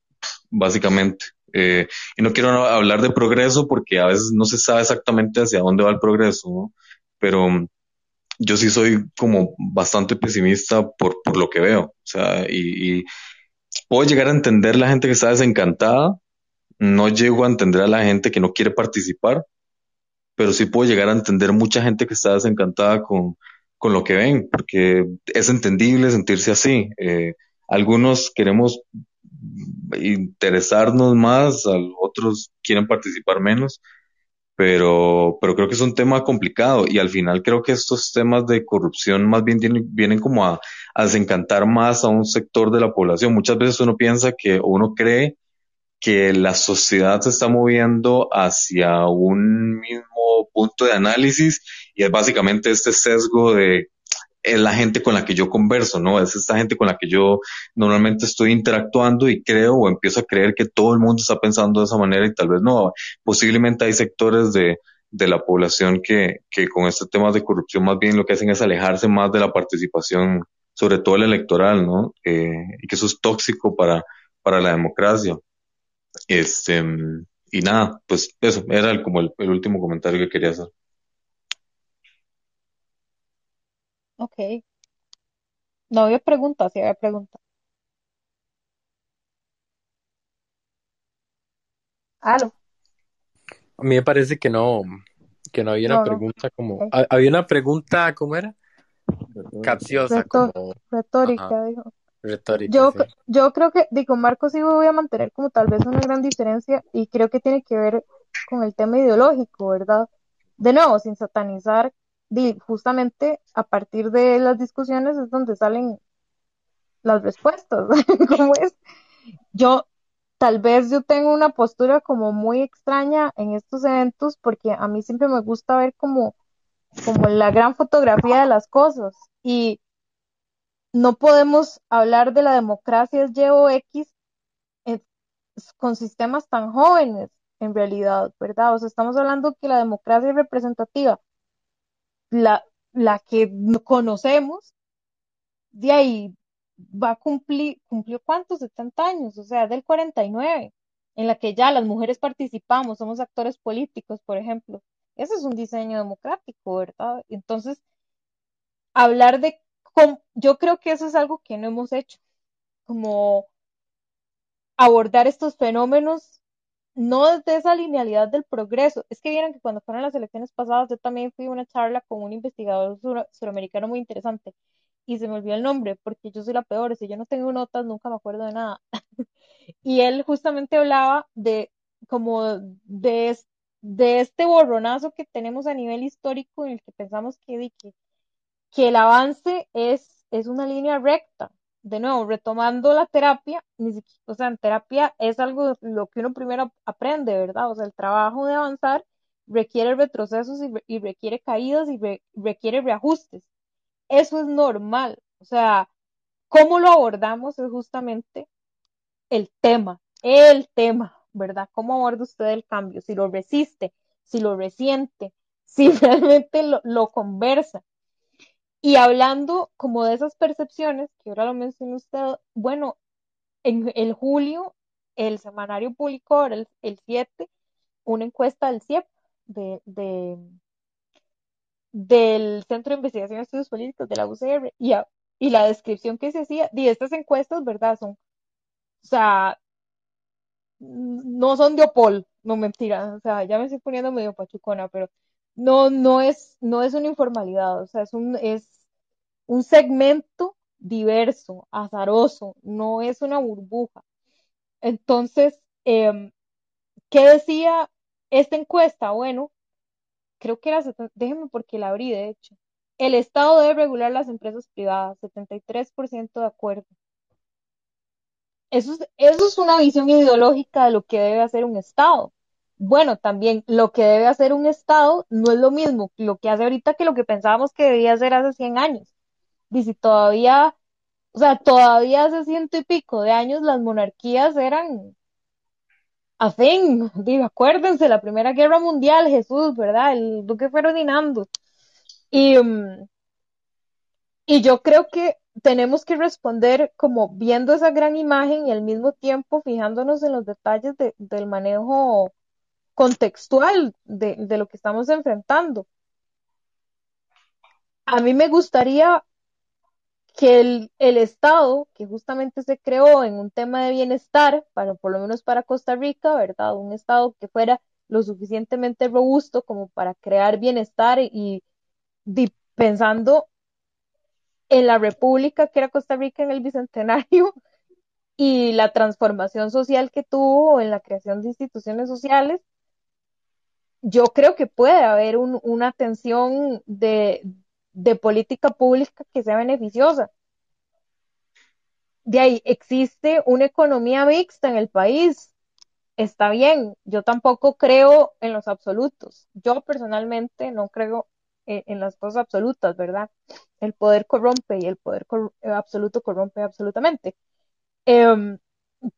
básicamente. Eh, y no quiero hablar de progreso porque a veces no se sabe exactamente hacia dónde va el progreso, pero yo sí soy como bastante pesimista por, por lo que veo. O sea, y, y puedo llegar a entender la gente que está desencantada, no llego a entender a la gente que no quiere participar, pero sí puedo llegar a entender mucha gente que está desencantada con, con lo que ven, porque es entendible sentirse así. Eh, algunos queremos interesarnos más, otros quieren participar menos, pero, pero creo que es un tema complicado y al final creo que estos temas de corrupción más bien vienen, como a, a, desencantar más a un sector de la población. Muchas veces uno piensa que, o uno cree que la sociedad se está moviendo hacia un mismo punto de análisis y es básicamente este sesgo de la gente con la que yo converso, ¿no? Es esta gente con la que yo normalmente estoy interactuando y creo o empiezo a creer que todo el mundo está pensando de esa manera y tal vez no. Posiblemente hay sectores de, de la población que, que con este tema de corrupción más bien lo que hacen es alejarse más de la participación, sobre todo el electoral, ¿no? Eh, y que eso es tóxico para, para la democracia. Este, y nada, pues eso era como el último comentario que quería hacer. Ok. No había preguntas, sí había preguntas. ¿Aló? A mí me parece que no, que no había una pregunta como, había una pregunta, ¿cómo era? Capciosa, como, retórica, dijo. Retórica, Yo, yo creo que, digo, Marcos sí voy a mantener como tal vez una gran diferencia y creo que tiene que ver con el tema ideológico, ¿verdad? De nuevo, sin satanizar justamente a partir de las discusiones es donde salen las respuestas, ¿cómo es? Yo, tal vez yo tengo una postura como muy extraña en estos eventos porque a mí siempre me gusta ver como, como la gran fotografía de las cosas y no podemos hablar de la democracia Y o X con sistemas tan jóvenes en realidad, ¿verdad? O sea, estamos hablando que la democracia representativa la, la que conocemos, de ahí va a cumplir, cumplió cuántos, 70 años, o sea, del 49, en la que ya las mujeres participamos, somos actores políticos, por ejemplo. Ese es un diseño democrático, ¿verdad? Entonces, hablar de, yo creo que eso es algo que no hemos hecho, como abordar estos fenómenos no desde esa linealidad del progreso. Es que vieron que cuando fueron las elecciones pasadas, yo también fui a una charla con un investigador suramericano muy interesante y se me olvidó el nombre porque yo soy la peor, si yo no tengo notas nunca me acuerdo de nada. y él justamente hablaba de como de, de este borronazo que tenemos a nivel histórico en el que pensamos que, que, que el avance es, es una línea recta, de nuevo, retomando la terapia, o sea, en terapia es algo lo que uno primero aprende, ¿verdad? O sea, el trabajo de avanzar requiere retrocesos y, requiere caídas y requiere reajustes. Eso es normal. O sea, cómo lo abordamos es justamente el tema, el tema, ¿verdad? ¿Cómo aborda usted el cambio? Si lo resiste, si lo resiente, si realmente lo, lo conversa. Y hablando como de esas percepciones, que ahora lo mencionó usted, bueno, en el julio el semanario publicó el, el 7 una encuesta del CIEP, de, de, del Centro de Investigación de Estudios Políticos de la UCR, y, y la descripción que se hacía de estas encuestas, ¿verdad? Son, o sea, no son de Opol, no mentira, o sea, ya me estoy poniendo medio pachucona, pero no, no es, no es una informalidad, o sea, es un, es un segmento diverso, azaroso, no es una burbuja. Entonces, em, ¿qué decía esta encuesta? Bueno, creo que era, déjenme porque la abrí, de hecho. El Estado debe regular las empresas privadas, 73% de acuerdo. Eso es, eso es una visión ideológica de lo que debe hacer un Estado bueno, también lo que debe hacer un Estado no es lo mismo lo que hace ahorita que lo que pensábamos que debía hacer hace 100 años. Y si todavía, o sea, todavía hace ciento y pico de años las monarquías eran a fin, digo, acuérdense, la Primera Guerra Mundial, Jesús, ¿verdad? El duque Ferdinando. Y, mm, y yo creo que tenemos que responder como viendo esa gran imagen y al mismo tiempo fijándonos en los detalles del manejo contextual de, lo que estamos enfrentando. A mí me gustaría que el, el, Estado, que justamente se creó en un tema de bienestar, para, por lo menos para Costa Rica, ¿verdad? Un Estado que fuera lo suficientemente robusto como para crear bienestar y, y pensando en la república que era Costa Rica en el Bicentenario y la transformación social que tuvo en la creación de instituciones sociales, yo creo que puede haber una atención de, política pública que sea beneficiosa. De ahí existe una economía mixta en el país. Está bien, yo tampoco creo en los absolutos. Yo personalmente no creo eh, en, las cosas absolutas, ¿verdad? El poder corrompe y el poder eh, absoluto corrompe absolutamente. Em,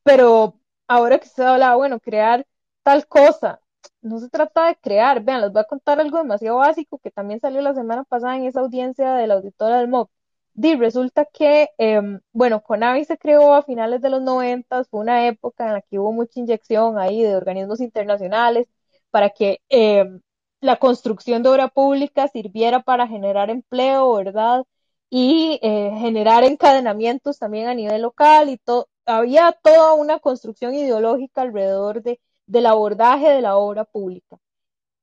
pero ahora que se habla, bueno, crear tal cosa, no se trata de crear. Vean, les voy a contar algo demasiado básico que también salió la semana pasada en esa audiencia de la auditora del MOB. Y resulta que, eh, bueno, Conavi se creó a finales de los 90, fue una época en la que hubo mucha inyección ahí de organismos internacionales para que em, la construcción de obra pública sirviera para generar empleo, ¿verdad? Y eh, generar encadenamientos también a nivel local y todo. Había toda una construcción ideológica alrededor de del abordaje de la obra pública.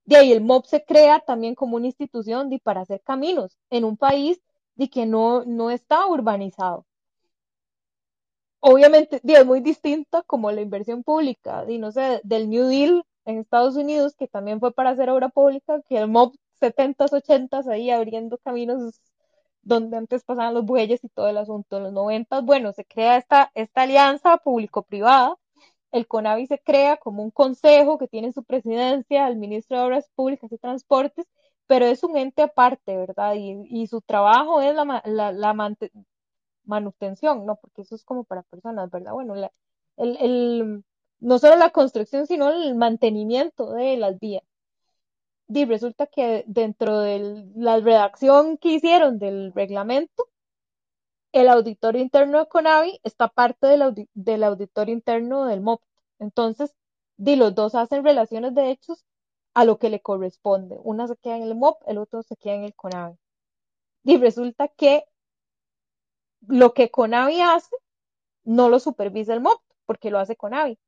De ahí el MOB se crea también como una institución de, para hacer caminos en un país de que no, no está urbanizado. Obviamente es muy distinta como la inversión pública, y no sé, del New Deal en Estados Unidos, que también fue para hacer obra pública, que el MOB 70s, 80s ahí abriendo caminos donde antes pasaban los bueyes y todo el asunto. En los 90, bueno, se crea esta, esta alianza público-privada el CONAVI se crea como un consejo que tiene su presidencia, el ministro de Obras Públicas y Transportes, pero es un ente aparte, ¿verdad? Y, su trabajo es la, la, manutención, ¿no? Porque eso es como para personas, ¿verdad? Bueno, el, no solo la construcción, sino el mantenimiento de las vías. Y resulta que dentro de la redacción que hicieron del reglamento, el auditorio interno de CONAVI está parte del, del auditorio interno del MOP. Entonces, di, los dos hacen relaciones de hechos a lo que le corresponde. Una se queda en el MOP, el otro se queda en el CONAVI. Y resulta que lo que CONAVI hace no lo supervisa el MOP, porque lo hace CONAVI.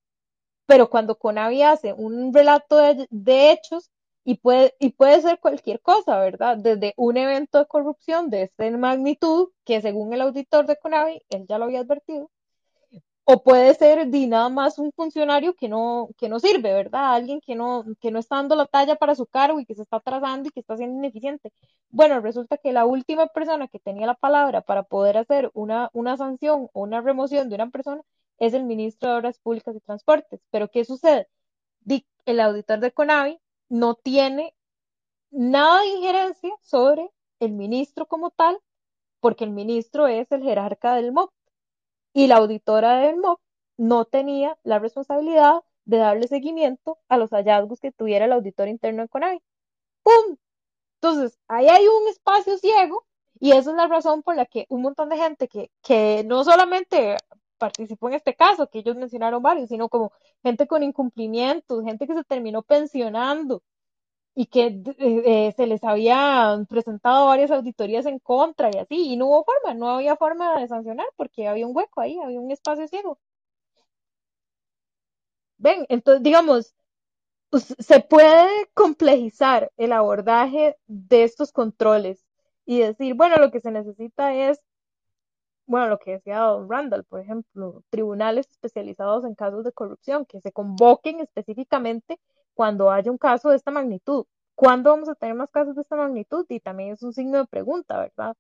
Pero cuando CONAVI hace un relato de hechos, y puede, y puede ser cualquier cosa, ¿verdad? Desde un evento de corrupción de esta magnitud, que según el auditor de Conavi, él ya lo había advertido, o puede ser de nada más un funcionario que no, que no sirve, ¿verdad? Alguien que no, que no está dando la talla para su cargo y que se está atrasando y que está siendo ineficiente. Bueno, resulta que la última persona que tenía la palabra para poder hacer una, una sanción o una remoción de una persona es el ministro de Obras Públicas y Transportes. Pero ¿qué sucede? El auditor de Conavi no tiene nada de injerencia sobre el ministro como tal, porque el ministro es el jerarca del MOP y la auditora del MOP no tenía la responsabilidad de darle seguimiento a los hallazgos que tuviera el auditor interno de CONAVI. ¡Pum! Entonces, ahí hay un espacio ciego y esa es la razón por la que un montón de gente que, que no solamente participó en este caso, que ellos mencionaron varios, sino como gente con incumplimientos, gente que se terminó pensionando y que eh, eh, se les habían presentado varias auditorías en contra y así, y no hubo forma, no había forma de sancionar porque había un hueco ahí, había un espacio ciego. Ven, entonces, digamos, se puede complejizar el abordaje de estos controles y decir, bueno, lo que se necesita es bueno, lo que decía Don Randall, por ejemplo, tribunales especializados en casos de corrupción, que se convoquen específicamente cuando haya un caso de esta magnitud. ¿Cuándo vamos a tener más casos de esta magnitud? Y también es un signo de pregunta, ¿verdad?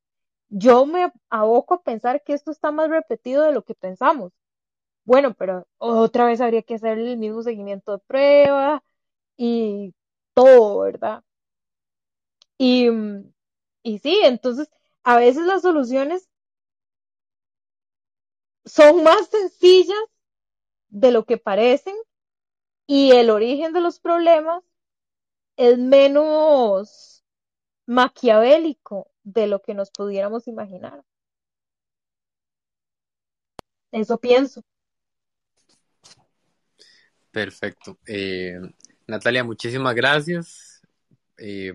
Yo me aboco a pensar que esto está más repetido de lo que pensamos. Bueno, pero otra vez habría que hacer el mismo seguimiento de prueba y todo, ¿verdad? Y, y sí, entonces, a veces las soluciones son más sencillas de lo que parecen y el origen de los problemas es menos maquiavélico de lo que nos pudiéramos imaginar. Eso pienso. Perfecto. Eh, Natalia, muchísimas gracias. Eh,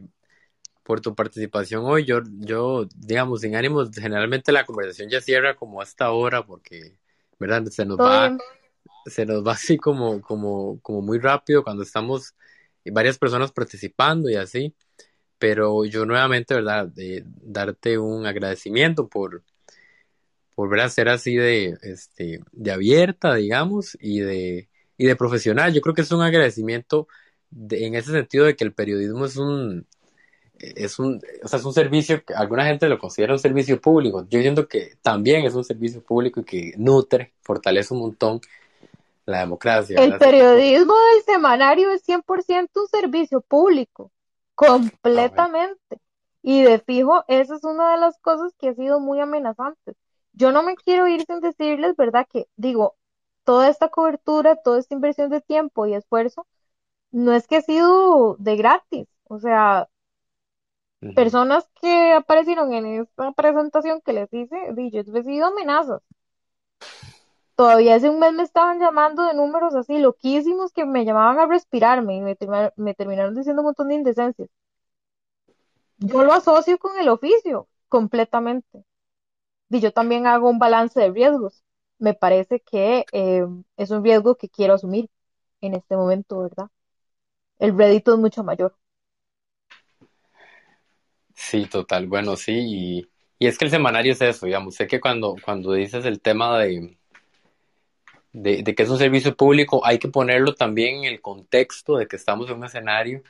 por tu participación hoy. Yo, yo, digamos, sin ánimos, generalmente la conversación ya cierra como hasta ahora porque, ¿verdad? Se nos va, se nos va así como, como, como muy rápido cuando estamos varias personas participando y así. pero yo nuevamente, ¿verdad? De darte un agradecimiento por, volver a ser así de, este, de abierta, digamos, y de, y de profesional. Yo creo que es un agradecimiento en ese sentido de que el periodismo es un, es un, o sea, es un servicio que alguna gente lo considera un servicio público. Yo siento que también es un servicio público y que nutre, fortalece un montón la democracia. El periodismo del semanario es 100% un servicio público, completamente. Y de fijo, esa es una de las cosas que ha sido muy amenazante. Yo no me quiero ir sin decirles, ¿verdad? Que digo, toda esta cobertura, toda esta inversión de tiempo y esfuerzo, no es que ha sido de gratis. O sea, personas que aparecieron en esta presentación que les hice, yo he recibido amenazas todavía hace un mes me estaban llamando de números así loquísimos que me llamaban a respirarme y me, terminaron diciendo un montón de indecencias. Yo lo asocio con el oficio completamente. Y yo también hago un balance de riesgos. Me parece que eh, es un riesgo que quiero asumir en este momento, ¿verdad? El rédito es mucho mayor. Sí, total. Bueno, sí, y, es que el semanario es eso, digamos. Sé que cuando, cuando dices el tema de, de, que es un servicio público, hay que ponerlo también en el contexto de que estamos en un escenario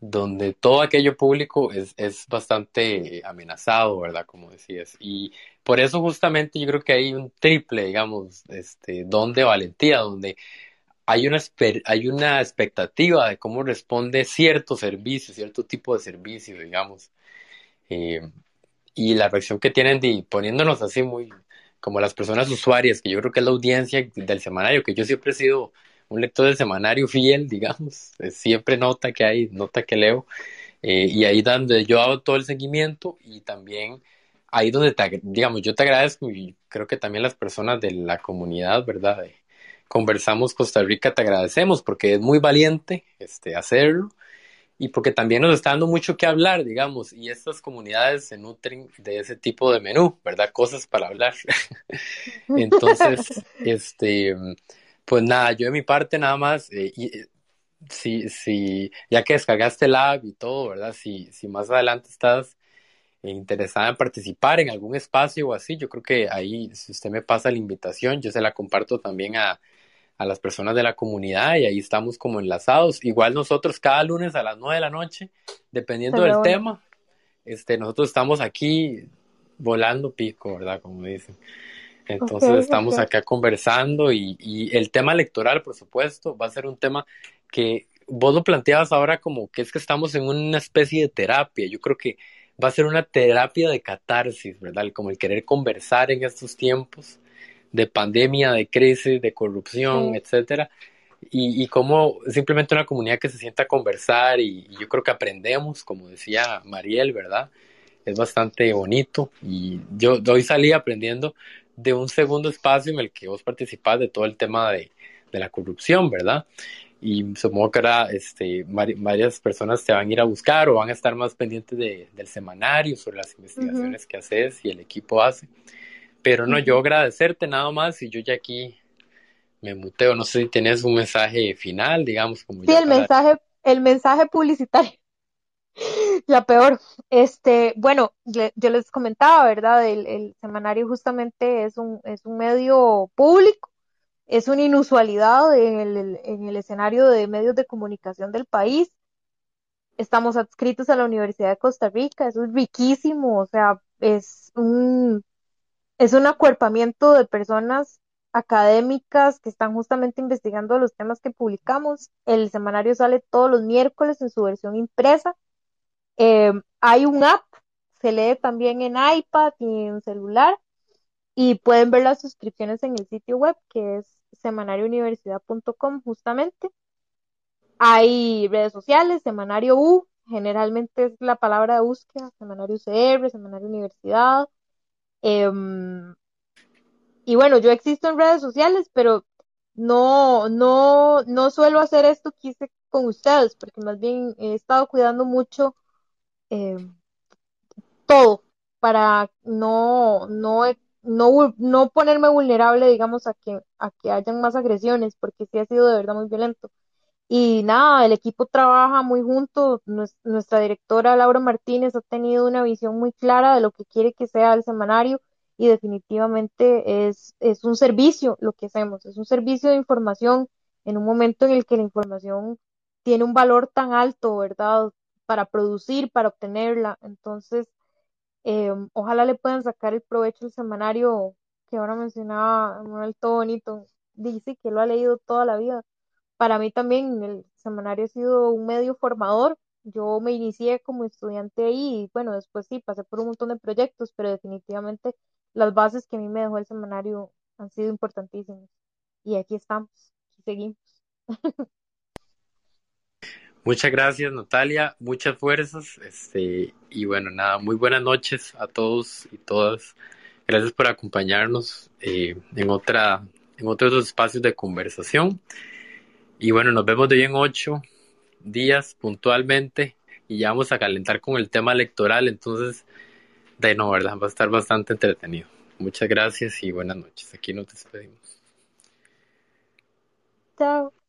donde todo aquello público es, es bastante amenazado, ¿verdad? Como decías. Y por eso justamente yo creo que hay un triple, digamos, este, don de valentía, donde hay una, hay una expectativa de cómo responde cierto servicio, cierto tipo de servicio, digamos. Eh, y la reacción que tienen de poniéndonos así muy, como las personas usuarias, que yo creo que es la audiencia del semanario, que yo siempre he sido un lector del semanario fiel, digamos, siempre nota que hay, nota que leo, eh, y ahí donde yo hago todo el seguimiento y también ahí donde, te, digamos, yo te agradezco y creo que también las personas de la comunidad, ¿verdad? conversamos Costa Rica, te agradecemos porque es muy valiente este, hacerlo y porque también nos está dando mucho que hablar, digamos, y estas comunidades se nutren de ese tipo de menú, ¿verdad? Cosas para hablar. Entonces, este, pues nada, yo de mi parte nada más, eh, y, eh, si, si, ya que descargaste el app y todo, ¿verdad? Si, si más adelante estás interesada en participar en algún espacio o así, yo creo que ahí, si usted me pasa la invitación, yo se la comparto también a, a las personas de la comunidad y ahí estamos como enlazados. Igual nosotros cada lunes a las 9 de la noche, dependiendo del tema, este, nosotros estamos aquí volando pico, ¿verdad? Como dicen. Entonces estamos acá conversando y, y, el tema electoral, por supuesto, va a ser un tema que vos lo planteabas ahora como que es que estamos en una especie de terapia. Yo creo que va a ser una terapia de catarsis, ¿verdad? Como el querer conversar en estos tiempos de pandemia, de crisis, de corrupción, etcétera. Y, y como simplemente una comunidad que se sienta a conversar y, yo creo que aprendemos, como decía Mariel, ¿verdad? Es bastante bonito y yo hoy salí aprendiendo de un segundo espacio en el que vos participás de todo el tema de, de la corrupción, ¿verdad? Y supongo que ahora este, varias personas te van a ir a buscar o van a estar más pendientes de, del semanario sobre las investigaciones que haces y el equipo hace. Pero no, yo agradecerte nada más y yo ya aquí me muteo. No sé si tienes un mensaje final, digamos. Como sí, el mensaje, el mensaje publicitario. La peor. Este, bueno, yo les comentaba, ¿verdad? El, el, semanario justamente es un, es un medio público, es una inusualidad en el, en el escenario de medios de comunicación del país. Estamos adscritos a la Universidad de Costa Rica, eso es riquísimo, o sea, es un, es un acuerpamiento de personas académicas que están justamente investigando los temas que publicamos. El semanario sale todos los miércoles en su versión impresa. Eh, hay un app, se lee también en iPad y en celular y pueden ver las suscripciones en el sitio web que es semanariouniversidad.com justamente. Hay redes sociales, Semanario U, generalmente es la palabra de búsqueda, Semanario CR, Semanario Universidad. Em, y bueno, yo existo en redes sociales, pero no, no, no suelo hacer esto que con ustedes, porque más bien he estado cuidando mucho em, todo para no, no, no, no ponerme vulnerable, digamos, a que, a que hayan más agresiones, porque sí ha sido de verdad muy violento. Y nada, el equipo trabaja muy junto. Nuestra directora Laura Martínez ha tenido una visión muy clara de lo que quiere que sea el semanario y definitivamente es, es un servicio lo que hacemos, es un servicio de información en un momento en el que la información tiene un valor tan alto, ¿verdad? Para producir, para obtenerla. Entonces, eh, ojalá le puedan sacar el provecho al semanario que ahora mencionaba Manuel todo bonito. Dice que lo ha leído toda la vida para mí también el semanario ha sido un medio formador. Yo me inicié como estudiante ahí y bueno, después sí, pasé por un montón de proyectos, pero definitivamente las bases que a mí me dejó el semanario han sido importantísimas. Y aquí estamos, seguimos. Muchas gracias Natalia, muchas fuerzas, este, y bueno, nada, muy buenas noches a todos y todas. Gracias por acompañarnos eh, en otra, en otros espacios de conversación. Y bueno, nos vemos de hoy en ocho días puntualmente y ya vamos a calentar con el tema electoral, entonces, de no, ¿verdad? Va a estar bastante entretenido. Muchas gracias y buenas noches. Aquí nos despedimos. Chao.